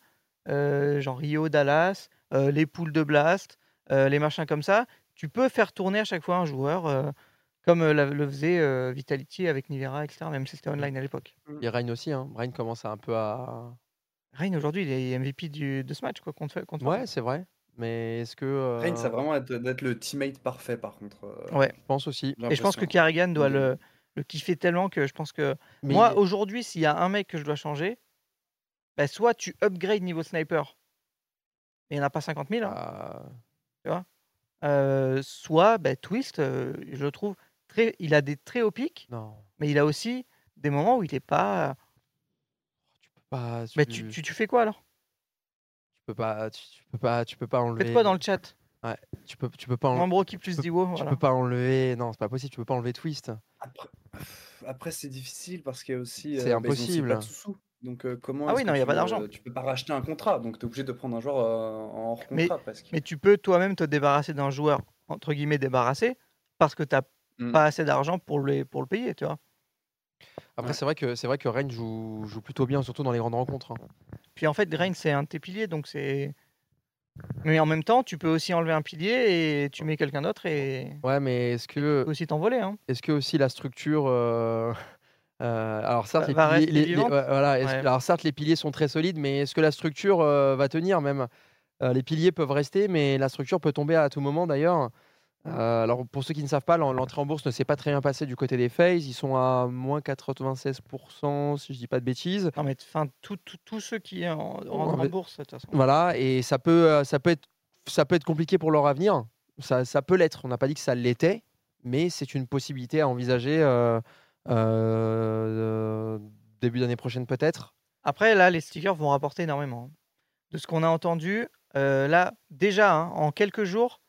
euh, genre Rio, Dallas, les poules de Blast, les machins comme ça, tu peux faire tourner à chaque fois un joueur, euh, comme euh, la- le faisait euh, Vitality avec Nivera, etc., même si c'était online à l'époque. Et Rain aussi. Hein. Rain commence à un peu à. Rain aujourd'hui, il est MVP du, de ce match quoi, contre, contre Ouais, c'est vrai. Mais est-ce que. Rain, ça euh, va vraiment être- d'être le teammate parfait, par contre. euh, Ouais. Je pense aussi. j'ai Et je pense que l'impression. Carrigan doit Il- le, le kiffer tellement que je pense que Mais moi il aujourd'hui, s'il y a un mec que je dois changer, bah, soit tu upgrade niveau sniper, mais il n'y en a pas 50 000, hein, Ah, tu vois? Euh, soit bah, Twist, euh, je le trouve très, il a des très hauts pics, Non. mais il a aussi des moments où il n'est pas. Bah, Mais tu, tu, tu fais quoi alors? Tu peux pas, tu, tu peux pas, tu peux pas enlever. Faites quoi dans le chat? Ouais, tu peux, tu peux pas. enle- Membre qui plus tu peux- Diwo, Tu voilà. peux pas enlever. Non, c'est pas possible. Tu peux pas enlever Twist. Après, c'est difficile parce qu'il y a aussi. C'est euh, bah, ils ont aussi impossible. pas de sous-sous. Donc, euh, comment Ah est-ce oui, que non, il y a tu, pas d'argent. euh, Tu peux pas racheter un contrat, donc tu es obligé de prendre un joueur euh, en hors Mais, contrat presque. mais tu peux toi-même te débarrasser d'un joueur, entre guillemets, débarrassé, parce que tu n'as Mm. pas assez d'argent pour le, pour le payer, tu vois. Après, c'est vrai que c'est vrai que Rennes joue, joue plutôt bien, surtout dans les grandes rencontres. hein. Puis en fait, Reign, c'est un de tes piliers, donc c'est. Mais en même temps, tu peux aussi enlever un pilier et tu mets quelqu'un d'autre et Ouais, mais est-ce que aussi t'envoler. Hein. est-ce que aussi la structure euh, euh, alors certes, les piliers, rester les- les- vivante ouais, voilà, est-ce Ouais. que- alors certes, les piliers sont très solides, mais est-ce que la structure euh, va tenir même? Euh, Les piliers peuvent rester, mais la structure peut tomber à tout moment d'ailleurs. Euh, alors pour ceux qui ne savent pas, l'en- l'entrée en bourse ne s'est pas très bien passée du côté des FaZe. Ils sont à moins 96%, si je dis pas de bêtises. Non, mais enfin, tous ceux qui en, rentrent en bourse, de toute façon. Voilà, et ça peut, ça peut, être, ça peut être compliqué pour leur avenir. Ça, ça peut l'être. On n'a pas dit que ça l'était, mais c'est une possibilité à envisager euh, début d'année prochaine peut-être. Après, là, les stickers vont rapporter énormément. hein. De ce qu'on a entendu, euh, là, déjà, hein, en quelques jours,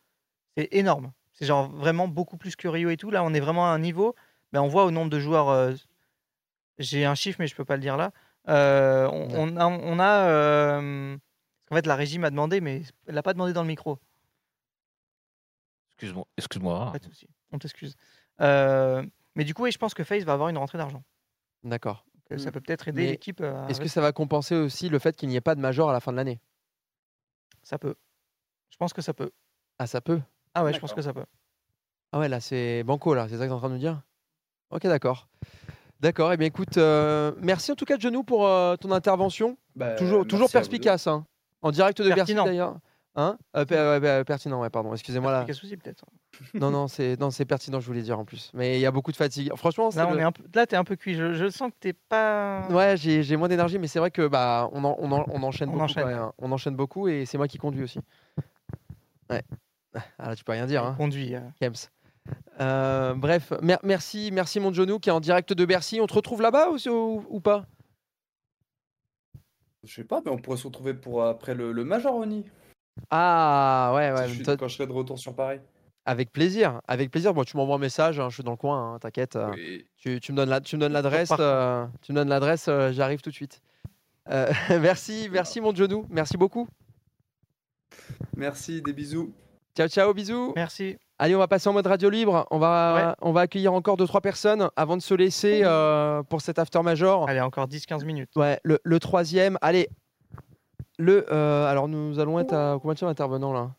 c'est énorme. C'est genre vraiment beaucoup plus que Rio et tout. Là, on est vraiment à un niveau. Ben, on voit au nombre de joueurs. euh, J'ai un chiffre, mais je peux pas le dire là. Euh, on, on a. On a euh, En fait, la régie m'a demandé, mais elle l'a pas demandé dans le micro. Excuse-moi. Excuse-moi. Pas de souci, on t'excuse. Mais du coup, je pense que FaZe va avoir une rentrée d'argent. D'accord. Donc, euh, ça peut peut-être aider Mais l'équipe. à Est-ce que ça va compenser aussi le fait qu'il n'y ait pas de major à la fin de l'année? Ça peut. Je pense que ça peut. Ah, ça peut? Ah ouais, je pense que ça peut. Ah ouais, là, c'est banco, là, c'est ça que tu es en train de nous dire? Ok, d'accord. D'accord, et bien écoute, euh, merci en tout cas, Genou, pour euh, ton intervention. Bah, toujours toujours merci à vous deux. perspicace, hein. en direct de Bercy Pertinent. d'ailleurs. Hein? Euh, per- ouais, bah, pertinent, ouais, pardon, excusez-moi là. Perspicace aussi, peut-être. Non, non, c'est non, c'est pertinent, je voulais dire en plus. Mais il y a beaucoup de fatigue. Franchement, c'est Là, on le- est un peu... là t'es un peu cuit. Je, je sens que t'es pas. Ouais, j'ai j'ai moins d'énergie, mais c'est vrai que bah on, en- on, en- on enchaîne On beaucoup. enchaîne, quand même, hein. On enchaîne beaucoup et c'est moi qui conduis aussi. Ouais. Ah là, tu peux rien dire. Hein. Conduit. euh. Kems. Euh, bref, mer- merci, merci mon Jonou qui est en direct de Bercy. On te retrouve là-bas ou, ou- ou pas? Je sais pas, mais on pourrait se retrouver pour après le, le Major Oni. Ah ouais, ouais. Si je suis- toi- quand je serai de retour sur Paris. Avec plaisir, avec plaisir. Bon, tu m'envoies un message, hein, je suis dans le coin, hein, t'inquiète. euh, tu, tu me donnes la- tu me donnes l'adresse, euh, tu me donnes l'adresse, euh, j'arrive tout de suite. Euh, <laughs> merci, merci mon Jonou, merci beaucoup. Merci, des bisous. Ciao, ciao, bisous. Merci. Allez, on va passer en mode radio libre. On va, on va accueillir encore deux trois personnes avant de se laisser euh, pour cet after major. Allez, encore 10-15 minutes. Ouais, le, le troisième. Allez, le. euh, alors, nous allons être à combien d'intervenants là?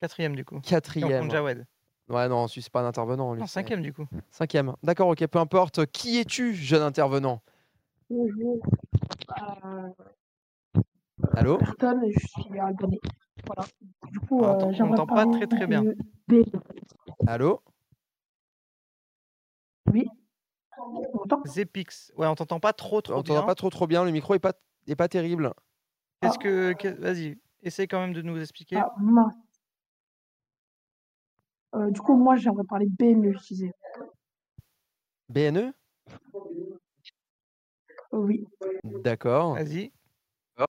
Quatrième, du coup. Quatrième. On compte Jawed. Ouais, non, c'est pas un intervenant. lui, Non, cinquième, du coup. Cinquième. D'accord, ok, peu importe. Qui es-tu, jeune intervenant? Bonjour. Euh, Allô? Personne, je suis. Voilà. Du coup, On euh, entend- on pas très, très bien. de. Allô? Oui. Zepix. Ouais, on t'entend pas trop, trop On bien. t'entend pas trop trop bien. Le micro est pas, est pas terrible. Qu'est-ce que. que- Vas-y, essaye quand même de nous expliquer. Ah, mince. Euh, du coup, moi, j'aimerais parler BNE, je disais. BNE Oui. D'accord. Vas-y.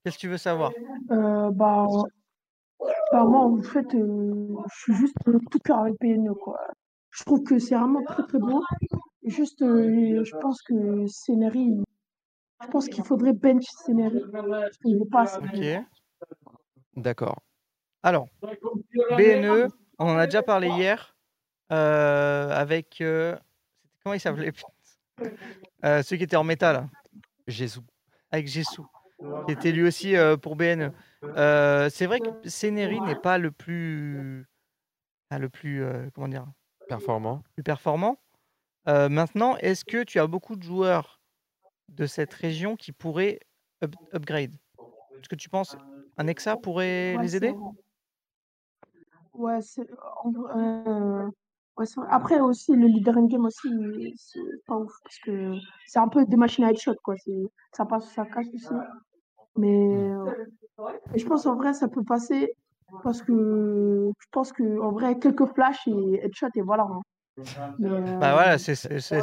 Qu'est-ce que tu veux savoir? Euh, bah, bah, moi, en fait, euh, je suis juste euh, tout cœur avec BNE, quoi. Je trouve que c'est vraiment très, très beau. Juste, euh, je pense que Scénary, je pense qu'il faudrait bench Scénary. Parce qu'il n'est pas assez bon. Ok. D'accord. Alors, BNE, on en a déjà parlé hier euh, avec. euh, comment il s'appelait euh, Celui qui était en métal. là. Jésus. Avec Jessou. Qui était lui aussi euh, pour BNE. Euh, c'est vrai que Scénary n'est pas le plus. ah, le plus. euh, comment dire? Performant. plus performant. Euh, maintenant, est-ce que tu as beaucoup de joueurs de cette région qui pourraient up- upgrade? Est-ce que tu penses un Exa pourrait Ouais, les aider? Ouais, euh, ouais. Après aussi, le leader in game aussi, c'est pas ouf. Parce que c'est un peu des machines à headshot, quoi. Ça passe, ça casse aussi. Mais Mmh. euh, et je pense en vrai, ça peut passer. Parce que je pense que en vrai, quelques flashs et headshot, et voilà. hein. Bah euh, voilà, c'est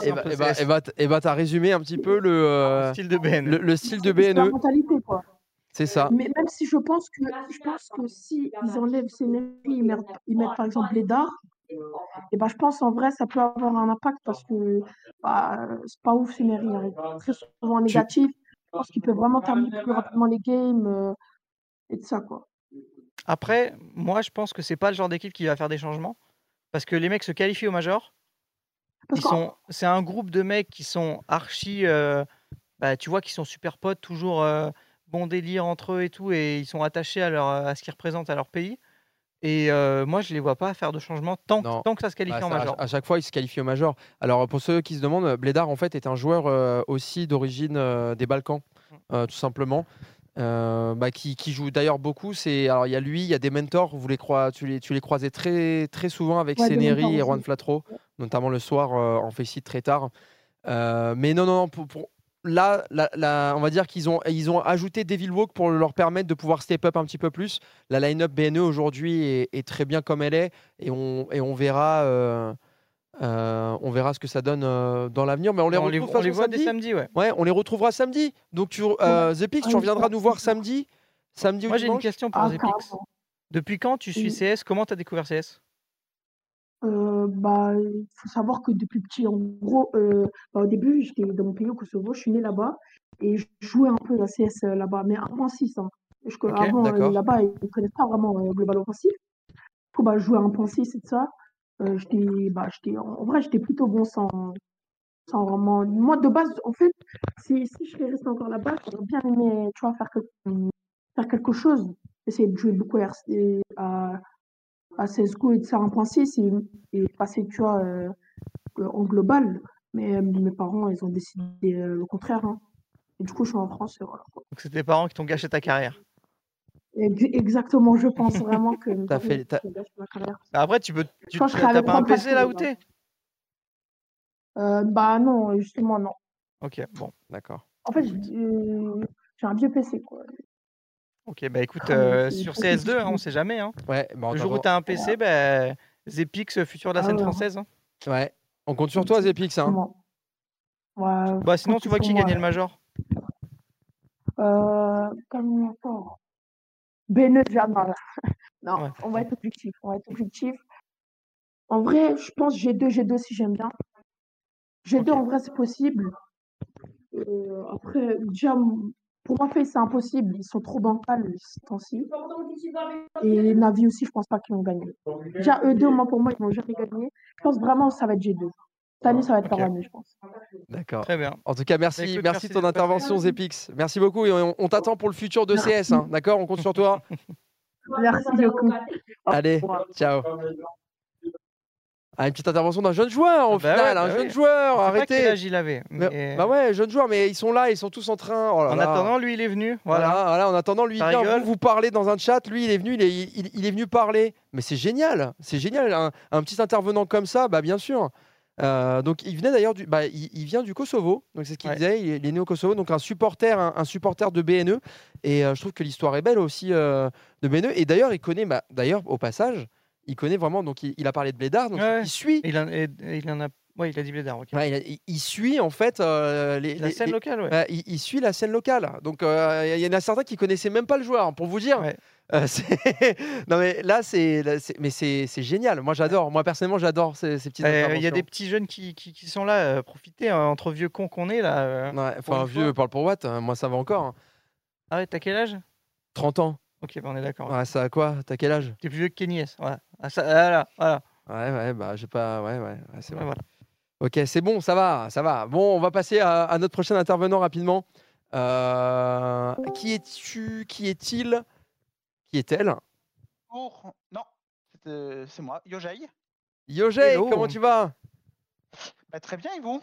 Et un bah, et bah, et bah, bah, t'as résumé un petit peu le, euh, style de BNE. le, le style de c'est la BNE. mentalité, quoi. C'est ça. Mais même si je pense que je pense que si ils enlèvent Scénary, ils mettent, ils mettent par exemple Blédard, et ben je pense en vrai ça peut avoir un impact parce que bah, c'est pas ouf Scénary, il arrive très souvent négatif. Je pense qu'il peut vraiment terminer plus rapidement les games euh, et de ça quoi. Après, moi, je pense que c'est pas le genre d'équipe qui va faire des changements. Parce que les mecs se qualifient au Major. Ils sont, c'est un groupe de mecs qui sont archi, euh, bah, tu vois, qui sont super potes, toujours euh, bon délire entre eux et tout, et ils sont attachés à, leur, à ce qu'ils représentent à leur pays. Et euh, moi, je les vois pas faire de changement tant, Non. tant que ça se qualifie Bah, en ça, major. À, chaque fois, il se qualifie au major. Alors, pour ceux qui se demandent, Blédard, en fait, est un joueur euh, aussi d'origine euh, des Balkans, euh, tout simplement. Euh, bah, qui, qui joue d'ailleurs beaucoup. C'est alors il y a lui, il y a des mentors. Vous les croi- tu les, tu les croisais très très souvent avec Ouais, Sénéry et Juan. Flatro, notamment le soir euh, en faceit très tard. Euh, mais non non non pour, pour- là, là, là, on va dire qu'ils ont ils ont ajouté Devil Walk pour leur permettre de pouvoir step up un petit peu plus. La line-up BNE aujourd'hui est, est très bien comme elle est et on et on verra. Euh, on verra ce que ça donne euh, dans l'avenir, mais on les On les- retrouve on les façon voit dès samedi, ouais. on les retrouvera samedi. Donc tu, euh, The Pix, tu reviendras nous voir samedi, samedi ou Moi, j'ai une question pour Ah, Zepix. carrément. Depuis quand tu suis Oui. CS Comment tu as découvert CS Euh, bah, il faut savoir que depuis petit, en gros, euh, bah, au début, j'étais dans mon pays au Kosovo, je suis né là-bas et je jouais un peu à CS euh, là-bas, mais 1.6. Hein. Parce que Ok, avant, euh, là-bas, ils ne connaissent pas vraiment euh, Global Offensive. Du coup, bah, je jouais à 1.6 et tout ça. Euh, j'étais, bah, en vrai, j'étais plutôt bon sans, sans vraiment. Moi, de base, en fait, si, si je serais resté encore là-bas, j'aurais bien aimé, tu vois, faire, faire quelque chose. Essayer de jouer beaucoup RC à, à CSGO et de faire 1.6 et, et passer, tu vois, euh, en global. Mais euh, mes parents, ils ont décidé le contraire. hein. Et du coup, je suis en France. voilà. Donc, c'est tes parents qui t'ont gâché ta carrière? Ex- Exactement, je pense vraiment que parents, fait-. Bah, Après, tu peux. Tu, je t'as pas un PC là où t'es? Euh, bah non, justement, non. Ok, bon. D'accord. En fait, j'ai euh, un vieux PC, quoi. Ok, bah écoute, Ah, euh, sur trop compliqué. CS2, hein, on sait jamais. Hein. Ouais, bah, le on jour où t'as un PC, bah, Zepix, futur de la Ah scène ouais. française. hein. Ouais, on compte sur toi, Zepix. Hein. Ouais, Bah sinon, tu vois qui gagnait le major Euh, comme Bene. Non, Ouais. on va être objectif. On va être objectif. En vrai, je pense G2, G2 si j'aime bien. G2, en vrai, c'est possible. Euh, après, déjà, pour moi, Face, c'est impossible. Ils sont trop bancals ce temps-ci. Et Navi aussi, je pense pas qu'ils vont gagner. Déjà, eux deux, moi, pour moi, ils vont jamais gagner. Je pense vraiment que ça va être G2. Année, ça va être leur année, je pense. D'accord. Très bien. En tout cas, merci, Écoute, merci merci de ton intervention, Zepix. Merci beaucoup et on, on t'attend pour le futur de CS. hein, D'accord? On compte sur toi. Merci beaucoup. Allez, ciao. Ah, une petite intervention d'un jeune joueur au Ah bah final, ouais, un bah jeune ouais. joueur, sais pas arrêtez. quel âge il avait, Mais- mais- Bah ouais, jeune joueur, mais ils sont là, ils sont tous en train. oh là En là. attendant, lui, il est venu. Voilà, Voilà. voilà, en attendant, lui, vient vous, vous parler dans un chat. Lui, il est venu, il est, il, il est venu parler. Mais c'est génial, c'est génial. Un, un petit intervenant comme ça, bah bien sûr. Euh, donc, il venait d'ailleurs du, bah, il, il vient du Kosovo. Donc, c'est ce qu'il Ouais. disait. Il est, il est né au Kosovo, donc un supporter, un, un supporter de BNE. Et euh, je trouve que l'histoire est belle aussi euh, de BNE. Et d'ailleurs, il connaît, bah, d'ailleurs, au passage, il connaît vraiment. Donc, il, il a parlé de Blédard. Donc, Ouais. il suit. Il en, il a. Ouais, il a dit Blédard, ok. Ouais, il, a- il- il suit en fait euh, les, La scène les- locale, ouais. il, il suit la scène locale. Donc euh, il y en a certains qui connaissaient même pas le joueur, pour vous dire. Euh, <laughs> non mais là c'est, mais c'est, génial. Moi j'adore. Moi personnellement j'adore ces, ces petites Euh, Il y a des petits jeunes qui, qui, qui sont là, euh, profitez, hein, entre vieux cons qu'on est là. euh, Ouais, enfin une vieux, parle pour Watt. hein. Moi ça va encore. hein. Ah ouais, t'as quel âge? 30 ans. Ok, bah on est d'accord. Ouais, ça a quoi? T'as quel âge? T'es plus vieux que Kenny S. Voilà. Ah, ça- voilà, voilà. Ouais ouais bah j'ai pas. Ouais ouais. ouais, c'est vrai. voilà. Ok, c'est bon, ça va, ça va. Bon, on va passer à, à notre prochain intervenant rapidement. Qui es-tu? Qui est-il? Qui est-elle? Non, c'est euh, moi, Yojai. Yojay, Hello. comment tu vas? Bah, très bien, et vous?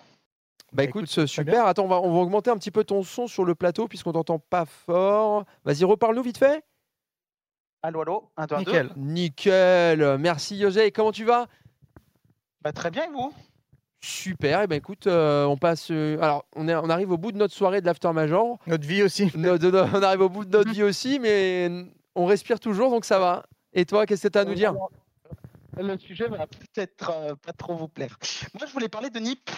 Bah écoute, euh, super. Attends, on va, on va augmenter un petit peu ton son sur le plateau puisqu'on t'entend pas fort. Vas-y, reparle-nous vite fait. Allô, allô 1, 2, 1, 2. Nickel. Nickel. Merci Yojay. Comment tu vas? Bah, très bien, et vous? Super. Et ben écoute, euh, on passe. euh, alors, on, est, on arrive au bout de notre soirée de l'after major. Notre vie aussi. No- de- de- on arrive au bout de notre vie aussi, mais on respire toujours, donc ça va. Et toi, qu'est-ce que tu as à nous dire? Le sujet va peut-être euh, pas trop vous plaire. Moi, je voulais parler de NIP.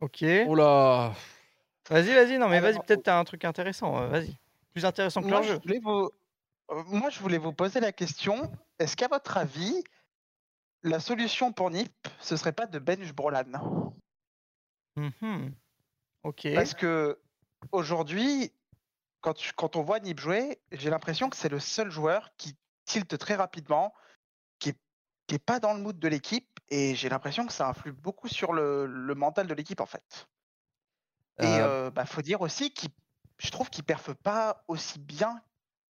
Ok. Oh là Vas-y, vas-y, non, mais vas-y, peut-être t'as un truc intéressant. euh, vas-y. Plus intéressant que Moi leur je, jeu. voulais vous... euh, moi, je voulais vous poser la question est-ce qu'à votre avis, la solution pour NIP, ce serait pas de bench Brolan Mhm. Ok. Parce que aujourd'hui, quand, tu- quand on voit Nip jouer, j'ai l'impression que c'est le seul joueur qui tilte très rapidement, qui est, qui est pas dans le mood de l'équipe Et j'ai l'impression que ça influe beaucoup sur le, le mental de l'équipe, en fait. Et Euh, euh, bah, faut dire aussi qu'il, je trouve qu'il perfe pas aussi bien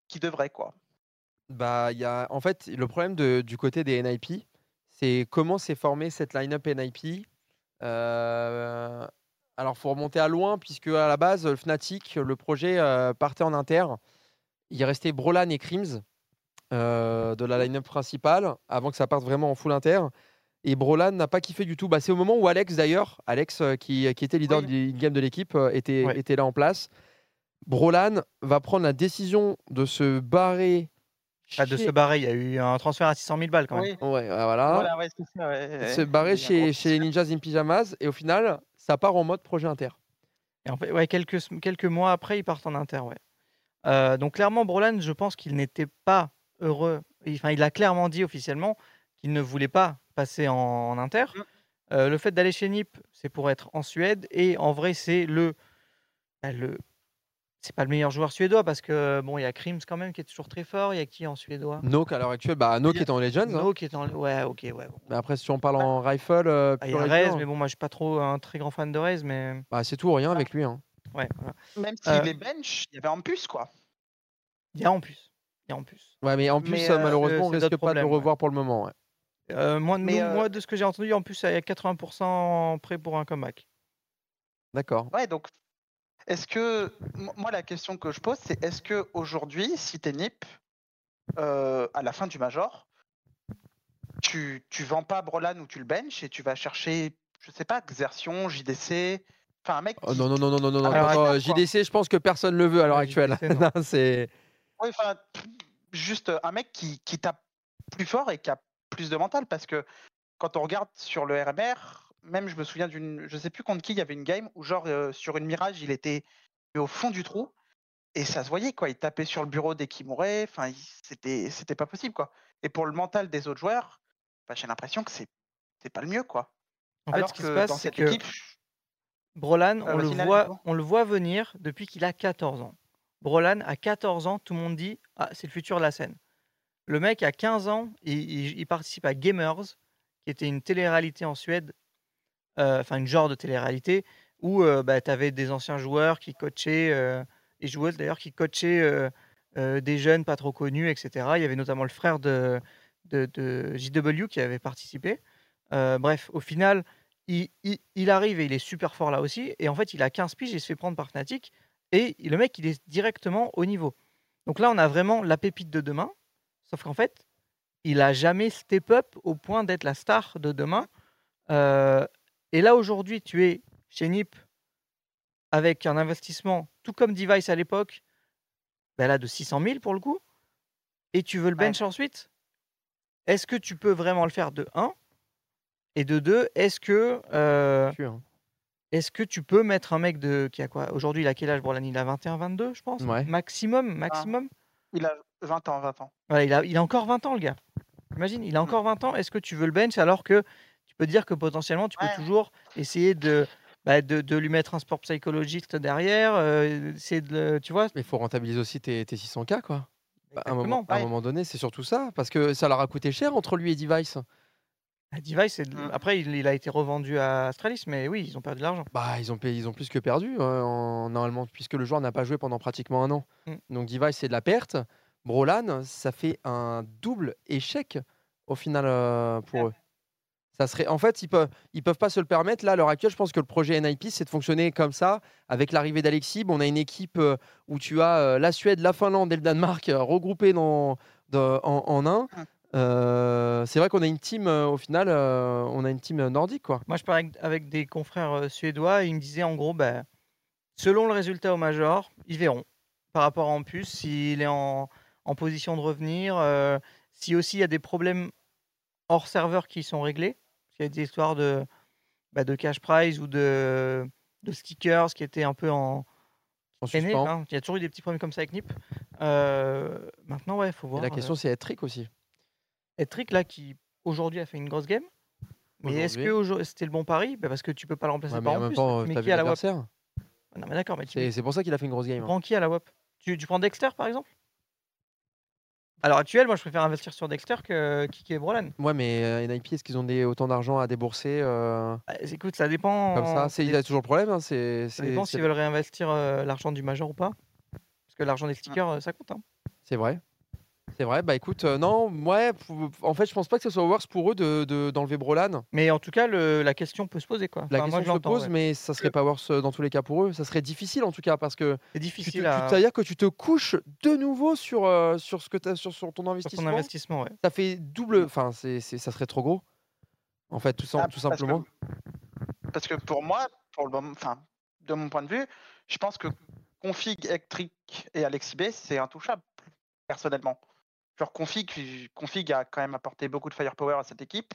qu'il devrait, quoi. Bah, il y a, en fait, le problème de- du côté des NIP, c'est comment s'est formée cette line-up NIP. Euh, alors, faut remonter à loin, puisque à la base, le Fnatic, le projet euh, partait en inter. Il restait Brolan et Crims euh, de la line-up principale, avant que ça parte vraiment en full inter. Et Brolan n'a pas kiffé du tout. Bah, c'est au moment où Alex, d'ailleurs, Alex, euh, qui, qui était leader du game de l'équipe, était, était là en place. Brolan va prendre la décision de se barrer Ah, de se barrer, il y a eu un transfert à 600 000 balles quand même. Oui. Ouais, voilà. Voilà, ouais, c'est ça, ouais, ouais, Se barrer Il chez, chez les Ninjas in Pyjamas et au final, ça part en mode projet inter. Et en fait, ouais, quelques, quelques mois après, ils partent en inter. Ouais. Euh, donc clairement, Brolan, je pense qu'il n'était pas heureux. Il- Enfin, il a clairement dit officiellement qu'il ne voulait pas passer en, en inter. Euh, le fait d'aller chez NIP, c'est pour être en Suède. Et en vrai, c'est le, bah, le, c'est pas le meilleur joueur suédois parce que bon, il y a Krims quand même qui est toujours très fort. Il y a qui en suédois? Nook à l'heure actuelle, bah Nook est en Legends. hein. Nook est en, ouais, ok, ouais. bon. Mais après, si on parle en rifle, euh, Ah, il y a Rez, mais bon, moi je suis pas trop un très grand fan de Rez, mais bah, c'est tout ou rien avec lui. hein. ouais. voilà. Même s'il Euh, est bench, il y avait en plus, quoi. Il y a en plus. Il y a en plus. Ouais, mais en plus, Mais, euh, euh, malheureusement, on risque pas de le ouais. revoir pour le moment. ouais. Euh, moi, Mais, nous- euh, moi, de ce que j'ai entendu, en plus, il y a 80% prêt pour un comeback. D'accord. Ouais, donc, est-ce que. Moi, la question que je pose, c'est est-ce que aujourd'hui, si t'es NIP, euh, à la fin du Major, tu, tu vends pas Brolan ou tu le bench et tu vas chercher, je sais pas, Xertion, JDC. Enfin, un mec. Oh, qui- non, non, non, non, non, non. JDC, je pense que personne ne le veut à l'heure actuelle. Non, <laughs> c'est. Ouais, enfin, juste un mec qui, qui tape plus fort et qui a plus de mental parce que quand on regarde sur le RMR, même je me souviens d'une, je sais plus contre qui il y avait une game où genre euh, sur une mirage il était au fond du trou et ça se voyait quoi, il tapait sur le bureau dès qu'il mourait, enfin c'était c'était pas possible quoi. Et pour le mental des autres joueurs, bah, j'ai l'impression que c'est c'est pas le mieux quoi. En fait, Alors ce qui se passe, dans c'est cette que équipe, Brolan, Euh, on, le voit, on le voit venir depuis qu'il a 14 ans. Brolan, à 14 ans, tout le monde dit Ah, c'est le futur de la scène. Le mec, à 15 ans, il, il- il participe à Gamers, qui était une télé-réalité en Suède, enfin, une genre de télé-réalité, où tu avais des anciens joueurs qui coachaient, euh, et joueuses d'ailleurs, qui coachaient euh, euh, des jeunes pas trop connus, etc. Il y avait notamment le frère de, de, JW qui avait participé. Euh, bref, au final, il, arrive et il est super fort là aussi. Et en fait, il a 15 piges, il se fait prendre par Fnatic. Et le mec, il est directement au niveau. Donc là, on a vraiment la pépite de demain. Sauf qu'en fait, il a jamais step up au point d'être la star de demain. Euh, et là, aujourd'hui, tu es chez NIP avec un investissement, tout comme Device à l'époque, ben là, de 600 000 pour le coup. Et tu veux le bench ensuite? Est-ce que tu peux vraiment le faire de 1 Et de 2, est-ce que. euh, est-ce que tu peux mettre un mec de. qui a quoi? Aujourd'hui, il a quel âge Borlan Il a 21, 22, je pense? Ouais. Maximum, maximum? Il a 20 ans, 20 ans. Voilà, il, a, il a encore 20 ans, le gars. Imagine, il a encore 20 ans. Est-ce que tu veux le bench alors que tu peux dire que potentiellement, tu peux toujours essayer de, bah, de, de lui mettre un sport psychologiste derrière euh, de Tu vois? Mais il faut rentabiliser aussi tes, tes 600K, quoi. Bah, À un, moment, à un moment donné, c'est surtout ça. Parce que ça leur a coûté cher entre lui et Device. Ah, Device, Mmh. après, il, a été revendu à Astralis, mais oui, ils ont perdu de l'argent. Bah, ils ont, payé- ils ont plus que perdu, euh, en- normalement, puisque le joueur n'a pas joué pendant pratiquement un an. Mm. Donc, Device, c'est de la perte. Brolan, ça fait un double échec au final euh, pour eux. Ça serait, en fait, ils peuvent, ils peuvent pas se le permettre. Là, à l'heure actuelle, je pense que le projet NIP, c'est de fonctionner comme ça. Avec l'arrivée d'Alexis, on a une équipe euh, où tu as euh, la Suède, la Finlande et le Danemark euh, regroupés dans, dans- en, en un. Euh, c'est vrai qu'on a une team, au final, euh, on a une team nordique, quoi. Moi, je parlais avec- des confrères suédois, et ils me disaient en gros, bah, selon le résultat au Major, ils verront par rapport à Ampus s'il est en, en position de revenir, euh, si aussi il y a des problèmes hors serveur qui sont réglés, s'il y a des histoires de, bah, de cash prize ou de, de stickers qui étaient un peu en, suspens. hein. Il y a toujours eu des petits problèmes comme ça avec NIP. Euh, maintenant, ouais, il faut Et voir. la question, euh, c'est Etric aussi. Etric, là, qui aujourd'hui a fait une grosse game. Mais est-ce que c'était le bon pari? Bah, Parce que tu peux pas le remplacer Ouais, mais par en en même plus. temps, tu t'as qui à la WAP l'adversaire? Non, mais d'accord, mais tu, C'est pour ça qu'il a fait une grosse tu game. hein. prends qui à la WAP tu, tu prends Dexter par exemple? À l'heure actuelle, moi, je préfère investir sur Dexter que Kiki et Brolan. Ouais, mais euh, NIP, est-ce qu'ils ont des, autant d'argent à débourser euh, Bah, écoute, ça dépend. comme ça C'est il y a toujours le problème. hein, c'est, Ça dépend s'ils veulent réinvestir euh, l'argent du Major ou pas. Parce que l'argent des stickers, euh, ça compte. hein. C'est vrai. C'est vrai. Bah écoute, euh, non, ouais. En fait, je pense pas que ce soit worse pour eux de, de- d'enlever Brolan. Mais en tout cas, le- la question peut se poser. Quoi. La Enfin, moi, question je se pose, ouais. mais ça serait pas worse euh, dans tous les cas pour eux. Ça serait difficile en tout cas parce que C'est difficile à- C'est-à-dire que tu te couches de nouveau sur, euh, sur, ce que t'as- sur, sur ton investissement. investissement, ouais. Ça fait double. Enfin, c'est, c'est- ça serait trop gros. En fait, tout, Ah, tout parce que- simplement. Parce que pour moi, pour le moment, enfin, de mon point de vue, je pense que Config, Electric et Alexis B, c'est intouchable, personnellement. Genre, Config, Config a quand même apporté beaucoup de firepower à cette équipe.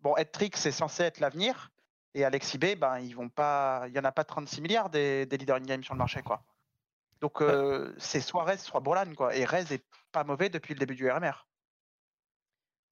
Bon, Electric, c'est censé être l'avenir. Et Alexis B, ben, ils vont pas. Il n'y en a pas 36 milliards des, des leaders in-game sur le marché, quoi. Donc, euh, c'est soit Rez, soit Brolan, quoi. Et Rez est pas mauvais depuis le début du RMR.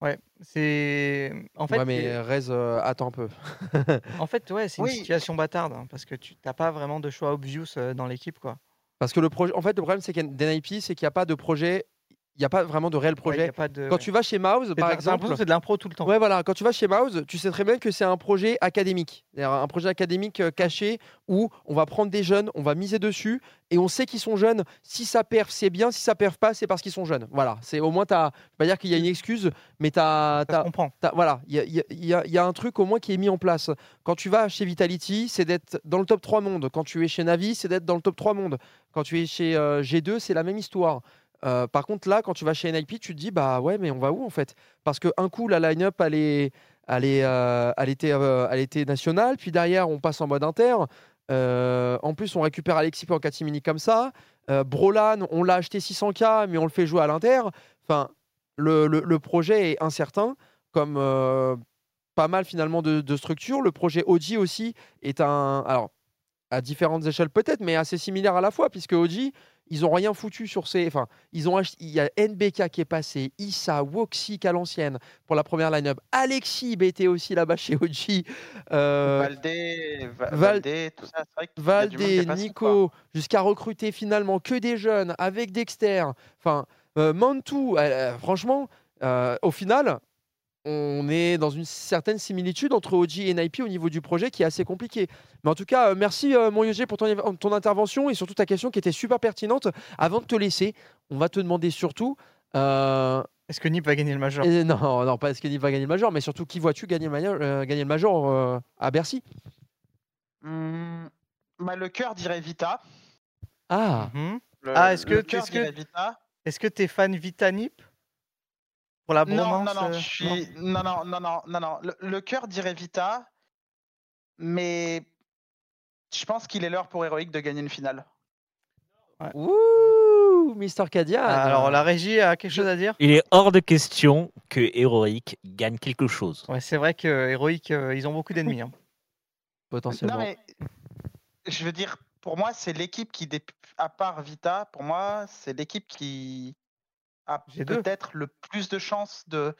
Ouais, c'est. En fait, ouais, mais c'est- Rez, euh, attends un peu. <laughs> en fait, ouais, c'est Oui. une situation bâtarde hein, parce que tu n'as pas vraiment de choix obvious euh, dans l'équipe, quoi. Parce que le projet, en fait, le problème, c'est qu'il y a c'est qu'il n'y a pas de projet, il n'y a pas vraiment de réel projet. a pas de- Quand tu vas chez Mouse, par de- exemple, c'est de l'impro tout le temps. Ouais, voilà. Quand tu vas chez Mouse, tu sais très bien que c'est un projet académique, un projet académique euh, caché où on va prendre des jeunes, on va miser dessus et on sait qu'ils sont jeunes. Si ça perf, c'est bien. Si ça perf pas, c'est parce qu'ils sont jeunes. Voilà. C'est au moins t'as. Je vais pas dire qu'il y a une excuse, mais t'as. t'as- t'as- Voilà. Il y a, il y a- il y a- il y a un truc au moins qui est mis en place. Quand tu vas chez Vitality, c'est d'être dans le top 3 monde. Quand tu es chez Navi, c'est d'être dans le top 3 monde. Quand tu es chez euh, G2, c'est la même histoire. Euh, par contre, là, quand tu vas chez NIP, tu te dis, bah ouais, mais on va où en fait? Parce qu'un coup, la line-up, elle, est, elle, euh, était, euh, était nationale, puis derrière, on passe en mode inter. En plus, on récupère Alexis en catimini comme ça. Brolan, on l'a acheté 600K, mais on le fait jouer à l'inter. Enfin, le, le- projet est incertain, comme pas mal finalement de, de structures. Le projet OG aussi est un. Alors, à différentes échelles peut-être, mais assez similaire à la fois, puisque OG, ils ont rien foutu sur ces. Enfin, ils ont acheté. Il y a NBK qui est passé, Issa, Woxic à l'ancienne pour la première line-up. Alexis BT aussi là-bas chez OG. Euh, Valdé, Va- Val- Valdé, tout ça, c'est vrai Valdé, passé, Nico, jusqu'à recruter finalement que des jeunes avec Dexter. Enfin, euh, Mantou, euh, euh, franchement, euh, au final, on est dans une certaine similitude entre OG et NIP au niveau du projet qui est assez compliqué. Mais en tout cas, euh, merci euh, mon Yogé pour ton, ton intervention et surtout ta question qui était super pertinente. Avant de te laisser, on va te demander surtout. Est-ce que Nip va gagner le Major? et Non, non, pas est-ce que Nip va gagner le Major, mais surtout qui vois-tu gagner le Major, euh, gagner le major euh, à Bercy? Hmm, bah, le cœur dirait Vita. Ah Mhm. Le- Ah, est-ce que le tu cœur est-ce dirait que Vita. est-ce que t'es fan Vita Nip? Pour la bromance non, non, euh, je suis... non, non, non, non, non, non. Le, le cœur dirait Vita, mais je pense qu'il est l'heure pour Heroic de gagner une finale. Ouh, Mister Kadia. Ah, Alors la régie a quelque chose à dire? Il est hors de question que Heroic gagne quelque chose. Ouais, c'est vrai que Heroic, euh, ils ont beaucoup d'ennemis. hein. Potentiellement. Non, mais je veux dire, pour moi, c'est l'équipe qui, dé- à part Vita, pour moi, c'est l'équipe qui a G2. peut-être le plus de chances de.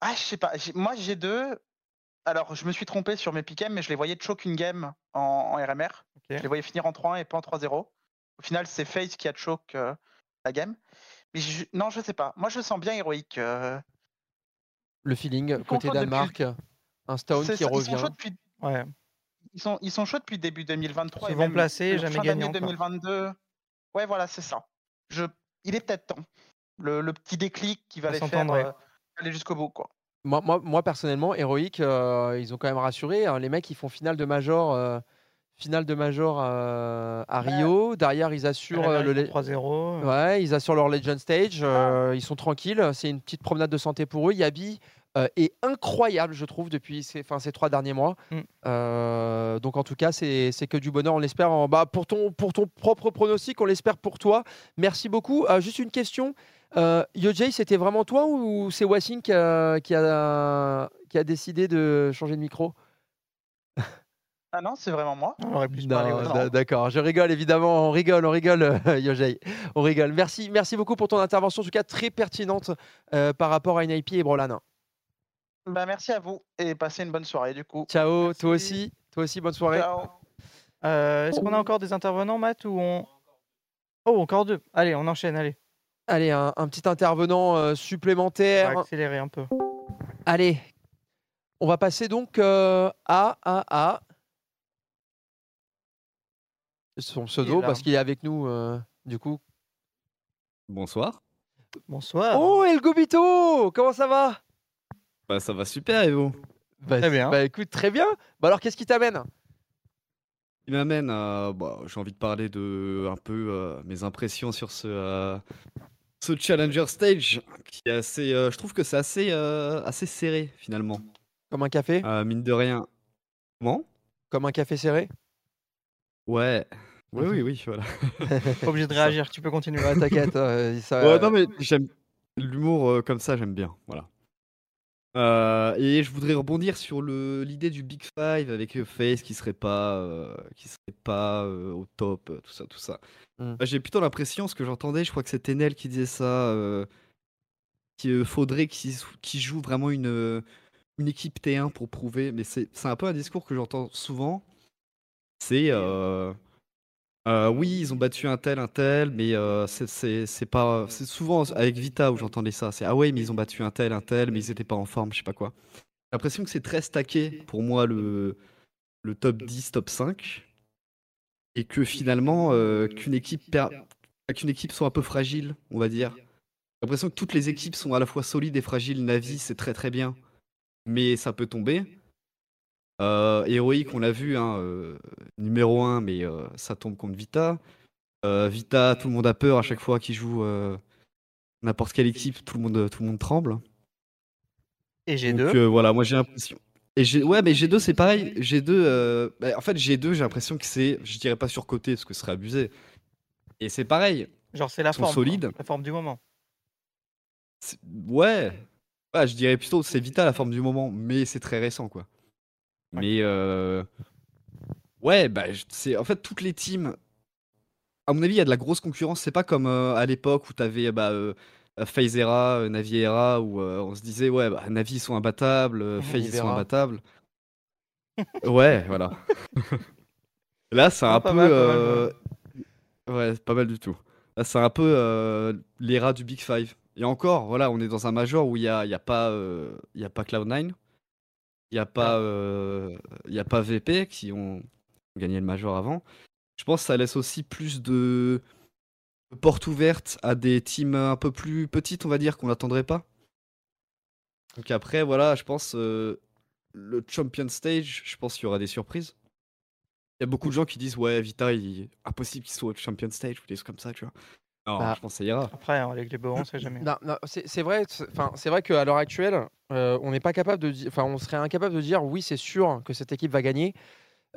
Ah, je sais pas. Moi, j'ai deux. Alors, je me suis trompé sur mes pick'em, mais je les voyais choke une game en, en RMR. Je les voyais finir en 3-1 et pas en 3-0. Au final, c'est FaZe qui a choke euh, la game. Mais je- non, je sais pas. Moi, je sens bien héroïque. euh, Le feeling côté confort depuis- Danemark, un Stone c'est qui ça, Ils sont revient. chauds depuis Ouais. Ils sont, ils sont chauds depuis début 2023. et Souvent même placés, le jamais fin quoi. 2022. Ouais, voilà, c'est ça. Je... Il est peut-être temps. Le, le petit déclic qui va On les faire euh, aller jusqu'au bout. Quoi. Moi, moi, moi, personnellement, Heroic, euh, ils ont quand même rassuré. hein. Les mecs, ils font finale de Major, euh, finale de Major euh, à Rio. Derrière, ils assurent le. Derrière, ils le- font 3-0. Ouais, ils assurent leur Legend Stage. euh, ils sont tranquilles. C'est une petite promenade de santé pour eux. Yabi euh, est incroyable, je trouve, depuis ces, enfin, ces trois derniers mois. Mm. Euh, donc, en tout cas, c'est c'est que du bonheur. On l'espère. en- Bah, pour, ton, pour ton propre pronostic, on l'espère pour toi. Merci beaucoup. Euh, juste une question. Euh, Yojay, c'était vraiment toi ou c'est Wassing qui a, qui, a, qui a décidé de changer de micro? Ah non, c'est vraiment moi. On aurait pu D'accord, je rigole évidemment, on rigole, on rigole, <laughs> Yojay, on rigole. Merci, merci beaucoup pour ton intervention, en tout cas très pertinente euh, par rapport à NIP et Brolan. Bah, merci à vous et passez une bonne soirée du coup. Ciao, toi aussi, toi aussi, bonne soirée. Ciao. Euh, Est-ce qu'on a encore des intervenants, Matt ou on... Oh, encore deux. Allez, on enchaîne, allez. Allez, un, un petit intervenant euh, On va supplémentaire. accélérer un peu. Allez, on va passer donc euh, à, à, à son pseudo parce qu'il est avec nous euh, du coup. Bonsoir. Bonsoir. Oh El Gobito, comment ça va? Bah, ça va super et vous? Bah, Très bien. Bah écoute, très bien. Bah alors qu'est-ce qui t'amène? Il m'amène à. Bah, j'ai envie de parler de un peu euh, mes impressions sur ce, euh, ce Challenger Stage qui est assez. euh, je trouve que c'est assez, euh, assez serré finalement. Comme un café? Euh, mine de rien. Comment? Comme un café serré? Ouais. <laughs> Oui, oui, oui, voilà. Pas obligé de <laughs> réagir, tu peux continuer. Ouais, t'inquiète. euh, <laughs> ça- Ouais, non, mais j'aime l'humour comme ça, j'aime bien. Voilà. Euh, et je voudrais rebondir sur l'idée du Big Five avec Face qui serait pas euh, qui serait pas euh, au top, tout ça, tout ça. Mm. Bah, J'ai plutôt l'impression, ce que j'entendais, je crois que c'était Nel qui disait ça, euh, qu'il faudrait qu'ils qu'ils jouent vraiment une euh, une équipe T1 pour prouver. Mais c'est un peu un discours que j'entends souvent. C'est euh, euh, oui, ils ont battu un tel, un tel, mais euh, c'est pas. C'est souvent avec Vita où j'entendais ça. C'est ah ouais, mais ils ont battu un tel, un tel, mais ils étaient pas en forme, je sais pas quoi. J'ai l'impression que c'est très stacké pour moi le, le top 10, top 5. Et que finalement, euh, qu'une équipe, per- qu'une équipe soit un peu fragile, on va dire. J'ai l'impression que toutes les équipes sont à la fois solides et fragiles. Navi, c'est très très bien, mais ça peut tomber. Euh, héroïque, on l'a vu, hein, euh, numéro 1, mais ça tombe contre Vita. Vita, tout le monde a peur à chaque fois qu'il joue n'importe quelle équipe, tout le monde, tout le monde tremble. Et G2 Donc voilà, moi j'ai l'impression. Et G... ouais, mais G2 c'est pareil. G2, euh, bah, en fait G2, j'ai l'impression que c'est, je dirais pas surcoté parce que ce serait abusé. Et c'est pareil. Genre, c'est la forme. La forme du moment. Ouais. Ouais, je dirais plutôt c'est Vita la forme du moment, mais c'est très récent quoi. Mais euh... ouais, bah c'est en fait toutes les teams. À mon avis, il y a de la grosse concurrence. C'est pas comme euh, à l'époque où t'avais bah, euh, FaZe Era, euh, Navi Era, où euh, on se disait ouais, bah, Navi ils sont imbattables, euh, <laughs> FaZe ils sont imbattables. <laughs> ouais, voilà. <laughs> Là, c'est Ah, un peu. mal, mal, pas euh, Ouais, c'est pas mal du tout. Là, c'est un peu euh, l'era du Big Five. Et encore, voilà, on est dans un major où il n'y a, y a, pas, euh, il y a pas Cloud9, il n'y a, pas, euh, il y a pas VP qui ont gagné le major avant. Je pense que ça laisse aussi plus de portes ouvertes à des teams un peu plus petites, on va dire, qu'on n'attendrait pas. Donc après, voilà, je pense euh, le Champion Stage, je pense qu'il y aura des surprises. Il y a beaucoup de gens qui disent ouais Vita il impossible qu'il soit au Champion Stage ou des trucs comme ça tu vois. Non, Bah, je pense que ça ira. Après, hein, avec les beaux, on sait jamais. Non, non, c'est vrai, c'est- enfin, c'est vrai qu'à l'heure actuelle, euh, on n'est pas capable de dire, enfin, on serait incapable de dire oui, c'est sûr que cette équipe va gagner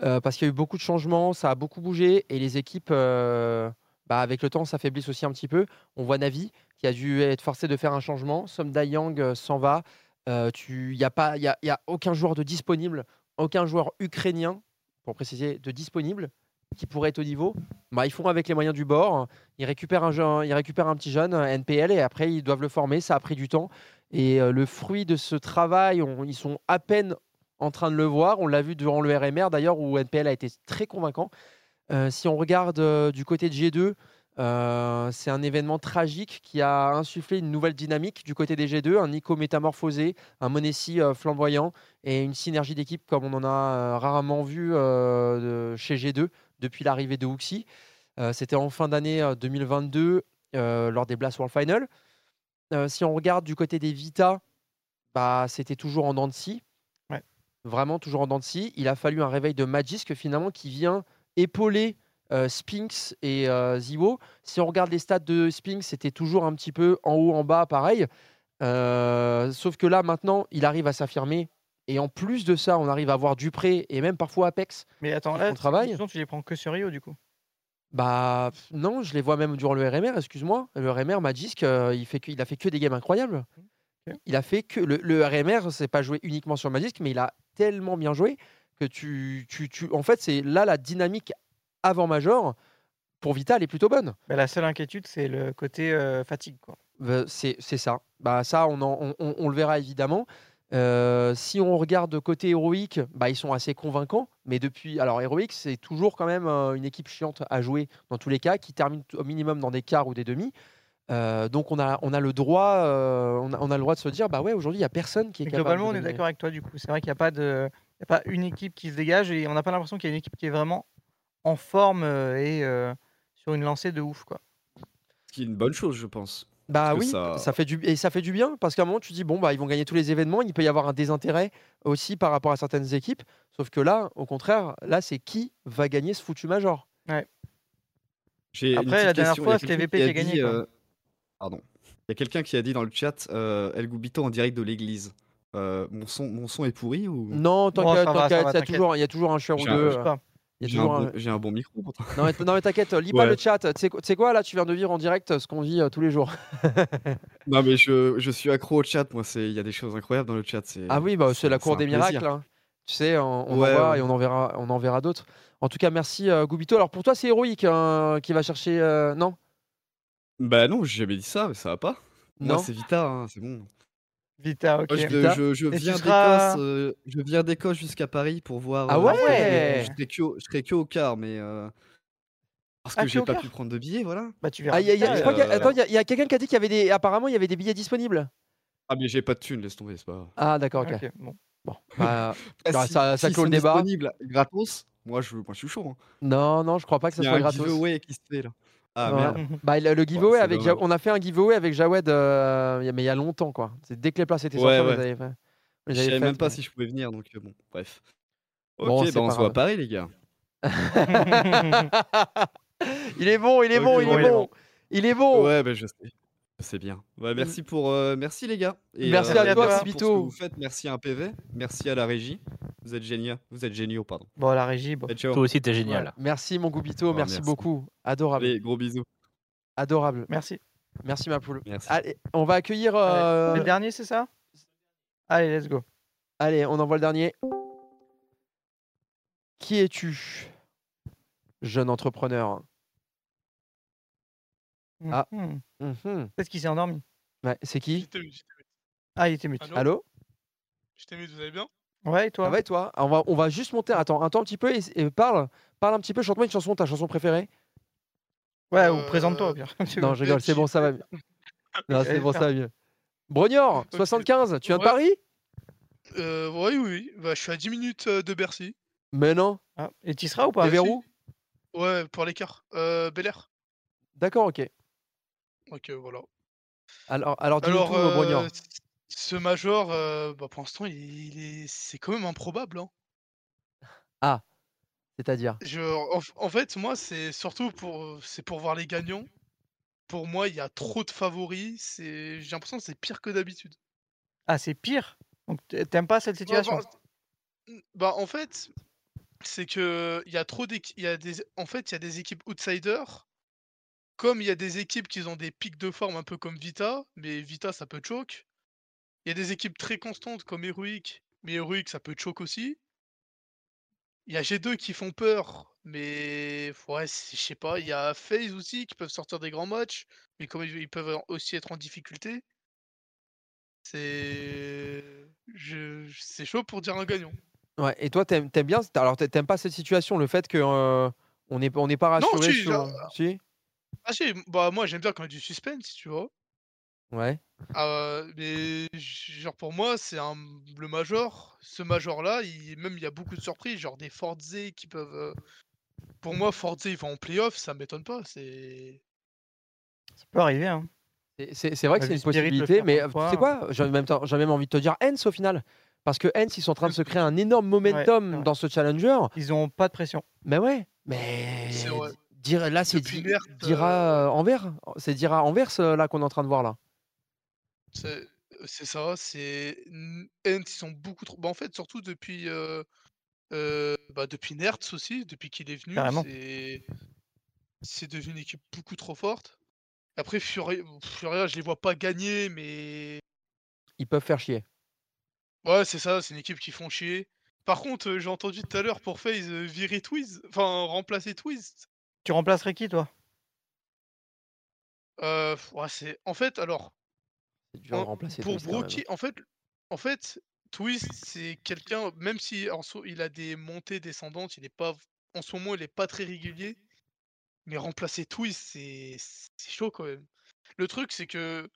euh, parce qu'il y a eu beaucoup de changements, ça a beaucoup bougé et les équipes, euh, bah, avec le temps, s'affaiblissent aussi un petit peu. On voit Navi qui a dû être forcé de faire un changement. Som Dayang euh, s'en va. Euh, il y a y a, aucun joueur de disponible, aucun joueur ukrainien, pour préciser, de disponible qui pourrait être au niveau. Bah, ils font avec les moyens du bord. Ils récupèrent un, ils récupèrent un petit jeune, un NPL, et après, ils doivent le former. Ça a pris du temps. Et euh, le fruit de ce travail, ils sont à peine en train de le voir. On l'a vu durant le RMR, d'ailleurs, où NPL a été très convaincant. Euh, si on regarde euh, du côté de G2, euh, c'est un événement tragique qui a insufflé une nouvelle dynamique du côté des G2, un Nico métamorphosé, un Monesi euh, flamboyant et une synergie d'équipe comme on en a euh, rarement vu de- chez G2 depuis l'arrivée de Huxi. Euh, C'était en fin d'année euh, 2022 euh, lors des Blast World Final. Si on regarde du côté des Vita, bah, c'était toujours en dents de scie. Vraiment toujours en dents de scie. Il a fallu un réveil de Magisk finalement qui vient épauler euh, Spinks et euh, Ziwo. Si on regarde les stats de Spinks, c'était toujours un petit peu en haut, en bas, pareil. Euh, sauf que là, maintenant, il arrive à s'affirmer. Et en plus de ça, on arrive à voir Dupré et même parfois Apex. Mais attends, là, travail. tu les prends que sur Rio, du coup. Bah non, je les vois même durant le RMR, excuse-moi. Le RMR, Magisk, euh, il, fait que, il a fait que des games incroyables. Il a fait que. Le, le RMR, c'est pas joué uniquement sur Magisk, mais il a tellement bien joué que tu. tu, tu en fait, c'est là la dynamique avant Major. Pour Vita, elle est plutôt bonne. Bah, la seule inquiétude, c'est le côté euh, fatigue. Quoi. Euh, C'est c'est ça. Bah, ça, on, en- on- on- on le verra évidemment. Euh, si on regarde côté héroïque, bah, ils sont assez convaincants. Mais depuis. Alors, héroïque, c'est toujours quand même euh, une équipe chiante à jouer dans tous les cas, qui termine au minimum dans des quarts ou des demi. Euh, donc on a, on a le droit, on, a, on a le droit de se dire, bah ouais, aujourd'hui il y a personne qui est Mais capable. globalement, de on est d'accord avec toi du coup. C'est vrai qu'il n'y a pas de, a pas une équipe qui se dégage et on n'a pas l'impression qu'il y a une équipe qui est vraiment en forme euh, et euh, sur une lancée de ouf quoi. Ce qui est une bonne chose, je pense. Bah Parce oui, ça- ça... fait du et ça fait du bien parce qu'à un moment tu dis bon bah ils vont gagner tous les événements, il peut y avoir un désintérêt aussi par rapport à certaines équipes. Sauf que là, au contraire, là c'est qui va gagner ce foutu major? Ouais. Après, la dernière question. Fois, c'était quelqu'un VP qui a qui a gagné, dit, quoi. euh, Pardon. Il y a quelqu'un qui a dit dans le chat euh, El Gubito en direct de l'église. Euh, mon, son, mon son est pourri ou? Non, va, il y a toujours, il y a toujours un chien ou J'ai un- deux. j'ai euh, J'ai un, bon, un- bon micro pourtant. Non mais, non, mais t'inquiète, lis pas le chat. Tu sais quoi- là tu viens de vivre en direct ce qu'on vit euh, tous les jours? <laughs> Non mais je, je suis accro au chat, moi c'est il y a des choses incroyables dans le chat. Ah oui, bah, c'est la cour des miracles. hein. Tu sais, on, on Ouais, en voit ouais. et on en verra, on en verra d'autres. En tout cas, merci euh, Gubito. Alors pour toi, c'est héroïque hein, qui va chercher. euh, Non? Bah non, j'ai jamais dit ça, mais ça va pas. Non? c'est Vita, hein, c'est bon. Vita, ok. Moi, je, Vita. je- je Et tu viens seras- d'Écosse, euh, je viens d'Écosse jusqu'à Paris pour voir. Ah euh, ouais Je serai que, au- je serai que au quart, mais euh, parce Ah, que que j'ai pas pu prendre de billets, voilà. Bah tu verras. Ah, il y a- il y a- Vita, je crois qu'il y a- euh, attends, il y a, quelqu'un qui a dit qu'il y avait des. Apparemment, il y avait des billets disponibles. Ah mais j'ai pas de thunes, laisse tomber, c'est pas. Ah d'accord, ok. Ok, bon. Bon, <laughs> bah, Ah, bah, si- ça, ça s'ils clôt le débat. disponibles gratos, moi je, moi je suis chaud. hein. Non, non, je crois pas que ça Il y a soit un gratos. giveaway qui se fait là. Ah Ouais. merde. Bah, le, le giveaway avec Ja- on a fait un giveaway avec Jawed, euh, il y a- mais il y a longtemps quoi. C'est dès que les places étaient sorties, ouais. avait fait. on les Je savais même pas si je pouvais venir, donc euh, bon, bref. Bon, Ok, c'est bah on pas se voit à. Paris les gars. <laughs> il est bon, il est Ok, bon, il bon, est il est bon. Il est bon. Ouais, bah je sais. C'est bien. Ouais, merci pour, euh, merci les gars. Et, Merci euh, à toi, merci pour ce Sibito. que vous faites. Merci à un PV. Merci à la régie. Vous êtes géniaux. Vous êtes géniaux, pardon. Bon, la régie, bon. Toi aussi, t'es génial. Merci mon Goubito, Oh, merci, merci. beaucoup. Adorable. Allez, gros bisous. Adorable. Merci. Merci ma poule. Merci. Allez, on va accueillir. Allez, euh, Le dernier, c'est ça? Allez, let's go. Allez, on envoie le dernier. Qui es-tu Jeune entrepreneur? Ah. Mhm. Mhm. Peut-être qu'il s'est endormi. Ouais, c'est qui? J'étais mute, j'étais mute. Ah, il était mute. Allô? Allô? J'étais mute, vous allez bien? Ouais, et toi? Va et toi? On va, on va juste monter. Attends, attends un petit peu et, et parle. Parle un petit peu. Chante-moi une chanson, ta chanson préférée. Ouais, ou présente-toi au pire. <laughs> Non, je rigole, c'est bon, ça va <laughs> mieux. Non, c'est bon, ça va mieux. Brognor, 75, tu viens de Ouais. Paris? Euh, Oui, oui, oui. Bah, je suis à 10 minutes euh, de Bercy. Mais non. Ah, et tu seras ou pas T'es vers où Ouais, pour l'écart. Euh, Bel Air. D'accord, ok. Ok, voilà. Alors, alors Alors, tout, euh, ce Major, euh, bah, pour l'instant, il, il est... c'est quand même improbable. Hein. Ah, c'est-à-dire? Je, en, fait, moi, c'est surtout pour, c'est pour voir les gagnants. Pour moi, il y a trop de favoris. C'est, j'ai l'impression que c'est pire que d'habitude. Ah, c'est pire? Donc t'aimes pas cette Ouais, situation? bah, bah, en fait, c'est que il y a trop d'équipes. En fait, il y a des équipes outsiders. Comme il y a des équipes qui ont des pics de forme un peu comme Vita, mais Vita ça peut choke. Il y a des équipes très constantes comme Heroic, mais Heroic ça peut choke aussi. Il y a G2 qui font peur, mais ouais, je sais pas. Il y a FaZe aussi qui peuvent sortir des grands matchs, mais comme ils peuvent aussi être en difficulté. C'est. Je... C'est chaud pour dire un gagnant. Ouais, et toi, t'aimes t'aimes bien. Alors, t'a- t'aimes pas cette situation, le fait que euh, on n'est on pas Non, rassuré si, sur. Si? Ah si, bah moi j'aime bien quand il y a du suspense, tu vois. Ouais. Euh, mais genre pour moi, c'est un le major. Ce major-là, il... même il y a beaucoup de surprises, genre des Forze qui peuvent. euh, Pour moi, Forze ils vont en playoff, ça m'étonne pas. C'est. Ça peut arriver, hein. C'est- C'est c'est vrai que a c'est une Spirit le possibilité, faire mais de euh, tu sais quoi? J'ai en même, temps- j'ai même envie de te dire Hens au final. Parce que Hens, ils sont en train de se créer un énorme momentum dans ce challenger. Ils ont pas de pression. Mais ouais, mais C'est vrai. Dire, là, c'est di- dira euh, Anvers. C'est dira Anvers euh, là qu'on est en train de voir là. C'est c'est ça, c'est. N- Ents, ils sont beaucoup trop. Bah, en fait, surtout depuis. euh, euh, bah, depuis Nertz aussi, depuis qu'il est venu, c'est. C'est devenu une équipe beaucoup trop forte. Après, Furia, Furia, je les vois pas gagner, mais. Ils peuvent faire chier. Ouais, c'est ça, c'est une équipe qui font chier. Par contre, euh, j'ai entendu tout à l'heure pour FaZe euh, virer Twiz, enfin remplacer Twist. Tu remplacerais qui, toi? Euh, ouais, c'est en fait alors C'est dur de en- remplacer pour Twist. Broky, en fait, en fait, Twist c'est quelqu'un, même si en so- il a des montées descendantes, il est pas en ce moment il est pas très régulier, mais remplacer Twist c'est c'est chaud quand même. Le truc, c'est que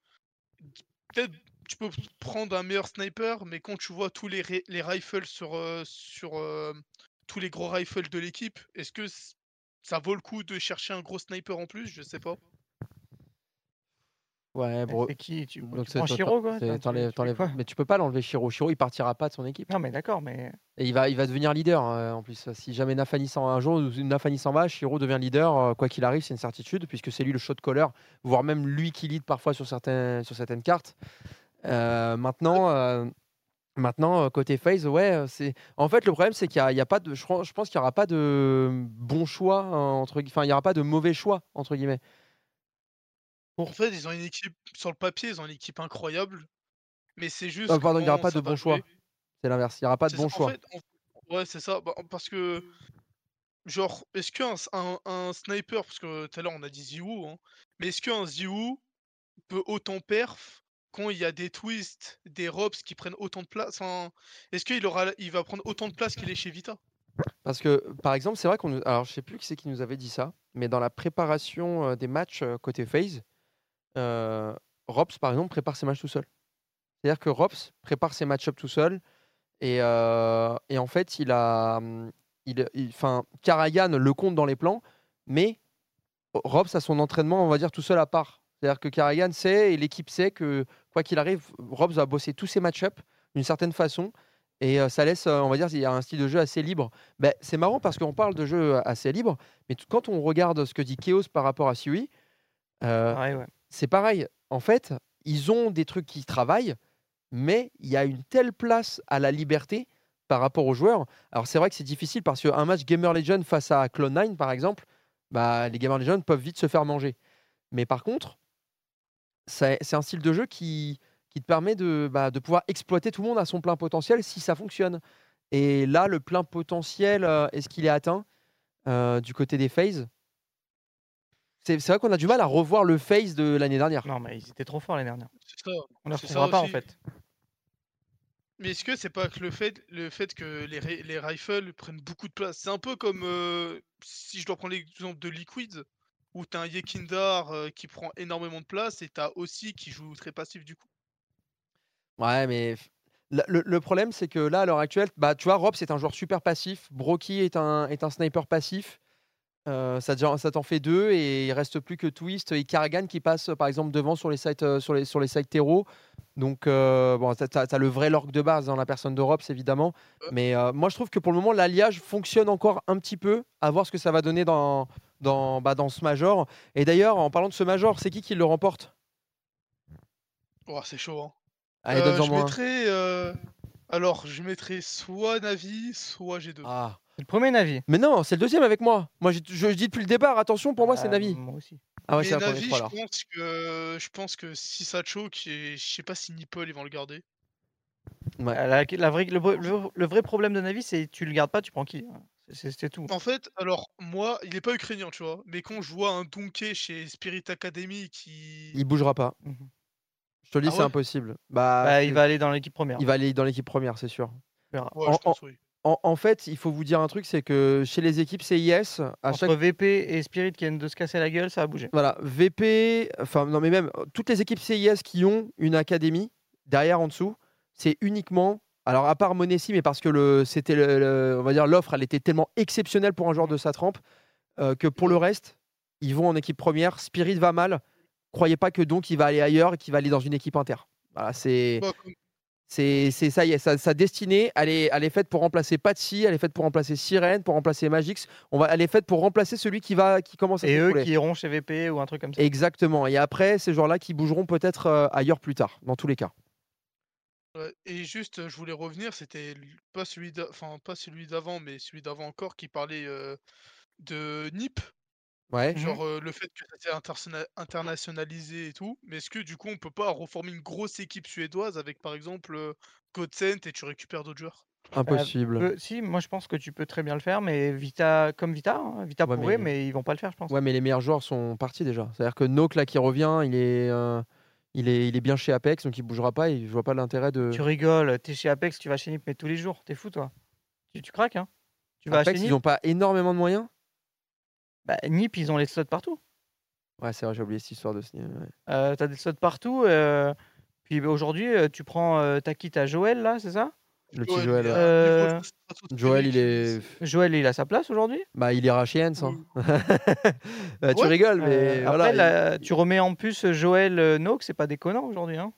peut-être tu peux prendre un meilleur sniper, mais quand tu vois tous les, les rifles sur, euh, sur euh, tous les gros rifles de l'équipe, est-ce que ça vaut le coup de chercher un gros sniper en plus Je sais pas. Ouais, bro. c'est qui? Tu- Donc tu prends Shiro, quoi? t'enlèves- Mais tu peux pas l'enlever Shiro. Shiro, il partira pas de son équipe. Non, mais d'accord, mais. Et il va, il va devenir leader euh, en plus. Si jamais Nafani s'en un jour, Nafani s'en va, Shiro devient leader. euh, quoi qu'il arrive, c'est une certitude, puisque c'est lui le shot caller, voire même lui qui lead parfois sur, certains, sur certaines cartes. Euh, maintenant, euh, maintenant euh, côté phase, ouais, euh, c'est. En fait, le problème, c'est qu'il n'y a, il y a pas de. Je, pense qu'il n'y aura pas de bon choix hein, entre. Enfin, il n'y aura pas de mauvais choix entre guillemets. En fait, ils ont une équipe, sur le papier, ils ont une équipe incroyable, mais c'est juste. Oh, pardon, il n'y aura pas de bon choix. C'est l'inverse. Il n'y aura pas de bon ça, choix. fait, ouais, c'est ça. bah, parce que, genre, est-ce qu'un s- un, un sniper, parce que tout à l'heure on a dit Ziwu, hein, mais est-ce qu'un Ziwu peut autant perf quand il y a des twists, des robs qui prennent autant de place Est-ce qu'il aura, il va prendre autant de place qu'il est chez Vita? Parce que, par exemple, c'est vrai qu'on nous... Alors, je sais plus qui c'est qui nous avait dit ça, mais dans la préparation des matchs côté FaZe, euh, par exemple, prépare ses matchs tout seul. C'est-à-dire que Rops prépare ses match-ups tout seul, et, en fait, il a... hum, Il, enfin, Karayan le compte dans les plans, mais Rops a son entraînement, on va dire, tout seul à part. C'est-à-dire que Karayan sait, et l'équipe sait que, quoi qu'il arrive, Robs va bosser tous ses match-ups d'une certaine façon, et euh, ça laisse, euh, on va dire, il y a un style de jeu assez libre. Ben, c'est marrant parce qu'on parle de jeu assez libre, mais quand on regarde ce que dit Chaos par rapport à Sui, euh, c'est pareil. En fait, ils ont des trucs qui travaillent, mais il y a une telle place à la liberté par rapport aux joueurs. Alors c'est vrai que c'est difficile parce qu'un match Gamer Legend face à Clone9, par exemple, bah, les Gamer Legend peuvent vite se faire manger. Mais par contre, c'est un style de jeu qui, qui te permet de, bah, de pouvoir exploiter tout le monde à son plein potentiel si ça fonctionne. Et là, le plein potentiel, euh, est-ce qu'il est atteint euh, du côté des phases? C'est vrai qu'on a du mal à revoir le phase de l'année dernière. Non, mais ils étaient trop forts l'année dernière. Ça. On ne ça retrouvera pas en fait. Mais est-ce que c'est pas que le fait, le fait que les, les rifles prennent beaucoup de place? C'est un peu comme euh, si je dois prendre l'exemple de Liquid, où tu as un Yekindar euh, qui prend énormément de place et tu as aussi qui joue très passif du coup? Ouais, mais le, le problème, c'est que là, à l'heure actuelle, bah, tu vois, Rob, c'est un joueur super passif. Broky est un, est un sniper passif. Euh, ça t'en fait deux et il reste plus que Twist et Kargan qui passe par exemple devant sur les sites euh, sur les sur les sites terreau. Donc euh, bon, t'as, t'as- t'as le vrai lorg de base dans la personne d'Europe évidemment. Mais euh, moi je trouve que pour le moment l'alliage fonctionne encore un petit peu. À voir ce que ça va donner dans dans bah, dans ce major. Et d'ailleurs en parlant de ce major, c'est qui qui le remporte? Oh, c'est chaud. Hein. Allez, Euh, je mettrais. euh, Alors, je mettrais soit Navi, soit G2. Ah. C'est le premier Navi. Mais non, c'est le deuxième avec moi. Moi j'ai- je, je dis depuis le départ, attention pour moi c'est Euh, Navi. Moi aussi. Ah ouais, c'est la première Navi, fois je pense que je pense que si ça choke, et je sais pas si Nipple ils vont le garder. Ouais. Euh, La, la vraie- le, vrai- le- le vrai problème de Navi, c'est tu le gardes pas, tu prends qui c'est tout. En fait, alors moi, il est pas ukrainien, tu vois, mais quand je vois un Donkey chez Spirit Academy qui Il bougera pas. Je te le dis, Ah c'est ouais? impossible. Bah, Bah, il va aller dans l'équipe première. Il va aller dans l'équipe première, c'est sûr. Ouais, en, je pense, en- oui. en- en fait, il faut vous dire un truc, c'est que chez les équipes CIS, à Entre chaque VP et Spirit qui viennent de se casser la gueule, ça va bouger. voilà, VP, enfin non mais même toutes les équipes CIS qui ont une académie derrière en dessous, c'est uniquement alors à part Monessi, mais parce que le c'était le- le- on va dire l'offre, elle était tellement exceptionnelle pour un joueur de sa trempe euh, que pour le reste, ils vont en équipe première. Spirit va mal. Croyez pas que donc il va aller ailleurs et qu'il va aller dans une équipe inter. Voilà, c'est c'est c'est- ça y est, sa, sa destinée, elle est, elle est faite pour remplacer Patsy, elle est faite pour remplacer Sirène, pour remplacer Magix. On va, elle est faite pour remplacer celui qui va, qui commence à Et eux qui iront chez VP ou un truc comme ça. Exactement. Et après, ces joueurs-là qui bougeront peut-être euh, ailleurs plus tard, dans tous les cas. Ouais, et juste, je voulais revenir, c'était l- pas celui d'a- enfin pas celui d'avant, mais celui d'avant encore qui parlait euh, de NIP. Ouais. Genre euh, le fait que ça s'est intersona- internationalisé et tout. Mais est-ce que du coup on peut pas reformer une grosse équipe suédoise avec par exemple euh, Godsent et tu récupères d'autres joueurs? Impossible. Euh, si, moi je pense que tu peux très bien le faire, mais Vita, comme Vita, hein, Vita Ouais, pourrait, mais- mais... ils vont pas le faire, je pense. Ouais, mais les meilleurs joueurs sont partis déjà. C'est-à-dire que Nook, là, qui revient, il est, euh, il est, il est bien chez Apex, donc il bougera pas. Et je vois pas l'intérêt de. Tu rigoles, t'es chez Apex, tu vas chez Nip, mais tous les jours, t'es fou toi. Tu, tu craques, hein Tu vas Apex, chez ils Nip ont pas énormément de moyens. bah, Nip, ils ont les slots partout. Ouais, c'est vrai, j'ai oublié cette histoire de Sneak. ouais. Euh, T'as des slots partout. euh, Puis bah, aujourd'hui, euh, tu prends. euh, T'as qui? T'as Joël là, c'est ça? Le petit Joël, Euh, strato Joël, il est. Joël, il a sa place aujourd'hui? Bah, il ira chez Hens. hein. <laughs> Bah, tu Ouais. rigoles, mais Euh, voilà. Après, il- là, tu remets en plus Joël euh, Noak, c'est pas déconnant aujourd'hui. Hein.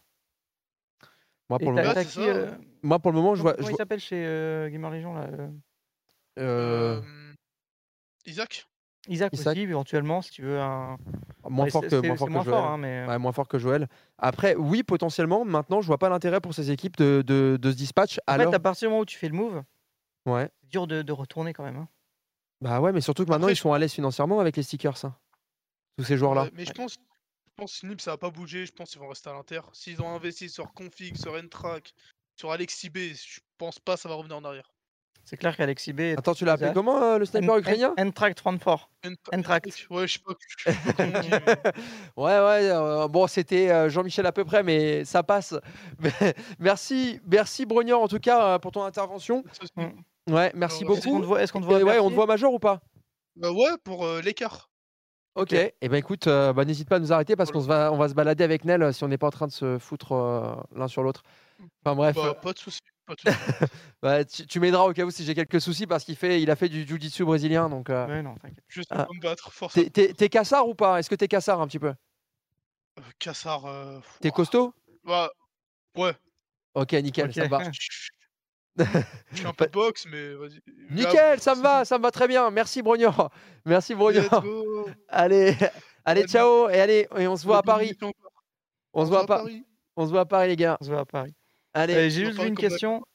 Moi, pour le moment, qui, euh, moi, pour le moment, je vois. Comment je il s'appelle chez euh, Gamer Legion là euh, euh, Isaac? Isaac, Isaac. aussi, éventuellement, si tu veux un. Moins Ouais, fort que, c'est- moins fort c'est que moins Joël. fort, hein, mais- Ouais, moins fort que Joël. Après, oui, potentiellement. Maintenant, je vois pas l'intérêt pour ces équipes de, de, de se dispatch. En alors, fait, à partir du moment où tu fais le move, ouais. c'est dur de, de retourner quand même. hein. Bah ouais, mais surtout que maintenant, ils sont à l'aise financièrement avec les stickers, ça. Tous ces joueurs-là. Mais je pense, je pense que Nip ça va pas bouger. Je pense qu'ils vont rester à l'Inter. S'ils ont investi sur Config, sur Ntrack, sur Alexis B, je pense pas que ça va revenir en arrière. C'est clair qu'Alexis B. est Attends, tu l'as appelé comment, euh, le sniper ukrainien N- N-Track 34. N-Track. Ouais, je sais pas, <laughs> Ouais, ouais. euh, bon, c'était euh, Jean-Michel à peu près, mais ça passe. <laughs> Mais merci, merci Brogniard en tout cas pour ton intervention. Ouais, merci beaucoup. est-ce qu'on te voit- qu'on te voit Et Ouais, on te voit major ou pas? Bah ouais, pour euh, l'écart. Ok. Et ben écoute, euh, bah, n'hésite pas à nous arrêter parce qu'on se va, on va se balader avec Nel si on n'est pas en train de se foutre euh, l'un sur l'autre. Enfin bref. Bah, pas de soucis. Pas. <laughs> Bah, tu, tu m'aideras au cas où si j'ai quelques soucis parce qu'il fait, il a fait du jiu-jitsu brésilien donc. euh, Ouais, non, t'inquiète. Je sais Ah. me battre, force. T'es- T'es t'es cassard ou pas? Est-ce que t'es cassard un petit peu? Euh, Cassard. euh, T'es costaud? Bah, ouais. Ok, nickel, ça me va. <laughs> Je fais un peu de boxe, mais vas-y. Nickel, ça me va, ça me va très bien. Merci Brogniard. <laughs> Merci Brogniard. go. Allez, allez, ciao et allez, et on se voit à Paris. On se voit à Paris. On se voit à Paris les gars. On se voit à Paris. Allez, J'ai juste une question.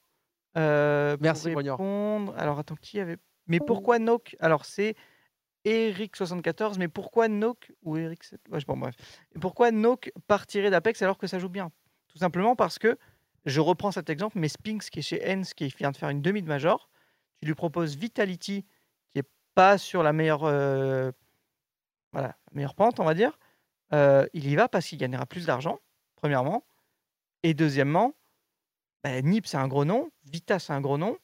euh, Merci, pour répondre. Alors attends, qui avait. Mais pourquoi Nook Alors c'est Eric74, mais pourquoi Nook ou Eric. Ouais, bon, bref. Pourquoi Nook partirait d'Apex alors que ça joue bien? Tout simplement parce que, je reprends cet exemple, mais Spinks qui est chez Ens, qui vient de faire une demi de major, tu lui proposes Vitality qui est pas sur la meilleure, euh, voilà, meilleure pente, on va dire. Euh, il y va parce qu'il gagnera plus d'argent, premièrement. Et deuxièmement, bah, Nip, c'est un gros nom. Vita, c'est un gros nom.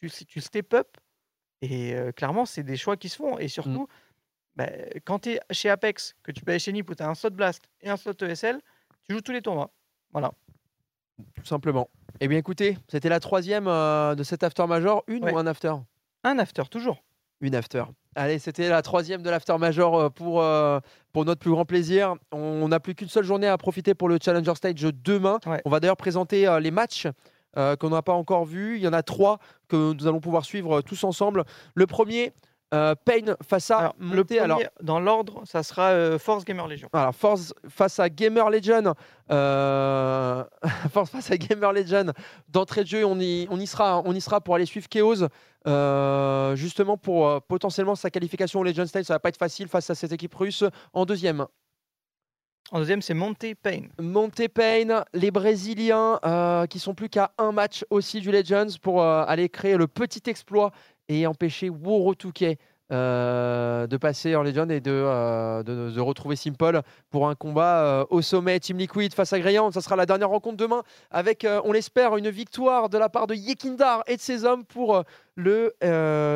Tu, tu step up. Et euh, clairement, c'est des choix qui se font. Et surtout, bah, quand tu es chez Apex, que tu peux aller chez Nip où tu as un slot Blast et un slot ESL, tu joues tous les tournois. Voilà. Tout simplement. Eh bien écoutez, c'était la troisième euh, de cet after major. Une Ouais. ou un after? Un after, toujours. Une after. Allez, c'était la troisième de l'after major euh, pour, euh, pour notre plus grand plaisir. On n'a plus qu'une seule journée à profiter pour le Challenger Stage demain. On va d'ailleurs présenter euh, les matchs euh, qu'on n'a pas encore vus. Il y en a trois que nous allons pouvoir suivre tous ensemble. Le premier, euh, Pain face à Le Monté. premier, Alors, dans l'ordre, ça sera euh, Force Gamer Legion. alors, Force face à Gamer Legend. euh, <laughs> Force face à Gamer Legend. D'entrée de jeu, on y, on y, sera, on y sera pour aller suivre Chaos. justement pour potentiellement sa qualification au Legend Stage. Ça va pas être facile face à cette équipe russe. En deuxième. En deuxième, c'est Monte Pain. Monte Pain, les Brésiliens euh, qui sont plus qu'à un match aussi du Legends pour euh, aller créer le petit exploit et empêcher Worotuke euh, de passer en Legend et de, euh, de, retrouver Simple pour un combat euh, au sommet. Team Liquid face à Greyhound, ça sera la dernière rencontre demain avec, euh, on l'espère, une victoire de la part de Yekindar et de ses hommes pour le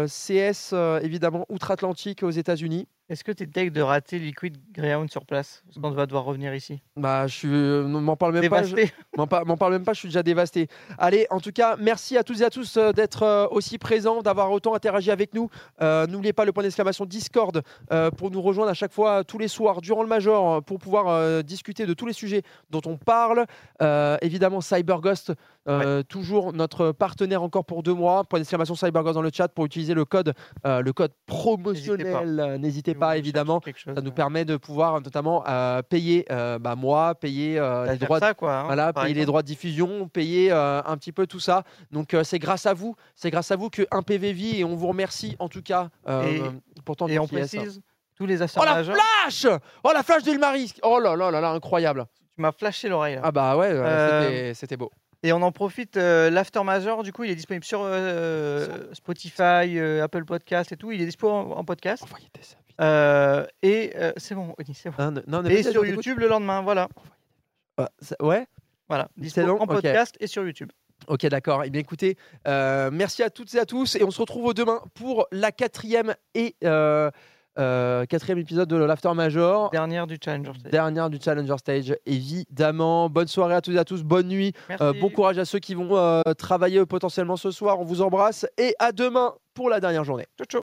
CS évidemment outre-Atlantique aux États-Unis. Est-ce que tu es deg de rater Liquid Greyhound sur place? Parce qu'on va devoir revenir ici. Bah, je suis, euh, ne m'en parle même pas. Dévasté. je- <laughs> M'en par- m'en parle même pas. Je suis déjà dévasté. Allez, en tout cas, merci à toutes et à tous euh, d'être euh, aussi présents, d'avoir autant interagi avec nous. Euh, N'oubliez pas le point d'exclamation Discord euh, pour nous rejoindre à chaque fois tous les soirs durant le Major pour pouvoir discuter de tous les sujets dont on parle. Évidemment, CyberGhost, euh, toujours notre partenaire encore pour deux mois. Point d'exclamation CyberGhost dans le chat pour utiliser le code, euh, le code promotionnel. Euh, N'hésitez pas, évidemment. Ça nous permet de pouvoir notamment euh, payer euh, bah, moi, payer euh, les droits, de- ça, quoi, hein, voilà, payer les exemple. droits de diffusion, payer euh, un petit peu tout ça. Donc euh, c'est grâce à vous, c'est grâce à vous que un PV vit et on vous remercie en tout cas euh, Et- pour tant de on précise, tous les Oh la flash Oh la flash d'Ilmaris Oh là là là là, incroyable Tu m'as flashé l'oreille. Ah bah ouais, euh, Euh, c'était beau. Et on en profite, euh, l'After Major, du coup, il est disponible sur euh, Spotify, euh, Apple Podcast et tout. Il est dispo en, en podcast. Euh, et c'est bon, Oni, c'est bon. Ah, non, non, et sur. YouTube le lendemain, voilà. Ah, ça- ouais Voilà, dispo long en podcast et sur YouTube. Ok, d'accord. Eh bien, écoutez, merci à toutes et à tous. Et on se retrouve demain pour la quatrième et euh, quatrième épisode de l'After Major. Dernière du Challenger Stage. Dernière du Challenger Stage, évidemment. Bonne soirée à tous et à tous. Bonne nuit. Euh, bon courage à ceux qui vont euh, travailler potentiellement ce soir. On vous embrasse et à demain pour la dernière journée. Ciao, ciao.